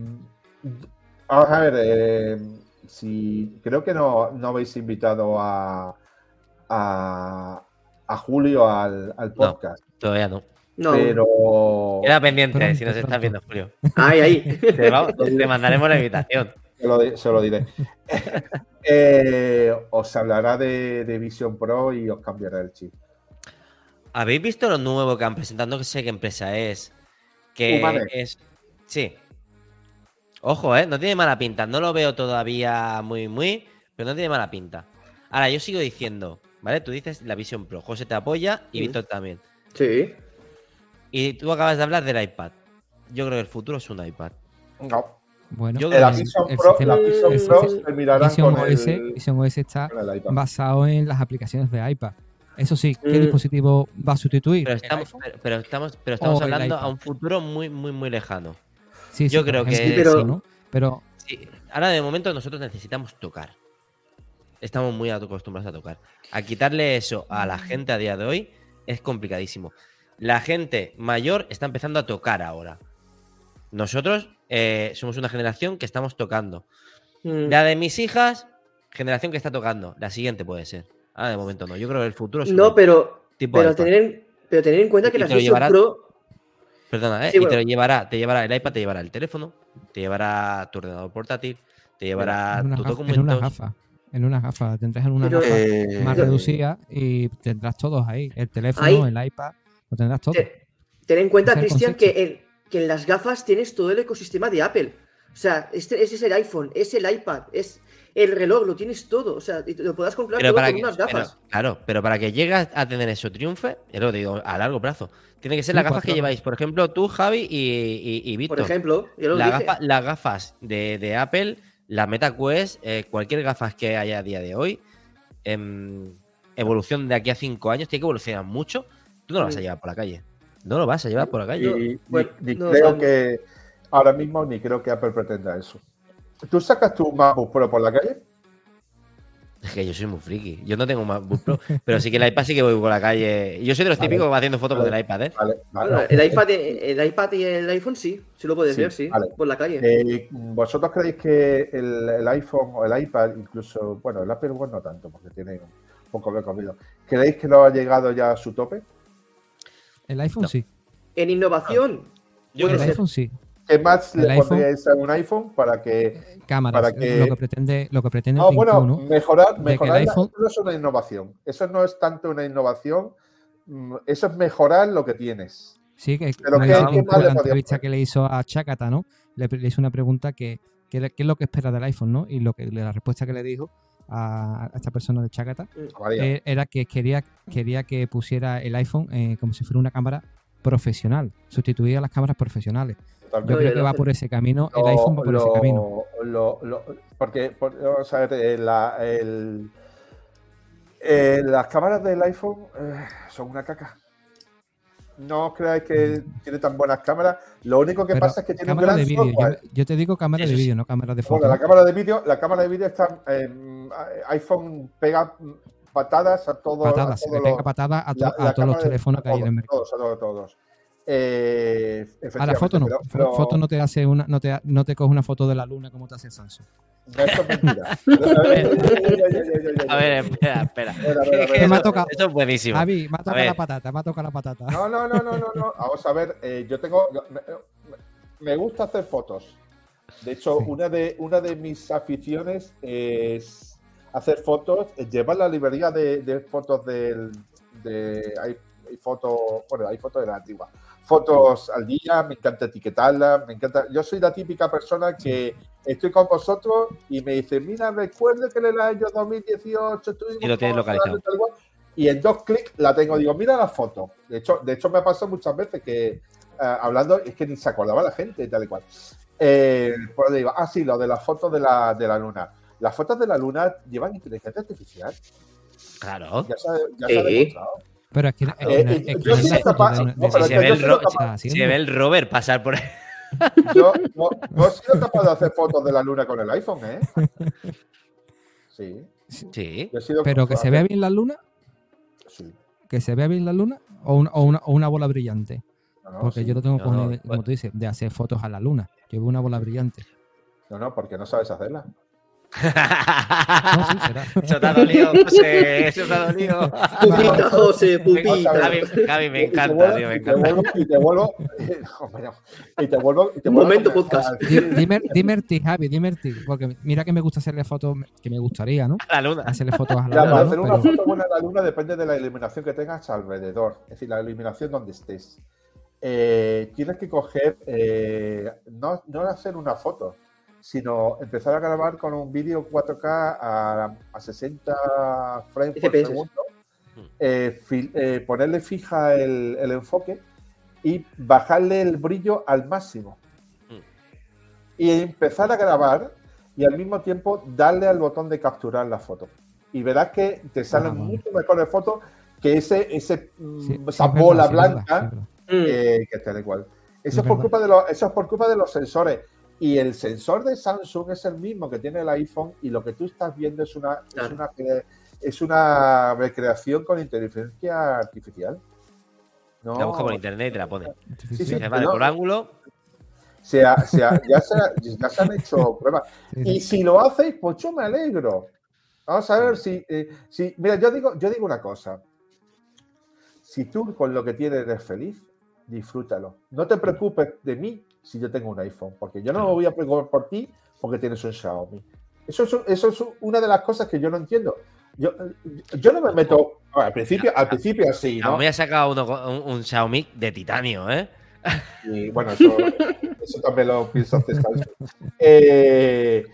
a ver, eh, si creo que no, no habéis invitado a, a, Julio al, podcast. todavía no. No. Pero. Queda pendiente si nos estás viendo, Julio. Ay, ahí. Te, mandaremos la invitación. Se lo, diré. Eh, os hablará de, Vision Pro y os cambiará el chip. ¿Habéis visto lo nuevo que han presentado? No sé qué empresa es. Que es. Sí. Ojo, ¿eh? No tiene mala pinta. No lo veo todavía muy, muy. Pero no tiene mala pinta. Ahora, yo sigo diciendo, ¿vale? Tú dices la Vision Pro. José te apoya y Víctor también. Sí. Y tú acabas de hablar del iPad. Yo creo que el futuro es un iPad. No. Bueno, yo la Vision Pro, la Vision Pro Vision OS, está basado en las aplicaciones de iPad. Eso sí, ¿qué mm. dispositivo va a sustituir? Pero estamos, pero, estamos, pero estamos hablando a un futuro muy, muy, muy lejano. Sí, Yo creo que. pero, pero... ahora de momento nosotros necesitamos tocar. Estamos muy acostumbrados a tocar. A quitarle eso a la gente a día de hoy es complicadísimo. La gente mayor está empezando a tocar ahora. Nosotros eh, somos una generación que estamos tocando. Mm. La de mis hijas, generación que está tocando. La siguiente puede ser. Ah, de momento no. Yo creo que el futuro es No, pero, pero, tener, pero tener en cuenta que la Pro. Perdona, ¿eh? y te lo llevará, te llevará el iPad, te llevará el teléfono, te llevará tu ordenador portátil, te llevará tu documentos. En una gafa. En una gafa. Tendrás en una gafa eh, más reducida y tendrás todos ahí. El teléfono, el iPad, lo tendrás todo. Ten en cuenta, Cristian, que el, que en las gafas tienes todo el ecosistema de Apple. O sea, este, ese es el iPhone, es el iPad, es el reloj, lo tienes todo. O sea, lo puedas comprar todo con unas gafas. claro, pero para que llegues a tener eso triunfe, es lo digo, a largo plazo. Tiene que ser las gafas que lleváis, por ejemplo, tú, Javi y, y, Víctor. Por ejemplo, yo lo la las gafas de, Apple, la MetaQuest, eh, cualquier gafas que haya a día de hoy, em, evolución de aquí a cinco años, tiene que evolucionar mucho. Tú no lo vas a mm. llevar por la calle. No lo vas a llevar por la calle. ni, creo que ahora mismo ni creo que Apple pretenda eso. ¿Tú sacas tu MacBook Pro por la calle? Es que yo soy muy friki. Yo no tengo un MacBook Pro, pero sí que el iPad sí que voy por la calle. Yo soy de los Vale. típicos que va haciendo fotos Vale. con el iPad, ¿eh? Vale, vale. Bueno, el, iPad, el iPad y el iPhone sí, sí lo puedes Sí, ver, sí, vale. por la calle. Eh, ¿Vosotros creéis que el, el iPhone o el iPad, incluso, bueno, el Apple Watch no tanto, porque tiene un poco de recorrido, ¿creéis que lo ha llegado ya a su tope? El iPhone No. sí. En innovación, Yo puede El ser. iPhone sí. ¿Qué más El le iPhone- a un iPhone para que... Cámaras. Para que- Lo que pretende, lo que pretende No, el Tim bueno, ¿no? mejorar, que el mejorar la- iPhone- eso no es una innovación. Eso no es tanto una innovación, mm, eso es mejorar lo que tienes. Sí, que Pero me ¿qué- dice qué Tim más Cook le en la entrevista poner? que le hizo a Chacata, ¿no? Le, le hizo una pregunta que, que ¿qué es lo que espera del iPhone, no? Y lo que la respuesta que le dijo a, a esta persona de Chacata María. eh, era que quería, quería que pusiera el iPhone eh, como si fuera una cámara profesional, sustituir a las cámaras profesionales. Yo totalmente. Creo que va por ese camino, el Lo- iPhone va por ese camino. lo- lo- porque, por- vamos a ver, eh, la- el- eh, las cámaras del iPhone eh, son una caca. No os creáis que tiene tan buenas cámaras. Lo único que Pero pasa es que tiene un gran de vídeo, software. yo, yo te digo cámara de vídeo, no cámara de Bueno, foto. la cámara de vídeo, la cámara de vídeo está en iPhone pega patadas a todo, patadas, a se todos le pega los- patada a, to- la- a la todos los teléfonos que hay en el mercado. Todos, a todos, todos. Eh, Ahora, efectivamente, foto no. pero- Fo- pero- Foto no te hace una, no te, no te coge una foto de la luna como te hace Samsung. Eso es mentira. A ver, A espera, espera. Me ha tocado. Eso es buenísimo. Javi, me ha tocado la patata, me ha tocado la patata. No, no, no, no, no, no. Vamos a ver, eh, yo tengo. Me, me gusta hacer fotos. De hecho, Sí. una, de, una de mis aficiones es hacer fotos, es llevar la librería de, de fotos del. De, hay, hay fotos. Bueno, hay fotos de la antigua. Fotos al día, me encanta etiquetarlas, me encanta. Yo soy la típica persona que estoy con vosotros y me dice, mira, recuerdo que en el año 2018 estuvimos Y lo tienes localizado. tal cual", y en dos clics la tengo. Digo, mira la foto. De hecho, de hecho me ha pasado muchas veces que eh, hablando es que ni se acordaba la gente y tal y cual. Eh, pues digo, ah, sí, lo de las fotos de la, de la luna. Las fotos de la luna llevan inteligencia artificial. Claro. Ya se, ha- ya Sí. se ha demostrado. Pero es que, es que Eh, no- eh, es que yo no sí es la soy foto capaz- de una- no, de- pero Si es se ve yo el, soy ro- capaz- si se ve el rover pasar por ahí. Yo no, no he sido capaz de hacer fotos de la luna con el iPhone, ¿eh? Sí. Sí. yo he sido Pero que se vea bien la luna, Sí. que se vea bien la luna o una, o una, o una bola brillante. No, no, Porque sí. yo no tengo No, cojones, no, de- como bueno. tú dices, de hacer fotos a la luna. Yo veo una bola brillante. No, no, porque no sabes hacerla. No, sí, será. Eso te ha dolido, José. Eso te ha dolido. Pupita, José, pupita. Javi, Javi, me encanta, vuelvo- tío, me y te encanta. vuelvo- Y te vuelvo. Y te vuelvo. y te vuelvo a momento, podcast. Di- Dime, dime el ti, Javi, dime el ti, Porque mira que me gusta hacerle fotos, que me gustaría, ¿no? La luna. Hacerle fotos a la para luna, hacer una Pero- foto buena a la luna depende de la iluminación que tengas alrededor, es decir, la iluminación donde estés. Eh, tienes que coger, eh, no, no hacer una foto, sino empezar a grabar con un vídeo 4K a, a 60 frames por segundo, eh, fil- eh, ponerle fija el, el enfoque y bajarle el brillo al máximo. Mm. Y empezar a grabar y al mismo tiempo darle al botón de capturar la foto. Y verás que te salen Ah, mucho mejores fotos que ese, ese, Sí, esa bola verdad, blanca sí, eh, que tal y cual. Eso Es por culpa de los, eso es por culpa de los sensores. Y el sensor de Samsung es el mismo que tiene el iPhone y lo que tú estás viendo es una, es Claro. una, cre- es una recreación con inteligencia artificial. No, La busca por internet y te la pone. Sí, Sí, vale, no. por ángulo. se ha- se ha- ya, se, ha- ya se han hecho pruebas. Y si lo hacéis, pues yo me alegro. Vamos a ver si, eh, si- mira, yo digo, yo digo una cosa. Si tú con lo que tienes eres feliz, disfrútalo. No te preocupes de mí si yo tengo un iPhone, porque yo no me voy a preocupar por ti porque tienes un Xiaomi. Eso es, eso es una de las cosas que yo no entiendo. Yo, yo no me meto. al principio, al principio sí, ¿no? Xiaomi ha sacado uno un, un Xiaomi de titanio, ¿eh? Y bueno, eso, eso también lo pienso hacer. Eh,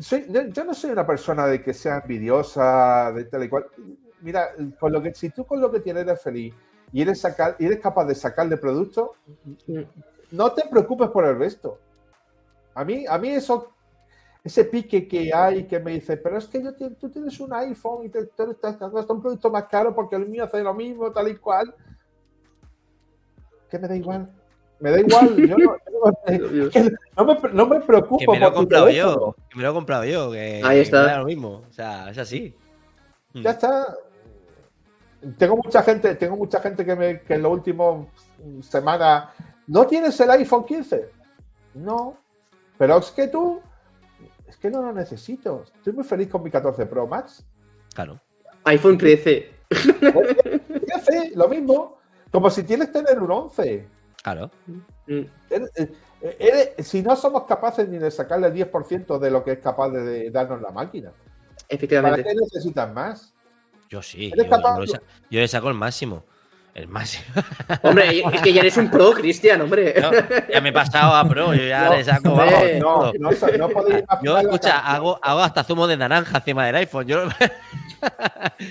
soy- yo, yo no soy una persona de que sea envidiosa, de tal y cual. Mira, con lo que, si tú con lo que tienes eres feliz y eres, sacar, y eres capaz de sacarle producto, no te preocupes por el resto. A mí, a mí eso, ese pique que hay que me dice, pero es que yo tú tienes un iPhone y te, te, te cuesta un producto más caro porque el mío hace lo mismo, tal y cual. Que me da igual. Me da igual. Yo no, no, me, no me preocupo. Que me lo he comprado yo. Que me lo he comprado yo. Que, Ahí está. Que lo mismo. O sea, es así. Ya está. Tengo mucha gente, tengo mucha gente que, me, que en los últimos semanas. ¿No tienes el iPhone 15? No. Pero es que tú. Es que no lo necesito. Estoy muy feliz con mi 14 Pro Max. Claro. iPhone 13. 13, lo mismo. Como si tienes que tener un 11. Claro. Mm. Eres- si no somos capaces ni de sacarle el 10% de lo que es capaz de, darnos la máquina, ¿para Efectivamente. qué necesitas más? Yo sí. ¿Eres Yo, yo le saco el máximo. El máximo. Hombre, es que ya eres un pro, Cristian, hombre. No, ya me he pasado a pro. Yo ya No, le saco. hombre, vamos, No, no, no podéis Yo, imaginar la escucha, cantidad- hago, hago hasta zumo de naranja encima del iPhone. Yo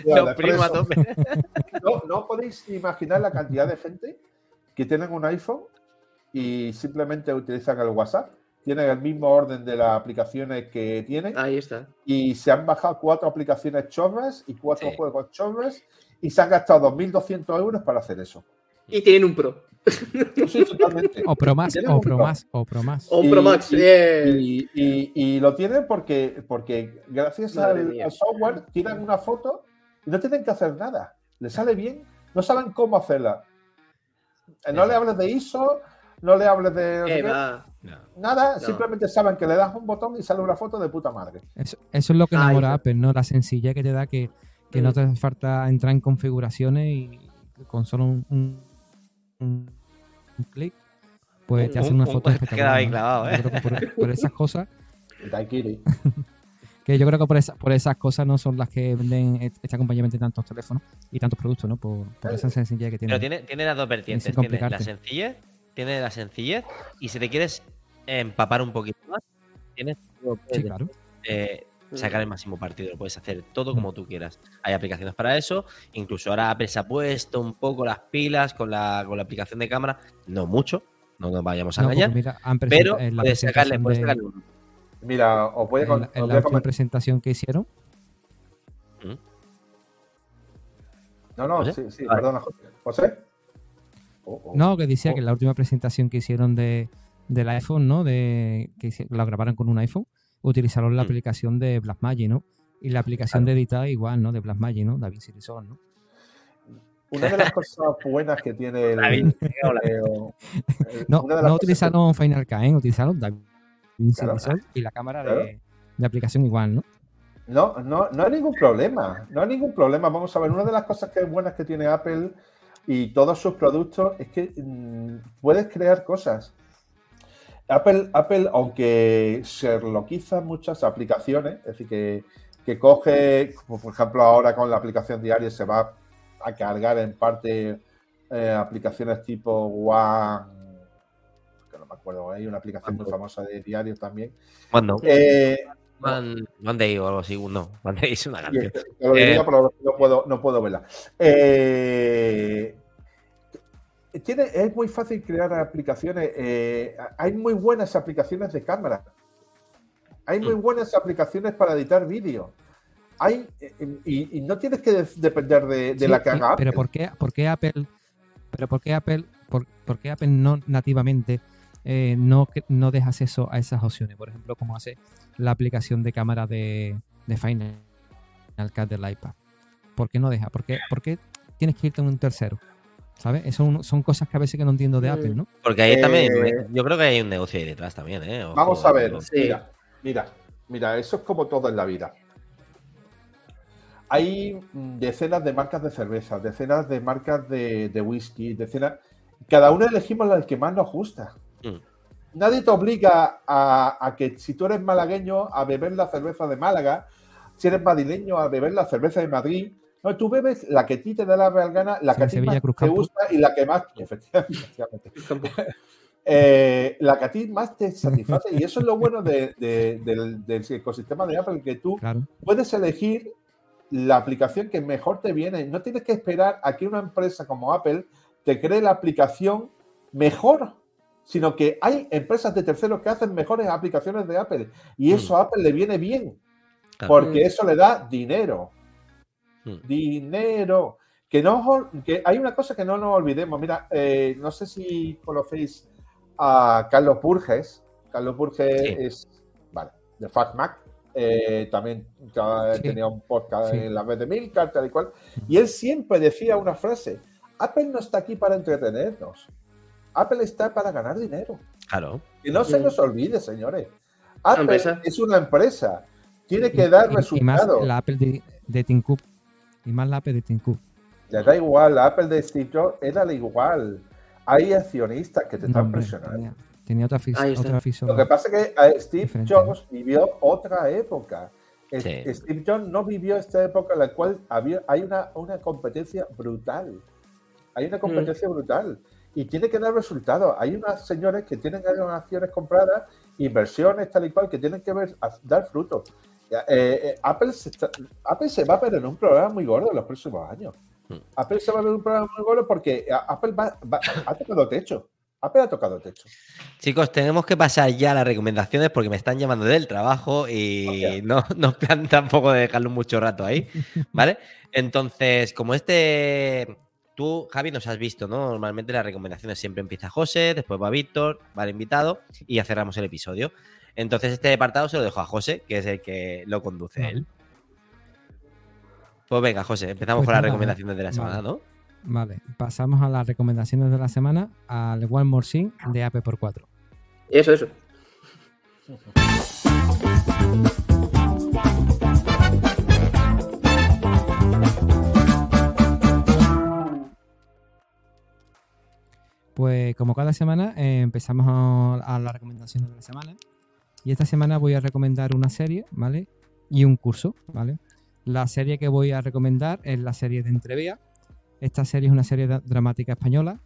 Ya, lo de primo a expreso. tope. No, no podéis imaginar la cantidad de gente que tienen un iPhone y simplemente utilizan el WhatsApp, tienen el mismo orden de las aplicaciones que tienen Ahí está. y se han bajado cuatro aplicaciones chorras y cuatro Sí. juegos chorras y se han gastado 2.200 euros para hacer eso. Y tienen un pro. Sí, totalmente. O Pro Más, o Pro. Más, o Pro Más. O Pro Max. y- bien. Y, lo tienen porque, porque gracias al, software tiran una foto y no tienen que hacer nada. Les sale bien, no saben cómo hacerla. Eh, No le hables de ISO, no le hables de no Eh. No. nada, No. simplemente saben que le das un botón y sale una foto de puta madre. Eso, eso es lo que enamora. Apple, ¿no? La sencillez que te da que, que no te hace falta entrar en configuraciones y con solo un, un, un- un clic, pues te hacen una un- foto un- espectacular. queda ahí ¿no? clavado, Yo ¿eh? que por, por esas cosas, que yo creo que por, esa- por esas cosas no son las que venden e- esta compañía vende tantos teléfonos y tantos productos, ¿no? Por, por esa sencillez que tiene. Pero tiene, tiene las dos vertientes. Tiene la sencillez, tiene la sencillez. Y si te quieres empapar un poquito más, tienes Sí, claro. eh, sacar el máximo partido. Lo puedes hacer todo como tú quieras. Hay aplicaciones para eso. Incluso ahora Apple se ha puesto un poco las pilas con la, con la aplicación de cámara. No mucho, no nos vayamos a No, engañar. mira, han pero en la puedes sacarle, presentación puedes de- sacarle un- Mira, os voy a, en con- la, os en voy la a última presentación que hicieron, ¿Mm? No, no, ¿José? sí, sí, Vale. perdona, José. ¿José? Oh, oh. No, que decía Oh. que la última presentación que hicieron de, del iPhone, ¿no? De, que la grabaron con un iPhone, utilizaron la Mm. aplicación de Blackmagic, ¿no? Y la aplicación de editar igual, ¿no? De Blackmagic, ¿no? DaVinci Resolve, ¿no? Una de las cosas buenas que tiene el. David, eh, No, no utilizaron Final Cut, ¿eh? Utilizaron DaVinci Claro. Y la cámara Claro. de, de aplicación igual, ¿no? No, no, no hay ningún problema. No hay ningún problema. Vamos a ver, una de las cosas que es buenas que tiene Apple y todos sus productos es que mm, puedes crear cosas. Apple, Apple, aunque sherlockiza muchas aplicaciones, es decir, que, que coge, como por ejemplo ahora con la aplicación diaria se va a cargar en parte eh, aplicaciones tipo One, que no me acuerdo, hay una aplicación muy famosa de diarios también. ¿Cuándo? Eh, One, One Day o algo así. No, One Day es una canción. este, te lo diría, Eh, pero no puedo, no puedo verla. Eh, tiene, es muy fácil crear aplicaciones. eh, hay muy buenas aplicaciones de cámara. Hay muy Mm. buenas aplicaciones para editar vídeo. Hay, y, y no tienes que de- depender de, de Sí, la que haga pero Apple. ¿por qué, por qué Apple, pero por qué Apple, por, por qué Apple no nativamente eh, no, que- no deja acceso a esas opciones? Por ejemplo, como hace la aplicación de cámara de, de Final Cut del iPad. ¿Por qué no deja? ¿Por qué, por qué tienes que irte a un tercero? ¿Sabes? Eso son, son cosas que a veces que no entiendo de Mm. Apple, ¿no? Porque ahí Eh, también, yo creo que hay un negocio ahí detrás también, ¿eh? Ojo, Vamos a ver, Sí. mira, mira, mira, eso es como todo en la vida. Hay decenas de marcas de cerveza, decenas de marcas de, de whisky, decenas. Cada uno elegimos la que más nos gusta. Mm. Nadie te obliga a, a que si tú eres malagueño a beber la cerveza de Málaga, si eres madrileño a beber la cerveza de Madrid. No, tú bebes la que a ti te da la real gana, la Sí, que a ti más te gusta y la que más. Efectivamente. Eh, la que a ti más te satisface. Y eso es lo bueno de- de- del, del ecosistema de Apple, que tú Claro. puedes elegir la aplicación que mejor te viene. No tienes que esperar a que una empresa como Apple te cree la aplicación mejor, sino que hay empresas de terceros que hacen mejores aplicaciones de Apple. Y eso a Apple le viene bien, porque eso le da dinero. Mm. Dinero. Que, no, que hay una cosa que no nos olvidemos. Mira, eh, no sé si conocéis a Carlos Burges. Carlos Burges es, vale, de FastMac. Eh, también tenía un podcast en la vez de Milcar, tal y cual. Y él siempre decía una frase: Apple no está aquí para entretenernos. Apple está para ganar dinero. Claro. Y no se nos olvide, señores. Apple es una empresa. Tiene que dar resultados. Y más la Apple de, de Tim Cook. Y más la Apple de Tim Cook. Le da igual. La Apple de Steve Jobs era igual. Hay accionistas que te están presionando. Tenía, otra, afición. Lo que pasa es que Steve Jobs vivió otra época. Steve Jobs no vivió esta época en la cual había, hay una, una competencia brutal. Hay una competencia mm. brutal y tiene que dar resultados. Hay unas señores que tienen acciones compradas, inversiones tal y cual, que tienen que ver, dar frutos. Eh, eh, Apple, se Apple se va a ver en un programa muy gordo en los próximos años. Hmm. Apple se va a ver en un programa muy gordo porque Apple ha tocado techo. Apple ha tocado techo. Chicos, tenemos que pasar ya a las recomendaciones porque me están llamando del trabajo y no nos plan tampoco de dejarlo mucho rato ahí, ¿vale? Entonces, como este Tú, Javi, nos has visto, ¿no? Normalmente las recomendaciones siempre empieza José, después va Víctor, va el invitado y ya cerramos el episodio. Entonces, este apartado se lo dejo a José, que es el que lo conduce él. Pues venga, José, empezamos pues con las recomendaciones de la semana, ¿no? Vale, pasamos a las recomendaciones de la semana al One More Thing de AP por 4. Eso, eso. Pues como cada semana eh, empezamos a, las recomendaciones de la semana. Y esta semana voy a recomendar una serie, ¿vale? Y un curso, ¿vale? La serie que voy a recomendar es la serie de Entrevía. Esta serie es una serie dramática española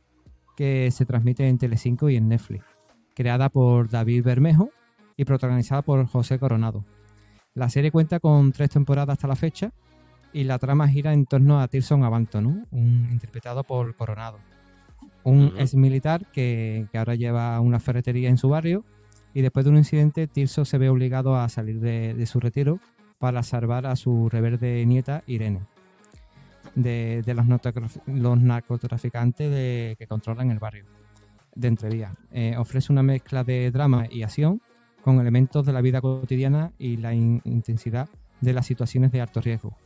que se transmite en Telecinco y en Netflix, creada por David Bermejo y protagonizada por José Coronado. La serie cuenta con tres temporadas hasta la fecha y la trama gira en torno a Tirson Abanto, ¿no? un interpretado por Coronado un ex militar que, ahora lleva una ferretería en su barrio y después de un incidente Tirso se ve obligado a salir de, su retiro para salvar a su reverde nieta Irene de, los, narcotraficantes que controlan el barrio de Entrevía. Eh, ofrece una mezcla de drama y acción con elementos de la vida cotidiana y la intensidad de las situaciones de alto riesgo,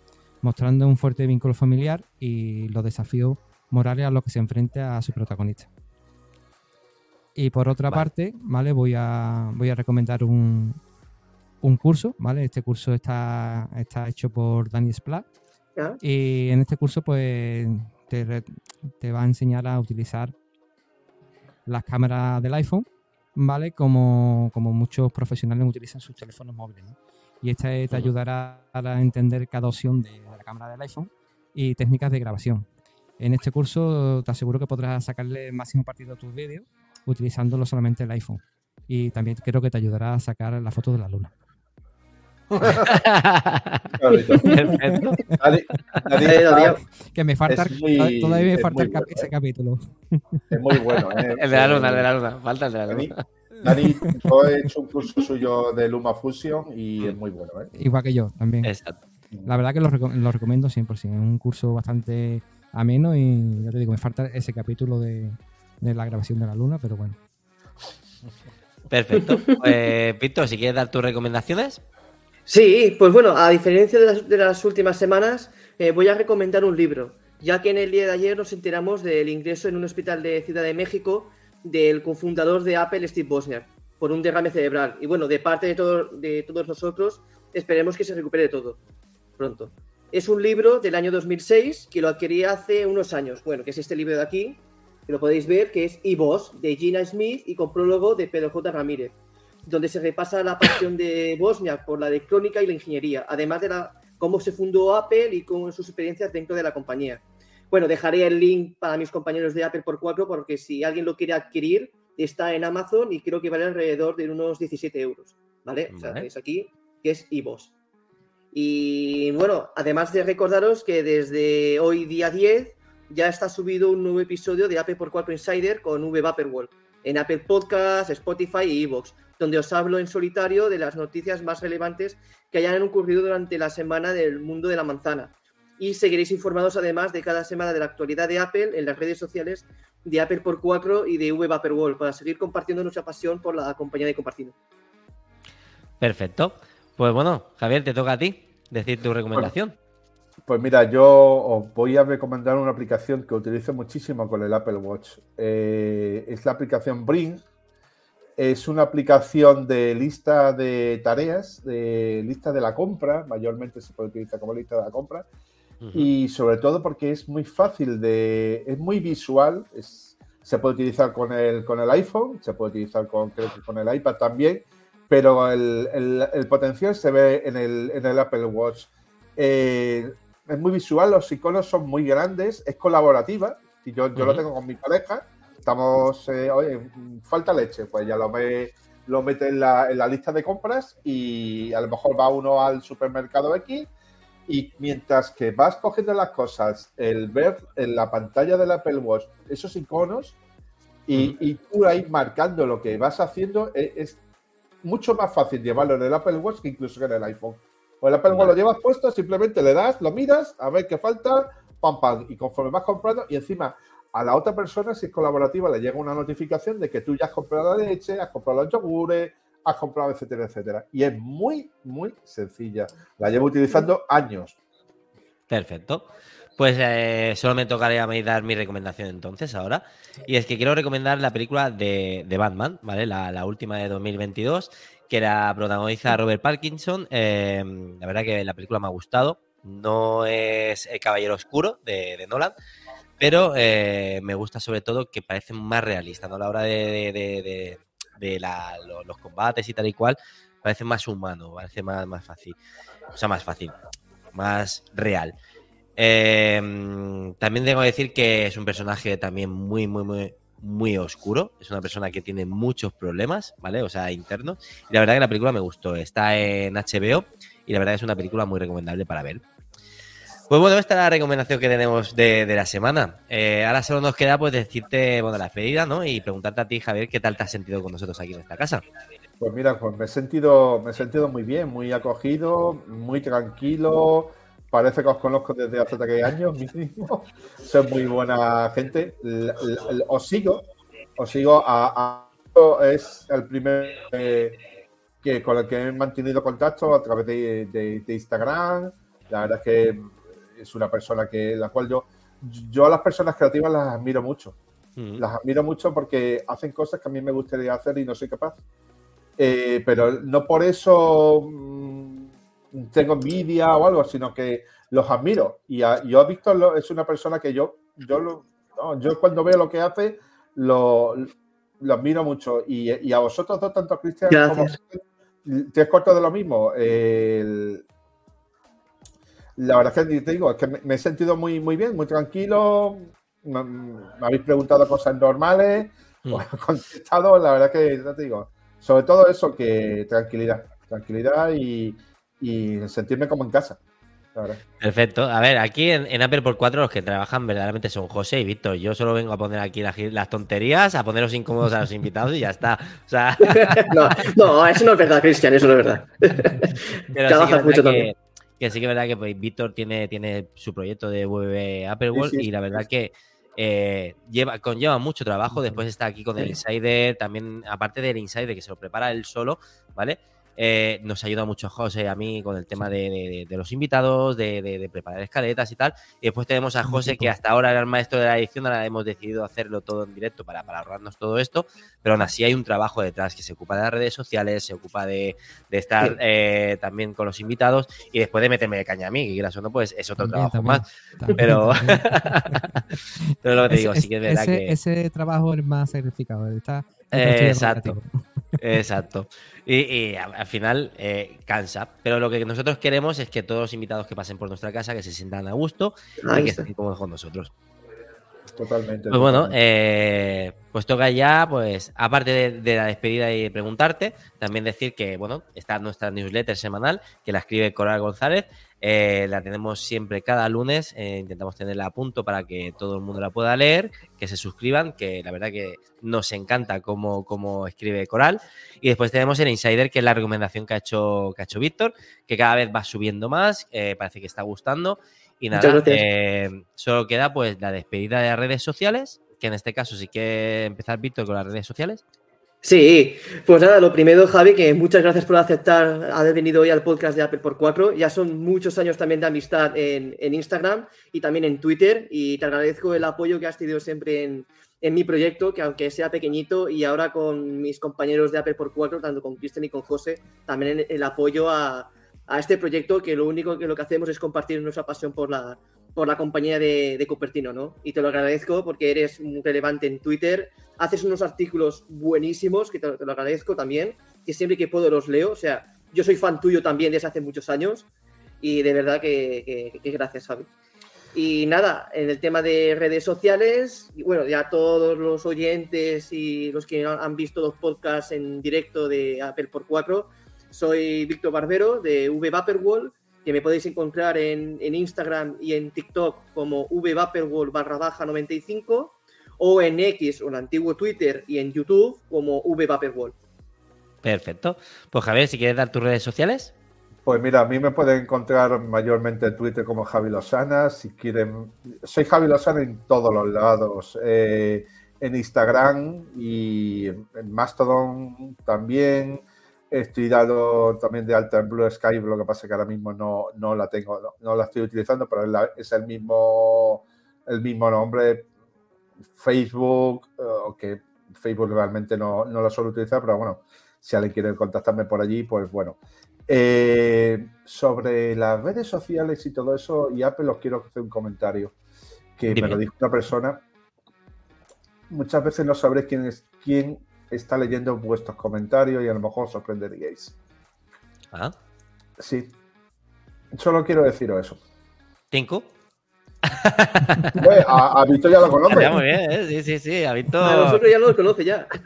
mostrando un fuerte vínculo familiar y los desafíos morales a los que se enfrenta a su protagonista. Y por otra parte, ¿vale? Voy a, voy a recomendar un, un curso, ¿vale? Este curso está, está hecho por Dani Splat. Y en este curso, pues, te, te, va a enseñar a utilizar las cámaras del iPhone, ¿vale? Como, como muchos profesionales utilizan sus teléfonos móviles. Y este te ayudará a entender cada opción de la cámara del iPhone y técnicas de grabación. En este curso te aseguro que podrás sacarle máximo partido a tus vídeos utilizándolo solamente el iPhone. Y también creo que te ayudará a sacar la foto de la luna. que me falta, todavía me falta ese capítulo. Es muy bueno. ¿eh? El de la luna, el de la luna. Falta el de la luna. Dani, yo he hecho un curso suyo de Luma Fusion y es muy bueno. ¿eh? Igual que yo también. Exacto. La verdad que lo, lo recomiendo 100%. Es un curso bastante ameno y ya te digo, me falta ese capítulo de, la grabación de la luna, pero bueno. Perfecto. Pues, Víctor, si quieres dar tus recomendaciones. Sí, pues bueno, a diferencia de las, últimas semanas, eh, voy a recomendar un libro, ya que en el día de ayer nos enteramos del ingreso en un hospital de Ciudad de México del cofundador de Apple, Steve Bosniak, por un derrame cerebral. Y bueno, de parte de, de todos nosotros, esperemos que se recupere todo pronto. Es un libro del año 2006 que lo adquirí hace unos años. Bueno, que es este libro de aquí, que lo podéis ver, que es E-Boss de Gina Smith y con prólogo de Pedro J. Ramírez, donde se repasa la pasión de Bosnia por la electrónica y la ingeniería, además de la, cómo se fundó Apple y con sus experiencias dentro de la compañía. Bueno, dejaré el link para mis compañeros de Apple por cuatro, porque si alguien lo quiere adquirir, está en Amazon y creo que vale alrededor de unos 17 euros. ¿Vale? O sea, es aquí, que es eBoss. Y bueno, además de recordaros que desde hoy día 10 ya está subido un nuevo episodio de Apple por 4 Insider con V Vaporwall en Apple Podcasts, Spotify y Evox, donde os hablo en solitario de las noticias más relevantes que hayan ocurrido durante la semana del mundo de la manzana. Y seguiréis informados además de cada semana de la actualidad de Apple en las redes sociales de Apple por 4 y de V Vaporwall para seguir compartiendo nuestra pasión por la compañía de compartido. Perfecto. Pues bueno, Javier, te toca a ti decir tu recomendación. Pues mira, yo os voy a recomendar una aplicación que utilizo muchísimo con el Apple Watch. Eh, es la aplicación Bring. Es una aplicación de lista de tareas, de lista de la compra, mayormente se puede utilizar como lista de la compra, y sobre todo porque es muy fácil de, es muy visual, se puede utilizar con el, con el iPhone, se puede utilizar con, creo que con el iPad también, pero el, potencial se ve en el, en el Apple Watch. Eh, es muy visual, los iconos son muy grandes, es colaborativa. Si yo, yo lo tengo con mi pareja, estamos, eh, oye, falta leche, pues ya lo, ve, lo mete en la, en la, lista de compras y a lo mejor va uno al supermercado X y mientras que vas cogiendo las cosas, el ver en la pantalla del Apple Watch esos iconos y, y tú ahí marcando lo que vas haciendo, es, es, mucho más fácil llevarlo en el Apple Watch que incluso en el iPhone. O el Apple Watch lo llevas puesto, simplemente le das, lo miras, a ver qué falta, pam, pam. Y conforme vas comprando, y encima a la otra persona, si es colaborativa, le llega una notificación de que tú ya has comprado la leche, has comprado los yogures, has comprado, etcétera, etcétera. Y es muy, muy sencilla. La llevo utilizando años. Perfecto. Pues eh, solo me tocaría a mí dar mi recomendación entonces ahora. Y es que quiero recomendar la película de, de Batman, ¿vale? La, la, última de 2022, que la protagoniza Robert Parkinson. Eh, la verdad que la película me ha gustado. No es El Caballero Oscuro de, de Nolan, pero eh, me gusta sobre todo que parece más realista, ¿no? A la hora de, de, de la, los, los, combates y tal y cual, parece más humano, parece más, más fácil. O sea, más fácil, más real. Eh, también tengo que decir que es un personaje también muy, muy, muy, muy oscuro. Es una persona que tiene muchos problemas, ¿vale? O sea, internos. Y la verdad que la película me gustó. Está en HBO y la verdad que es una película muy recomendable para ver. Pues bueno, esta es la recomendación que tenemos de, de la semana. Eh, ahora solo nos queda pues decirte, bueno, la despedida, ¿no? Y preguntarte a ti, Javier, ¿qué tal te has sentido con nosotros aquí en esta casa? Pues mira, pues me he sentido, me he sentido muy bien, muy acogido, muy tranquilo. Parece que os conozco desde hace tres años mínimo. Soy muy buena gente. Os sigo, os sigo a, a es el primer eh, que con el que he mantenido contacto a través de, de, de Instagram. La verdad es que es una persona que la cual yo yo a las personas creativas las admiro mucho. Mm. Las admiro mucho porque hacen cosas que a mí me gustaría hacer y no soy capaz. Eh, pero no por eso tengo envidia o algo, sino que los admiro. Y a, yo Víctor es una persona que yo, yo, lo, no, yo cuando veo lo que hace, lo, lo admiro mucho. Y, y, a vosotros dos, tanto Cristian como tres cuartos de lo mismo. El, la verdad es que te digo, es que me, me, he sentido muy, muy bien, muy tranquilo. Me, me habéis preguntado cosas normales, mm. he contestado, la verdad que te digo, sobre todo eso, que tranquilidad, tranquilidad y, y sentirme como en casa. Perfecto. A ver, aquí en, en, Apple por 4 los que trabajan verdaderamente son José y Víctor. Yo solo vengo a poner aquí las, las tonterías, a ponerlos incómodos a los invitados y ya está. O sea... no, no, eso no es verdad, Cristian, eso no es verdad. Pero Trabajas sí mucho que, también. Que sí que es verdad que pues, Víctor tiene, tiene su proyecto de web Apple World sí, sí, y la verdad que eh, lleva, conlleva mucho trabajo. Después está aquí con el Insider, también aparte del Insider que se lo prepara él solo, ¿vale? Eh, nos ayuda mucho José a mí con el tema de, de, de los invitados, de, de, preparar escaletas y tal. Y después tenemos a José, que hasta ahora era el maestro de la edición, ahora hemos decidido hacerlo todo en directo para, para ahorrarnos todo esto, pero aún así hay un trabajo detrás que se ocupa de las redes sociales, se ocupa de, estar sí. eh, también con los invitados y después de meterme de caña a mí, que quieras o no, pues es otro también, trabajo también, más. También, pero, pero lo que te digo, ese, sí que es verdad ese, que... Ese trabajo es más sacrificado, está... Eh, exacto. Exacto. Y, y, al final eh, cansa. Pero lo que nosotros queremos es que todos los invitados que pasen por nuestra casa que se sientan a gusto Ahí y que está. estén cómodos con nosotros. Totalmente. Pues bueno, eh, pues toca ya, pues, aparte de, de, la despedida y preguntarte, también decir que, bueno, está nuestra newsletter semanal, que la escribe Coral González. Eh, la tenemos siempre cada lunes, eh, intentamos tenerla a punto para que todo el mundo la pueda leer, que se suscriban, que la verdad que nos encanta cómo, cómo escribe Coral. Y después tenemos el Insider, que es la recomendación que ha hecho, que ha hecho Víctor, que cada vez va subiendo más, eh, parece que está gustando. Y nada, eh, solo queda pues la despedida de las redes sociales que en este caso sí que empezar, Víctor, con las redes sociales. Sí, pues nada, lo primero, Javi, que muchas gracias por aceptar haber venido hoy al podcast de Apple por 4. Ya son muchos años también de amistad en, Instagram y también en Twitter y te agradezco el apoyo que has tenido siempre en, mi proyecto, que aunque sea pequeñito y ahora con mis compañeros de Apple por 4, tanto con Cristian y con José, también el, apoyo a, a, este proyecto que lo único que lo que hacemos es compartir nuestra pasión por la, por la compañía de, de Cupertino, ¿no? Y te lo agradezco porque eres muy relevante en Twitter, haces unos artículos buenísimos, que te, lo agradezco también, que siempre que puedo los leo, o sea, yo soy fan tuyo también desde hace muchos años y de verdad que, gracias, Javi. Y nada, en el tema de redes sociales, y bueno, ya todos los oyentes y los que han visto los podcasts en directo de Apple por 4, soy Víctor Barbero de V Vaporwall que me podéis encontrar en, Instagram y en TikTok como vvaporworld barra baja 95 o en X o en antiguo Twitter y en YouTube como vvaporworld. Perfecto. Pues Javier, si quieres dar tus redes sociales. Pues mira, a mí me pueden encontrar mayormente en Twitter como Javi Lozana. Si quieren, soy Javi Lozana en todos los lados. Eh, en Instagram y en Mastodon también. Estoy dado también de alta en Blue Sky, lo que pasa es que ahora mismo no, no la tengo, no, la estoy utilizando, pero es, el mismo el mismo nombre. Facebook, eh, Facebook realmente no, no lo suelo utilizar, pero bueno, si alguien quiere contactarme por allí, pues bueno. Eh, sobre las redes sociales y todo eso, y Apple os quiero hacer un comentario que me lo dijo una persona. Muchas veces no sabréis quién es quién está leyendo vuestros comentarios y a lo mejor sorprenderíais. Ah. Sí. Solo quiero deciros eso. ¿Cinco? a, a, Víctor ya lo conoce. muy bien, ¿eh? sí, sí, sí. A Víctor. A nosotros ya lo conoce ya.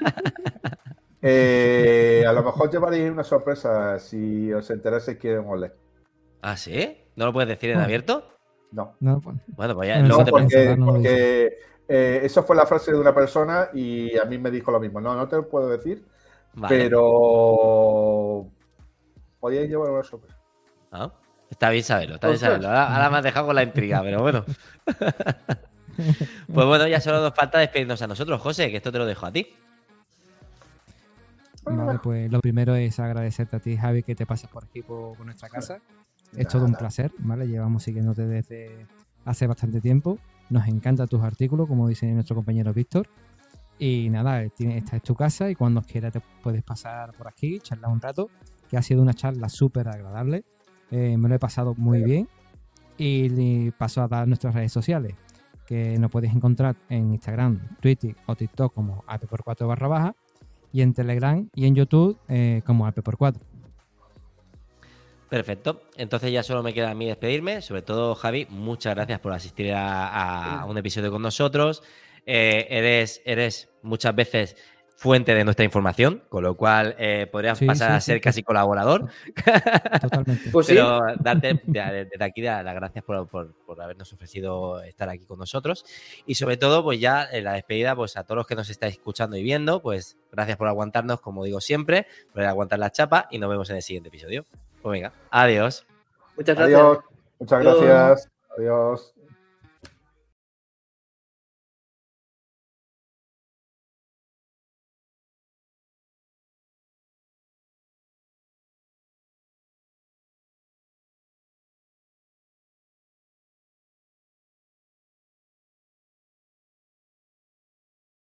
Eh, a lo mejor llevaréis una sorpresa si os enteráis quién ole. ¿Ah, sí? ¿No lo puedes decir en abierto? No. no pues, bueno, pues ya. No, luego te porque, porque eh, eso fue la frase de una persona y a mí me dijo lo mismo. No, no te lo puedo decir, pero podíais llevar una sorpresa. Ah, está bien saberlo, está bien saberlo. Ahora, me has dejado con la intriga, pero bueno. pues bueno, ya solo nos falta despedirnos a nosotros, José, que esto te lo dejo a ti. Vale, pues lo primero es agradecerte a ti, Javi, que te pases por aquí por, nuestra casa. Es todo un placer, ¿vale? Llevamos siguiéndote desde hace bastante tiempo. Nos encantan tus artículos, como dice nuestro compañero Víctor. Y nada, esta es tu casa y cuando quieras te puedes pasar por aquí, charlar un rato, que ha sido una charla súper agradable. Eh, me lo he pasado muy bien. Y paso a dar nuestras redes sociales, que nos puedes encontrar en Instagram, Twitter o TikTok como ap4 barra baja y en Telegram y en YouTube eh, como ap4. Perfecto. Entonces ya solo me queda a mí despedirme. Sobre todo, Javi, muchas gracias por asistir a, un episodio con nosotros. Eh, eres, eres muchas veces fuente de nuestra información, con lo cual eh, podrías pasar a ser casi colaborador. Totalmente. Pues Pero darte desde aquí las gracias por, habernos ofrecido estar aquí con nosotros. Y sobre todo, pues ya en la despedida, pues a todos los que nos estáis escuchando y viendo, pues gracias por aguantarnos, como digo siempre, por aguantar la chapa y nos vemos en el siguiente episodio. Pues venga, adiós. Muchas gracias. Muchas gracias. Adiós.